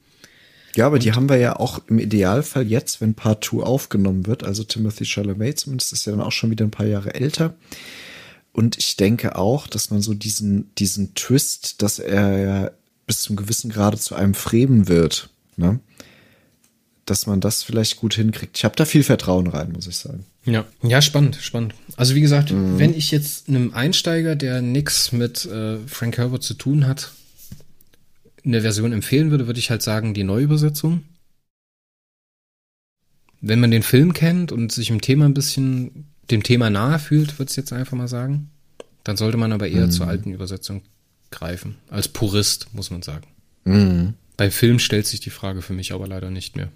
S3: Ja, aber und die haben wir ja auch im Idealfall jetzt, wenn Part 2 aufgenommen wird. Also Timothy Chalamet zumindest ist ja dann auch schon wieder ein paar Jahre älter. Und ich denke auch, dass man so diesen, diesen Twist, dass er ja bis zum gewissen Grade zu einem Fremen wird, ne? Dass man das vielleicht gut hinkriegt. Ich habe da viel Vertrauen rein, muss ich sagen.
S2: Ja, ja, spannend, spannend. Also wie gesagt, mhm. wenn ich jetzt einem Einsteiger, der nichts mit äh, Frank Herbert zu tun hat, eine Version empfehlen würde, würde ich halt sagen, die Neuübersetzung. Wenn man den Film kennt und sich im Thema ein bisschen dem Thema nahe fühlt, würde ich jetzt einfach mal sagen, dann sollte man aber eher mhm. zur alten Übersetzung greifen. Als Purist, muss man sagen. Mhm. Bei Film stellt sich die Frage für mich aber leider nicht mehr.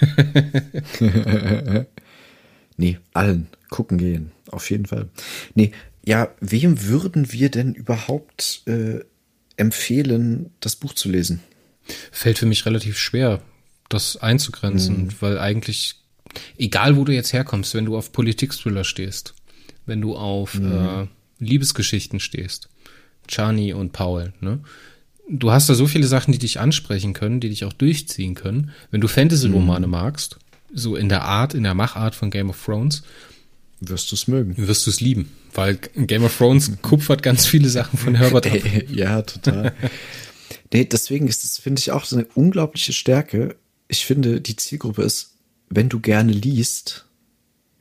S2: [LAUGHS]
S3: nee, allen gucken gehen, auf jeden Fall. Nee, ja, wem würden wir denn überhaupt äh, empfehlen, das Buch zu lesen?
S2: Fällt für mich relativ schwer, das einzugrenzen, mhm. weil eigentlich, egal wo du jetzt herkommst, wenn du auf Politik-Thriller stehst, wenn du auf mhm. äh, Liebesgeschichten stehst, Chani und Paul, ne? Du hast da so viele Sachen, die dich ansprechen können, die dich auch durchziehen können. Wenn du Fantasy-Romane mhm. magst, so in der Art, in der Machart von Game of Thrones,
S3: wirst du es mögen.
S2: Wirst du es lieben, weil Game of Thrones [LAUGHS] kupfert ganz viele Sachen von Herbert ab. [LAUGHS]
S3: ja, total. nee, deswegen ist das, finde ich, auch so eine unglaubliche Stärke. Ich finde, die Zielgruppe ist, wenn du gerne liest,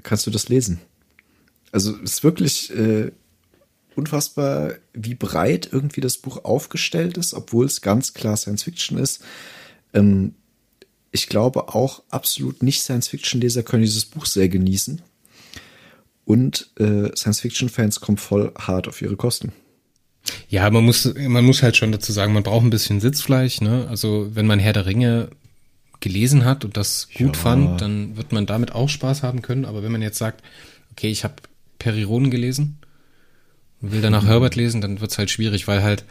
S3: kannst du das lesen. Also es ist wirklich äh, unfassbar, wie breit irgendwie das Buch aufgestellt ist, obwohl es ganz klar Science Fiction ist. Ähm, ich glaube auch absolut nicht Science-Fiction-Leser können dieses Buch sehr genießen. Und äh, Science-Fiction-Fans kommen voll hart auf ihre Kosten.
S2: Ja, man muss, man muss halt schon dazu sagen, man braucht ein bisschen Sitzfleisch, ne? Also wenn man Herr der Ringe gelesen hat und das gut ja. fand, dann wird man damit auch Spaß haben können. Aber wenn man jetzt sagt, okay, ich habe Perironen gelesen und will danach mhm. Herbert lesen, dann wird's halt schwierig, weil halt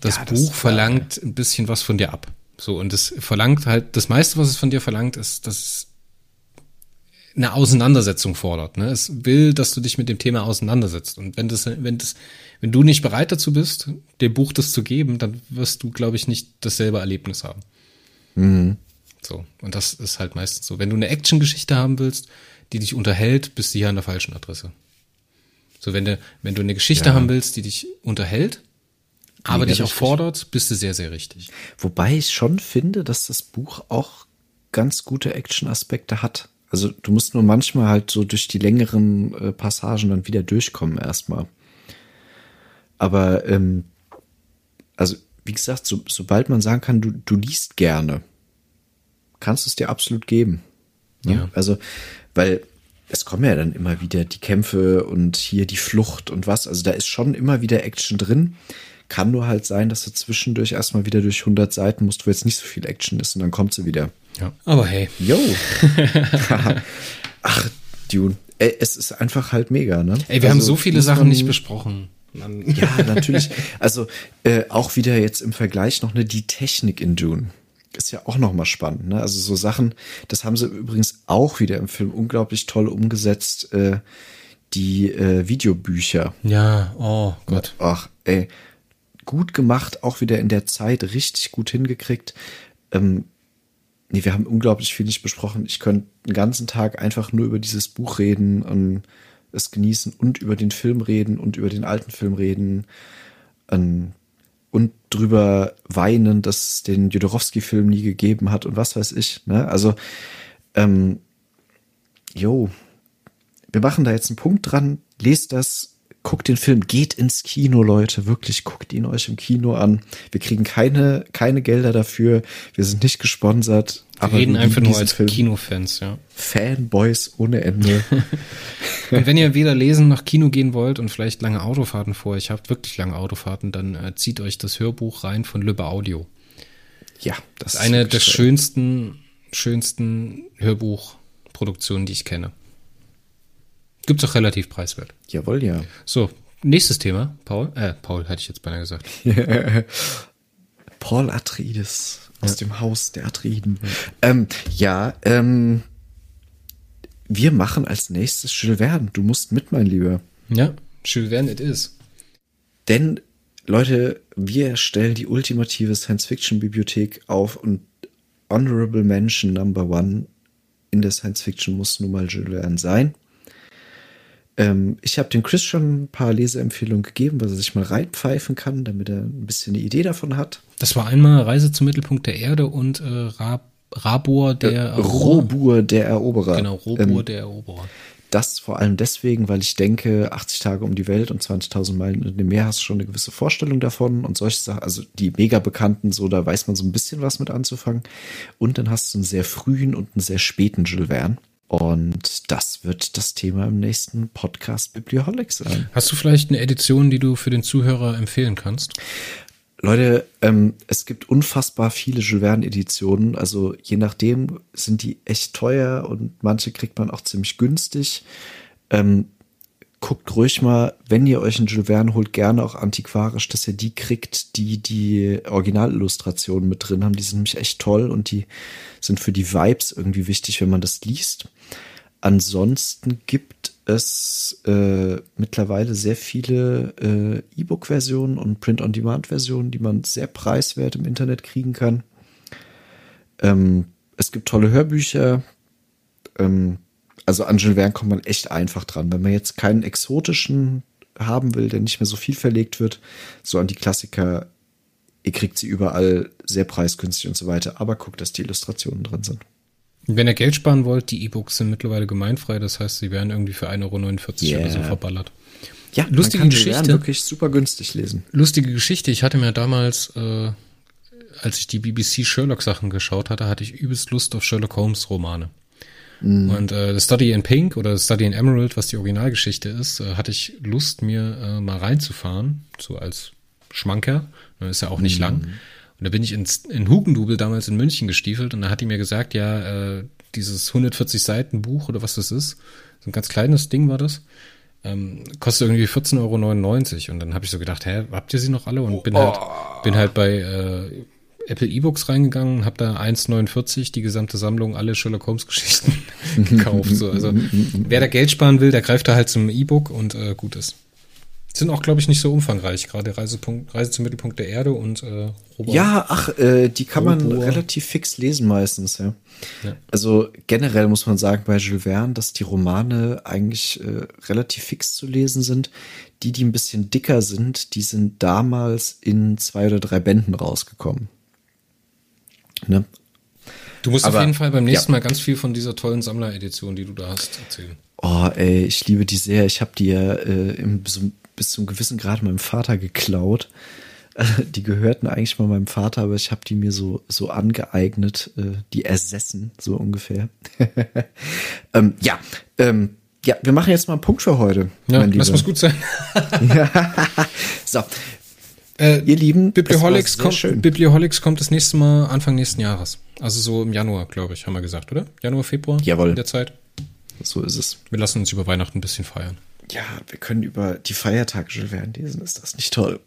S2: das ja, Buch das, verlangt ja. ein bisschen was von dir ab. So, und es verlangt halt, das meiste, was es von dir verlangt, ist, dass es eine Auseinandersetzung fordert. Ne? Es will, dass du dich mit dem Thema auseinandersetzt. Und wenn das, wenn das, wenn du nicht bereit dazu bist, dem Buch das zu geben, dann wirst du, glaube ich, nicht dasselbe Erlebnis haben. Mhm. So. Und das ist halt meistens so. Wenn du eine Action-Geschichte haben willst, die dich unterhält, bist du hier an der falschen Adresse. So, wenn du, wenn du eine Geschichte ja. haben willst, die dich unterhält, aber dich auch fordert, bist du sehr, sehr richtig.
S3: Wobei ich schon finde, dass das Buch auch ganz gute Action-Aspekte hat. Also du musst nur manchmal halt so durch die längeren äh, Passagen dann wieder durchkommen erstmal. Aber ähm, also wie gesagt, so, sobald man sagen kann, du, du liest gerne, kannst du es dir absolut geben. Ne? Ja. Also, weil es kommen ja dann immer wieder die Kämpfe und hier die Flucht und was. Also da ist schon immer wieder Action drin. Kann nur halt sein, dass du zwischendurch erstmal wieder durch 100 Seiten musst, wo jetzt nicht so viel Action ist und dann kommt sie wieder.
S2: Ja, aber hey.
S3: Yo. [LAUGHS] [LAUGHS] Ach, Dune. Ey, es ist einfach halt mega, ne?
S2: Ey, wir also, haben so viele Sachen nicht besprochen.
S3: ja, natürlich. [LAUGHS] Also äh, auch wieder jetzt im Vergleich noch ne die Technik in Dune ist ja auch noch mal spannend. Ne? Also so Sachen, das haben sie übrigens auch wieder im Film unglaublich toll umgesetzt. Äh, die äh, Videobücher.
S2: Ja, oh Gott.
S3: Ach, ey, gut gemacht, auch wieder in der Zeit richtig gut hingekriegt. Ähm, nee, wir haben unglaublich viel nicht besprochen. Ich könnte den ganzen Tag einfach nur über dieses Buch reden und es genießen und über den Film reden und über den alten Film reden ähm, und drüber weinen, dass es den Jodorowski-Film nie gegeben hat und was weiß ich. Ne? Also, ähm, jo, wir machen da jetzt einen Punkt dran. Lest das, guckt den Film, geht ins Kino, Leute, wirklich, guckt ihn euch im Kino an. Wir kriegen keine, keine Gelder dafür, wir sind nicht gesponsert.
S2: Wir aber reden einfach nur als Film. Kinofans, ja.
S3: Fanboys ohne Ende. [LAUGHS] [LAUGHS]
S2: und wenn ihr weder lesen noch Kino gehen wollt und vielleicht lange Autofahrten vor euch habt, wirklich lange Autofahrten, dann äh, zieht euch das Hörbuch rein von Lübbe Audio.
S3: Ja,
S2: das ist eine der schönsten, schönsten Hörbuchproduktionen, die ich kenne. Gibt's auch relativ preiswert.
S3: Jawohl, ja.
S2: So, nächstes Thema, Paul. Äh, Paul hätte ich jetzt beinahe gesagt. [LAUGHS]
S3: Paul Atreides aus ja. dem Haus der Atriden. Ähm, ja, ähm, wir machen als nächstes Jules Verne. Du musst mit, mein Lieber.
S2: Ja, Jules Verne it is.
S3: Denn, Leute, wir stellen die ultimative Science-Fiction-Bibliothek auf und Honorable Mention Number One in der Science-Fiction muss nun mal Jules Verne sein. Ähm, ich habe dem Chris schon ein paar Leseempfehlungen gegeben, was er sich mal reinpfeifen kann, damit er ein bisschen eine Idee davon hat.
S2: Das war einmal Reise zum Mittelpunkt der Erde und äh, Rab Rabor der äh,
S3: Robur der Eroberer.
S2: Genau, Robur ähm, der Eroberer.
S3: Das vor allem deswegen, weil ich denke, 80 Tage um die Welt und 20.000 Meilen in dem Meer hast du schon eine gewisse Vorstellung davon und solche Sachen, also die mega bekannten, so, da weiß man so ein bisschen was mit anzufangen. Und dann hast du einen sehr frühen und einen sehr späten Jules Verne. Und das wird das Thema im nächsten Podcast Biblioholic sein.
S2: Hast du vielleicht eine Edition, die du für den Zuhörer empfehlen kannst?
S3: Leute, ähm, es gibt unfassbar viele Jules Verne Editionen. Also je nachdem sind die echt teuer und manche kriegt man auch ziemlich günstig. Ähm, guckt ruhig mal, wenn ihr euch einen Jules Verne holt, gerne auch antiquarisch, dass ihr die kriegt, die die Originalillustrationen mit drin haben. Die sind nämlich echt toll und die sind für die Vibes irgendwie wichtig, wenn man das liest. Ansonsten gibt es äh, mittlerweile sehr viele äh, E-Book-Versionen und Print-on-Demand-Versionen, die man sehr preiswert im Internet kriegen kann. Ähm, es gibt tolle Hörbücher. Ähm, also an Jules Verne kommt man echt einfach dran. Wenn man jetzt keinen exotischen haben will, der nicht mehr so viel verlegt wird, so an die Klassiker, ihr kriegt sie überall sehr preisgünstig und so weiter, aber guckt, dass die Illustrationen drin sind.
S2: Wenn ihr Geld sparen wollt, die E-Books sind mittlerweile gemeinfrei, das heißt, sie werden irgendwie für 1,49 Euro yeah. oder so verballert.
S3: Ja, lustige man kann Geschichte. wirklich super günstig lesen.
S2: Lustige Geschichte. Ich hatte mir damals, äh, als ich die BBC Sherlock Sachen geschaut hatte, hatte ich übelst Lust auf Sherlock Holmes Romane. Mhm. Und äh, Study in Pink oder Study in Emerald, was die Originalgeschichte ist, äh, hatte ich Lust, mir äh, mal reinzufahren, so als Schmanker. Das ist ja auch nicht mhm. lang. Und da bin ich ins, in Hugendubel damals in München gestiefelt und da hat die mir gesagt, ja, äh, dieses 140 Seiten Buch oder was das ist, so ein ganz kleines Ding war das, Ähm, kostet irgendwie 14,99 Euro. Und dann habe ich so gedacht, hä, habt ihr sie noch alle? Und bin halt, oh. bin halt bei äh, Apple E-Books reingegangen, habe da 1,49 die gesamte Sammlung, alle Sherlock Holmes Geschichten [LAUGHS] gekauft. So. Also wer da Geld sparen will, der greift da halt zum E-Book und äh, gut ist. Sind auch, glaube ich, nicht so umfangreich, gerade Reisepunkt, Reise zum Mittelpunkt der Erde und äh,
S3: Robert. Ja, ach, äh, die kann man relativ fix lesen meistens, ja. ja. Also generell muss man sagen bei Jules Verne, dass die Romane eigentlich äh, relativ fix zu lesen sind. Die, die ein bisschen dicker sind, die sind damals in zwei oder drei Bänden rausgekommen.
S2: Ne? Du musst Aber, auf jeden Fall beim nächsten ja. Mal ganz viel von dieser tollen Sammleredition, die du da hast, erzählen.
S3: Oh, ey, ich liebe die sehr. Ich habe die ja äh, im, so, bis zum gewissen Grad meinem Vater geklaut. [LAUGHS] die gehörten eigentlich mal meinem Vater, aber ich habe die mir so so angeeignet, äh, die ersessen so ungefähr. [LAUGHS] ähm, ja, ähm, ja, wir machen jetzt mal einen Punkt für heute.
S2: Ja, das muss gut sein. [LAUGHS]
S3: so, äh, Ihr Lieben,
S2: Biblioholics kommt, Biblioholics kommt das nächste Mal Anfang nächsten Jahres. Also so im Januar, glaube ich, haben wir gesagt, oder? Januar, Februar?
S3: Jawohl.
S2: In der Zeit.
S3: So ist es.
S2: Wir lassen uns über Weihnachten ein bisschen feiern.
S3: Ja, wir können über die Feiertage Jules Verne lesen. Ist das nicht toll?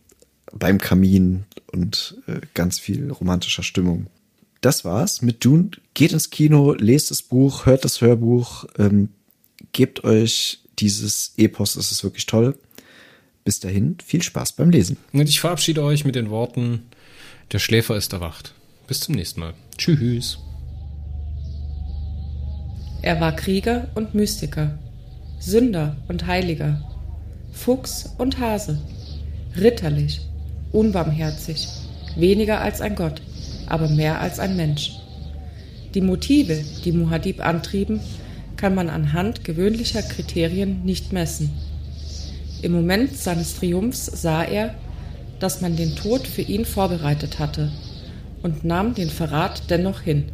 S3: Beim Kamin und äh, ganz viel romantischer Stimmung. Das war's mit Dune. Geht ins Kino, lest das Buch, hört das Hörbuch, ähm, gebt euch dieses Epos, es ist wirklich toll. Bis dahin, viel Spaß beim Lesen.
S2: Und ich verabschiede euch mit den Worten, der Schläfer ist erwacht. Bis zum nächsten Mal. Tschüss.
S1: Er war Krieger und Mystiker, Sünder und Heiliger, Fuchs und Hase, ritterlich, unbarmherzig, weniger als ein Gott, aber mehr als ein Mensch. Die Motive, die Muhadib antrieben, kann man anhand gewöhnlicher Kriterien nicht messen. Im Moment seines Triumphs sah er, dass man den Tod für ihn vorbereitet hatte und nahm den Verrat dennoch hin.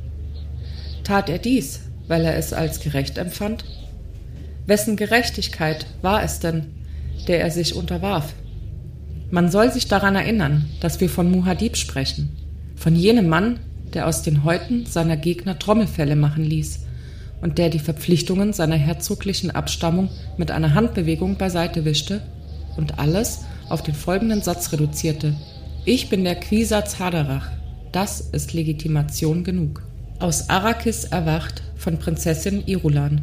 S1: Tat er dies, weil er es als gerecht empfand? Wessen Gerechtigkeit war es denn, der er sich unterwarf? Man soll sich daran erinnern, dass wir von Muhadib sprechen, von jenem Mann, der aus den Häuten seiner Gegner Trommelfälle machen ließ und der die Verpflichtungen seiner herzoglichen Abstammung mit einer Handbewegung beiseite wischte und alles auf den folgenden Satz reduzierte. Ich bin der Quisatz Haderach. Das ist Legitimation genug. Aus Arrakis erwacht von Prinzessin Irulan.